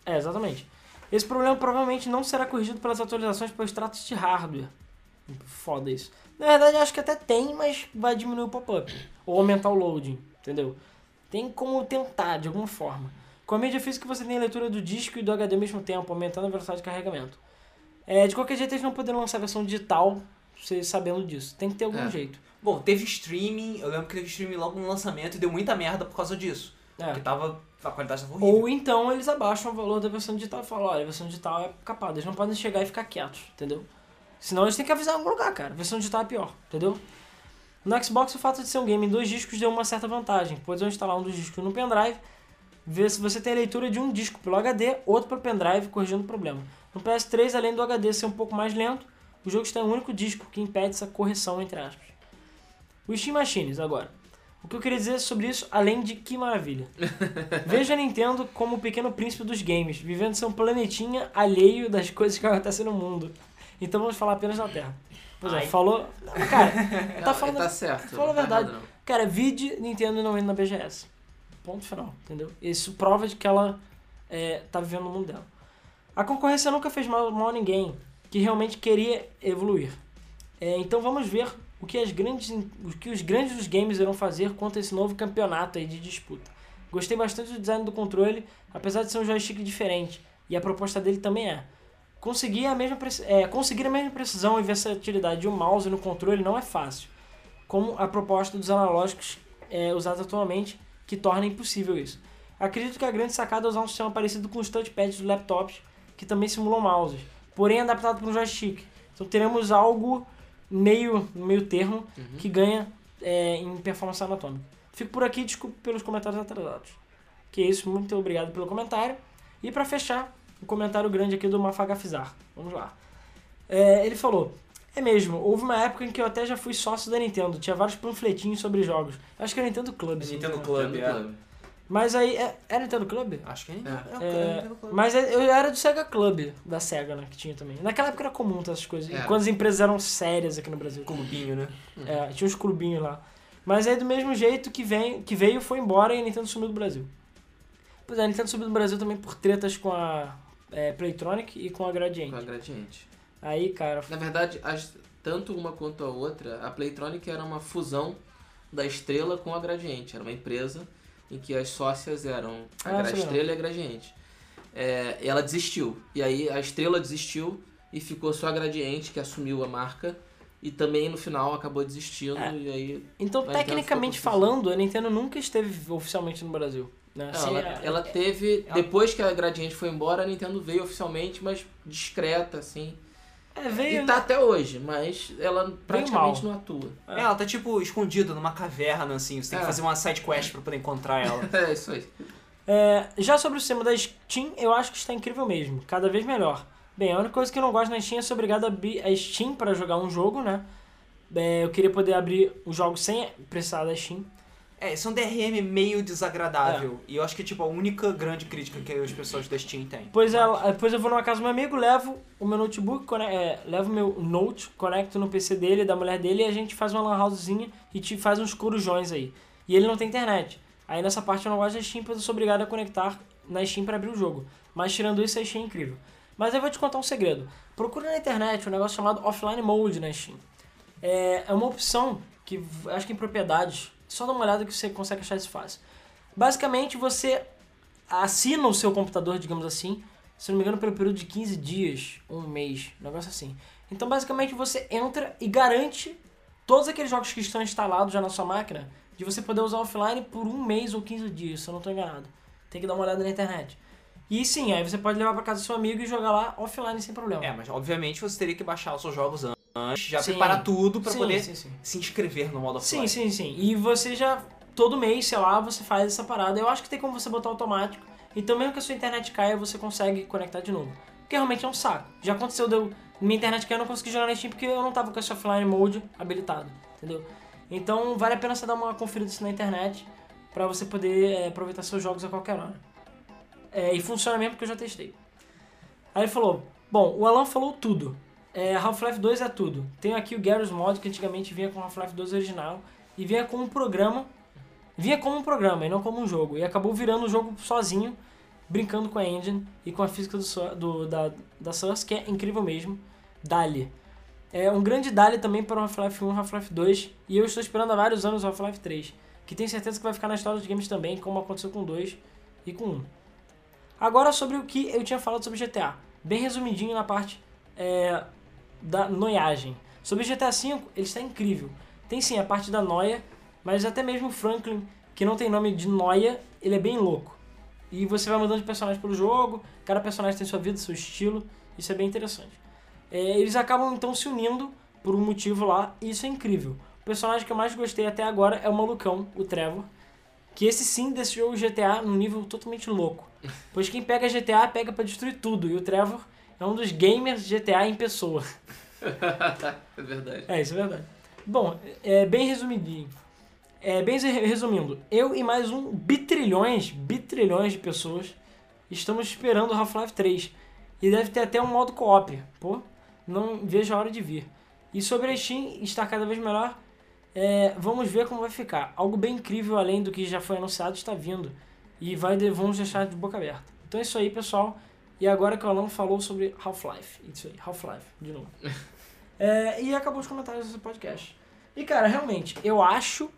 É, exatamente. Esse problema provavelmente não será corrigido pelas atualizações para os tratos de hardware. Foda isso. Na verdade, acho que até tem, mas vai diminuir o pop-up. Ou aumentar o loading, entendeu? Tem como tentar, de alguma forma. Com a mídia física você tem a leitura do disco e do HD ao mesmo tempo, aumentando a velocidade de carregamento. É, de qualquer jeito, eles não poderão lançar a versão digital, você sabendo disso. Tem que ter algum É. jeito. Bom, teve streaming, eu lembro que teve streaming logo no lançamento e deu muita merda por causa disso. É. Porque tava. A qualidade tava horrível. Ou então eles abaixam o valor da versão digital e falam, olha, a versão digital é capaz, eles não podem chegar e ficar quietos, entendeu? Senão eles têm que avisar em algum lugar, cara. A versão digital é pior, entendeu? No Xbox, o fato de ser um game em dois discos deu uma certa vantagem. Pois eu instalar um dos discos no pendrive, ver se você tem a leitura de um disco pelo HD, outro pelo pendrive, corrigindo o problema. No PS3, além do HD ser um pouco mais lento, o jogo está em um único disco que impede essa correção, entre aspas. O Steam Machines, agora. O que eu queria dizer sobre isso, além de que maravilha. Veja a Nintendo como o pequeno príncipe dos games, vivendo seu planetinha alheio das coisas que acontecem no mundo. Então vamos falar apenas na Terra. Pois é, Ai. falou. Cara, tá falando. tá certo. fala a tá verdade. errado. Cara, vide Nintendo não indo na BGS. Ponto final, entendeu? Isso prova de que ela é, tá vivendo no mundo dela. A concorrência nunca fez mal, mal a ninguém que realmente queria evoluir. É, então vamos ver o que, as grandes, o que os grandes dos games irão fazer contra esse novo campeonato aí de disputa. Gostei bastante do design do controle, apesar de ser um joystick diferente, e a proposta dele também é. Conseguir a mesma, é, conseguir a mesma precisão e versatilidade de um mouse no controle não é fácil, como a proposta dos analógicos é, usados atualmente, que torna impossível isso. Acredito que a grande sacada é usar um sistema parecido com os touchpads dos laptops, que também simulam mouses, porém adaptado para um joystick. Então teremos algo meio, meio termo que ganha é, em performance anatômica. Fico por aqui, desculpe pelos comentários atrasados. Que é isso, muito obrigado pelo comentário. E para fechar, um comentário grande aqui do Mafagafizar. Vamos lá. É, ele falou: É mesmo, houve uma época em que eu até já fui sócio da Nintendo, tinha vários panfletinhos sobre jogos. Eu acho que é Nintendo Club. Nintendo. Club, Nintendo é. Club. Mas aí, é, é Nintendo Club? Acho que é, É. é, o É, Nintendo Club. mas eu era do Sega Club, da Sega, né, que tinha também. Naquela época era comum ter essas coisas. É. Quando as empresas eram sérias aqui no Brasil. Clubinho, né? É, tinha uns clubinhos lá. Mas aí do mesmo jeito que, vem, que veio, foi embora e a Nintendo sumiu do Brasil. Pois é, a Nintendo sumiu do Brasil também por tretas com a é, Playtronic e com a Gradiente. Com a Gradiente. Aí, cara, Na verdade, as- tanto uma quanto a outra, a Playtronic era uma fusão da Estrela com a Gradiente. Era uma empresa em que as sócias eram a Ah. Estrela e a Gradiente. É, ela desistiu. E aí a Estrela desistiu e ficou só a Gradiente, que assumiu a marca. E também no final acabou desistindo. É. E aí. então tecnicamente falando, a Nintendo nunca esteve oficialmente no Brasil. Né? Assim, ela, é- ela teve. ela- Depois que a Gradiente foi embora, a Nintendo veio oficialmente, mas discreta, assim. é, veio, E tá até hoje, mas ela praticamente não atua. É, ela tá tipo escondida numa caverna, assim. Você tem que É. fazer uma side quest pra poder encontrar ela. É isso aí. É, já sobre o sistema da Steam, eu acho que está incrível mesmo, cada vez melhor. Bem, a única coisa que eu não gosto na Steam é ser obrigado a abrir a Steam para jogar um jogo, né? É, eu queria poder abrir os jogos sem precisar da Steam. É, esse é um DRM meio desagradável. E eu acho que é tipo a única grande crítica que as pessoas da Steam têm. Depois, ela- depois eu vou numa casa do meu amigo, levo o meu notebook, cone- é, levo o meu Note, conecto no PC dele, da mulher dele, e a gente faz uma lan housezinha e te faz uns corujões aí. E ele não tem internet. Aí nessa parte eu não gosto da Steam, pois eu sou obrigado a conectar na Steam para abrir o jogo. Mas tirando isso, a Steam é incrível. Mas eu vou te contar um segredo. Procura na internet um negócio chamado Offline Mode na Steam. É, é uma opção que acho que em propriedades, só dá uma olhada que você consegue achar isso fácil. Basicamente você assina o seu computador, digamos assim, se não me engano, pelo período de 15 dias, um mês, um negócio assim. Então, basicamente, você entra e garante todos aqueles jogos que estão instalados já na sua máquina, de você poder usar offline por um mês ou 15 dias, se eu não estou enganado. Tem que dar uma olhada na internet. E sim, aí você pode levar para casa do seu amigo e jogar lá offline sem problema. É, mas obviamente você teria que baixar os seus jogos antes, já Sim. preparar tudo pra Sim, poder sim, sim. se inscrever no modo Sim, offline. sim, sim. E você já, todo mês, sei lá, você faz essa parada. Eu acho que tem como você botar automático. Então, mesmo que a sua internet caia, você consegue conectar de novo. Porque realmente é um saco. Já aconteceu, deu. Minha internet caiu, eu não consegui jogar na Steam porque eu não tava com esse offline mode habilitado, entendeu? Então, vale a pena você dar uma conferida na internet pra você poder é, aproveitar seus jogos a qualquer hora. É, e funciona mesmo porque eu já testei. Aí ele falou: Bom, o Alan falou tudo. É, Half-Life 2 é tudo. Tenho aqui o Garry's Mod, que antigamente vinha com Half-Life 2 original. E vinha como um programa. Vinha como um programa e não como um jogo. E acabou virando um jogo sozinho. brincando com a engine e com a física do, do- da, da Source, que é incrível mesmo. Dali. É um grande Dali também para o Half-Life 1 e Half-Life 2, e eu estou esperando há vários anos o Half-Life 3, que tenho certeza que vai ficar na história dos games também, como aconteceu com o 2 e com o 1. Agora sobre o que eu tinha falado sobre GTA. Bem resumidinho na parte é, da noiagem. Sobre GTA V, ele está incrível. Tem sim a parte da noia, mas até mesmo Franklin, que não tem nome de noia, ele é bem louco. E você vai mudando de personagem pelo jogo, cada personagem tem sua vida, seu estilo, isso é bem interessante. É, eles acabam então se unindo por um motivo lá, e isso é incrível. O personagem que eu mais gostei até agora é o malucão, o Trevor, que esse sim decidiu o GTA num nível totalmente louco. Pois quem pega GTA pega pra destruir tudo, e o Trevor é um dos gamers GTA em pessoa. É verdade. É, isso é verdade. Bom, é bem resumidinho. É, bem re- resumindo, eu e mais um bitrilhões, bitrilhões de pessoas estamos esperando o Half-Life 3. E deve ter até um modo co-op. Pô, não vejo a hora de vir. E sobre a Steam, está cada vez melhor. É, vamos ver como vai ficar. Algo bem incrível além do que já foi anunciado está vindo. E vai vamos deixar de boca aberta. Então é isso aí, pessoal. E agora que o Alan falou sobre Half-Life. Isso aí, Half-Life, de novo. É, e acabou os comentários desse podcast. E cara, realmente, eu acho,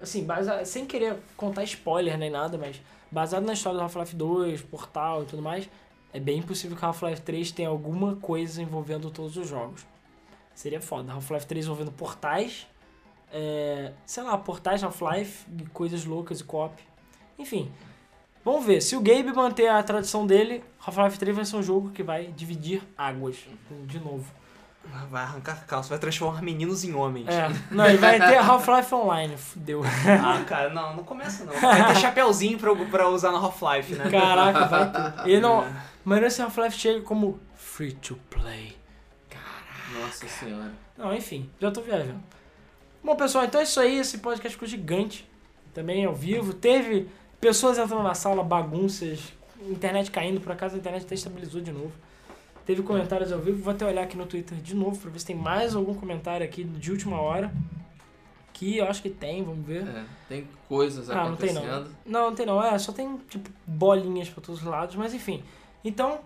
assim, basa- sem querer contar spoiler nem nada, mas baseado na história do Half-Life 2, Portal e tudo mais, é bem possível que Half-Life 3 tenha alguma coisa envolvendo todos os jogos. Seria foda. Half-Life 3 envolvendo portais, é, sei lá, portais Half-Life, coisas loucas e co-op. Enfim, vamos ver. Se o Gabe manter a tradição dele, Half-Life 3 vai ser um jogo que vai dividir águas de novo. Vai arrancar calça, vai transformar meninos em homens. É, não, e vai ter Half-Life Online, fudeu. Ah, cara, não, não começa não. Vai ter chapeuzinho pra, pra usar no Half-Life, né? Caraca, vai ter. E não, mas esse Half-Life chega como free to play. Nossa senhora. Não, enfim, já tô viajando. Bom, pessoal, então é isso aí. Esse podcast ficou gigante. Também ao vivo. Teve pessoas entrando na sala, bagunças, internet caindo. Por acaso a internet até estabilizou de novo. Teve comentários ao vivo. Vou até olhar aqui no Twitter de novo pra ver se tem mais algum comentário aqui de última hora. Que eu acho que tem, vamos ver. É, tem coisas Ah, não tem não. acontecendo. Não, não tem não. É, só tem, tipo, bolinhas pra todos os lados, mas enfim. Então,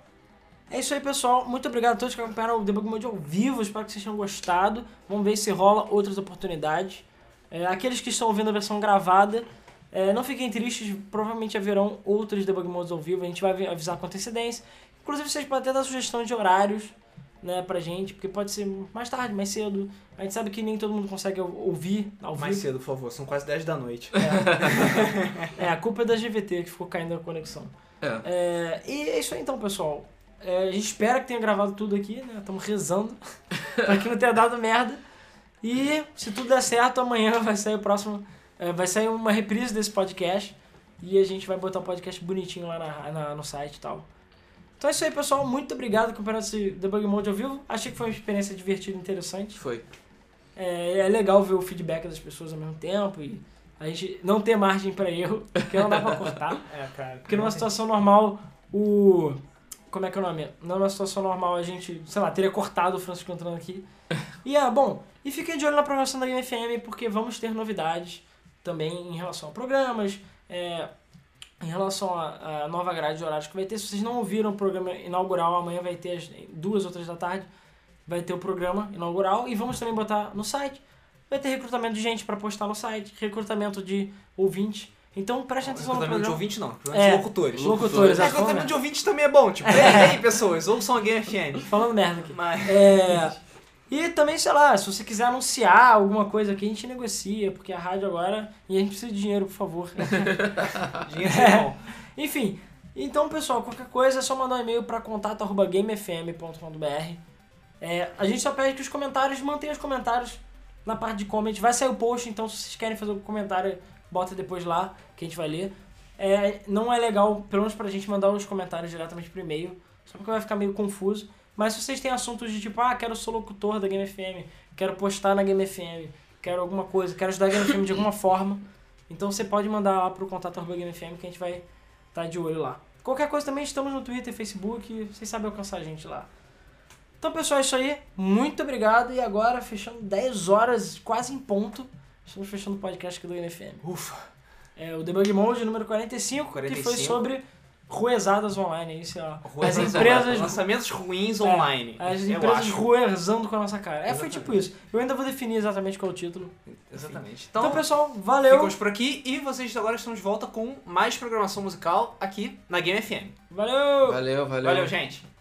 é isso aí, pessoal. Muito obrigado a todos que acompanharam o Debug Mode ao vivo. Espero que vocês tenham gostado. Vamos ver se rola outras oportunidades. É, aqueles que estão ouvindo a versão gravada, é, não fiquem tristes. Provavelmente haverão outros Debug Modes ao vivo. A gente vai avi- avisar com antecedência. Inclusive, vocês podem até dar sugestão de horários né, pra gente, porque pode ser mais tarde, mais cedo. A gente sabe que nem todo mundo consegue ou- ouvir ao Mais cedo, por favor, são quase 10 da noite. É, a culpa é da GVT que ficou caindo a conexão. É. É, e é isso aí então, pessoal. É, a gente espera que tenha gravado tudo aqui, né? Estamos rezando pra que não tenha dado merda. E se tudo der certo, amanhã vai sair o próximo. É, vai sair uma reprise desse podcast. E a gente vai botar um podcast bonitinho lá na, na- no site e tal. Então é isso aí, pessoal. Muito obrigado por acompanhar esse Debug Mode ao vivo. Achei que foi uma experiência divertida e interessante. Foi. É, é legal ver o feedback das pessoas ao mesmo tempo e a gente não ter margem pra erro, porque não dá pra cortar. É, cara. Porque numa situação normal, o. Como é que é o nome? Numa situação normal, a gente, sei lá, teria cortado o Francisco entrando aqui. E é, bom, e fiquem de olho na programação da Game FM, porque vamos ter novidades também em relação a programas, é, em relação à nova grade de horários que vai ter. Se vocês não ouviram o programa inaugural, amanhã vai ter às duas ou três da tarde, vai ter o programa inaugural e vamos também botar no site. Vai ter recrutamento de gente para postar no site, recrutamento de ouvintes. Então prestem atenção no Recrutamento de programa. ouvinte não, É, de locutores. Locutores, É, é, recrutamento de ouvinte também é bom, tipo, ei, ei, pessoas, ouçam a Game FM. Falando merda aqui. Mas... É, e também, sei lá, se você quiser anunciar alguma coisa aqui, a gente negocia, porque a rádio agora. E a gente precisa de dinheiro, por favor. Dinheiro é bom. Enfim, então, pessoal, qualquer coisa é só mandar um e-mail para contato.gamefm.com.br. É, a gente só pede que os comentários, mantenham os comentários na parte de comment. Vai sair o post, então se vocês querem fazer algum comentário, bota depois lá, que a gente vai ler. É, não é legal, pelo menos pra gente, mandar os comentários diretamente por e-mail, só porque vai ficar meio confuso. Mas se vocês têm assuntos de tipo, ah, quero ser locutor da Game FM, quero postar na Game FM, quero alguma coisa, quero ajudar a Game FM de alguma forma, então você pode mandar lá pro contato arroba Game FM que a gente vai estar de olho lá. Qualquer coisa também estamos no Twitter, Facebook, vocês sabem alcançar a gente lá. Então, pessoal, é isso aí. Muito obrigado. E agora, fechando 10 horas, quase em ponto, estamos fechando o podcast aqui do Game FM. Ufa. É o Debug Mode número 45, que foi 45. sobre ruezadas online aí, sei lá. Ruas As empresas. Lançamentos ruins é, online. As eu empresas ruezando com a nossa cara. É, foi tipo isso. Eu ainda vou definir exatamente qual é o título. Exatamente. Então, Então, pessoal, valeu. ficamos por aqui e vocês agora estão de volta com mais programação musical aqui na Game FM. Valeu! Valeu, valeu. Valeu gente.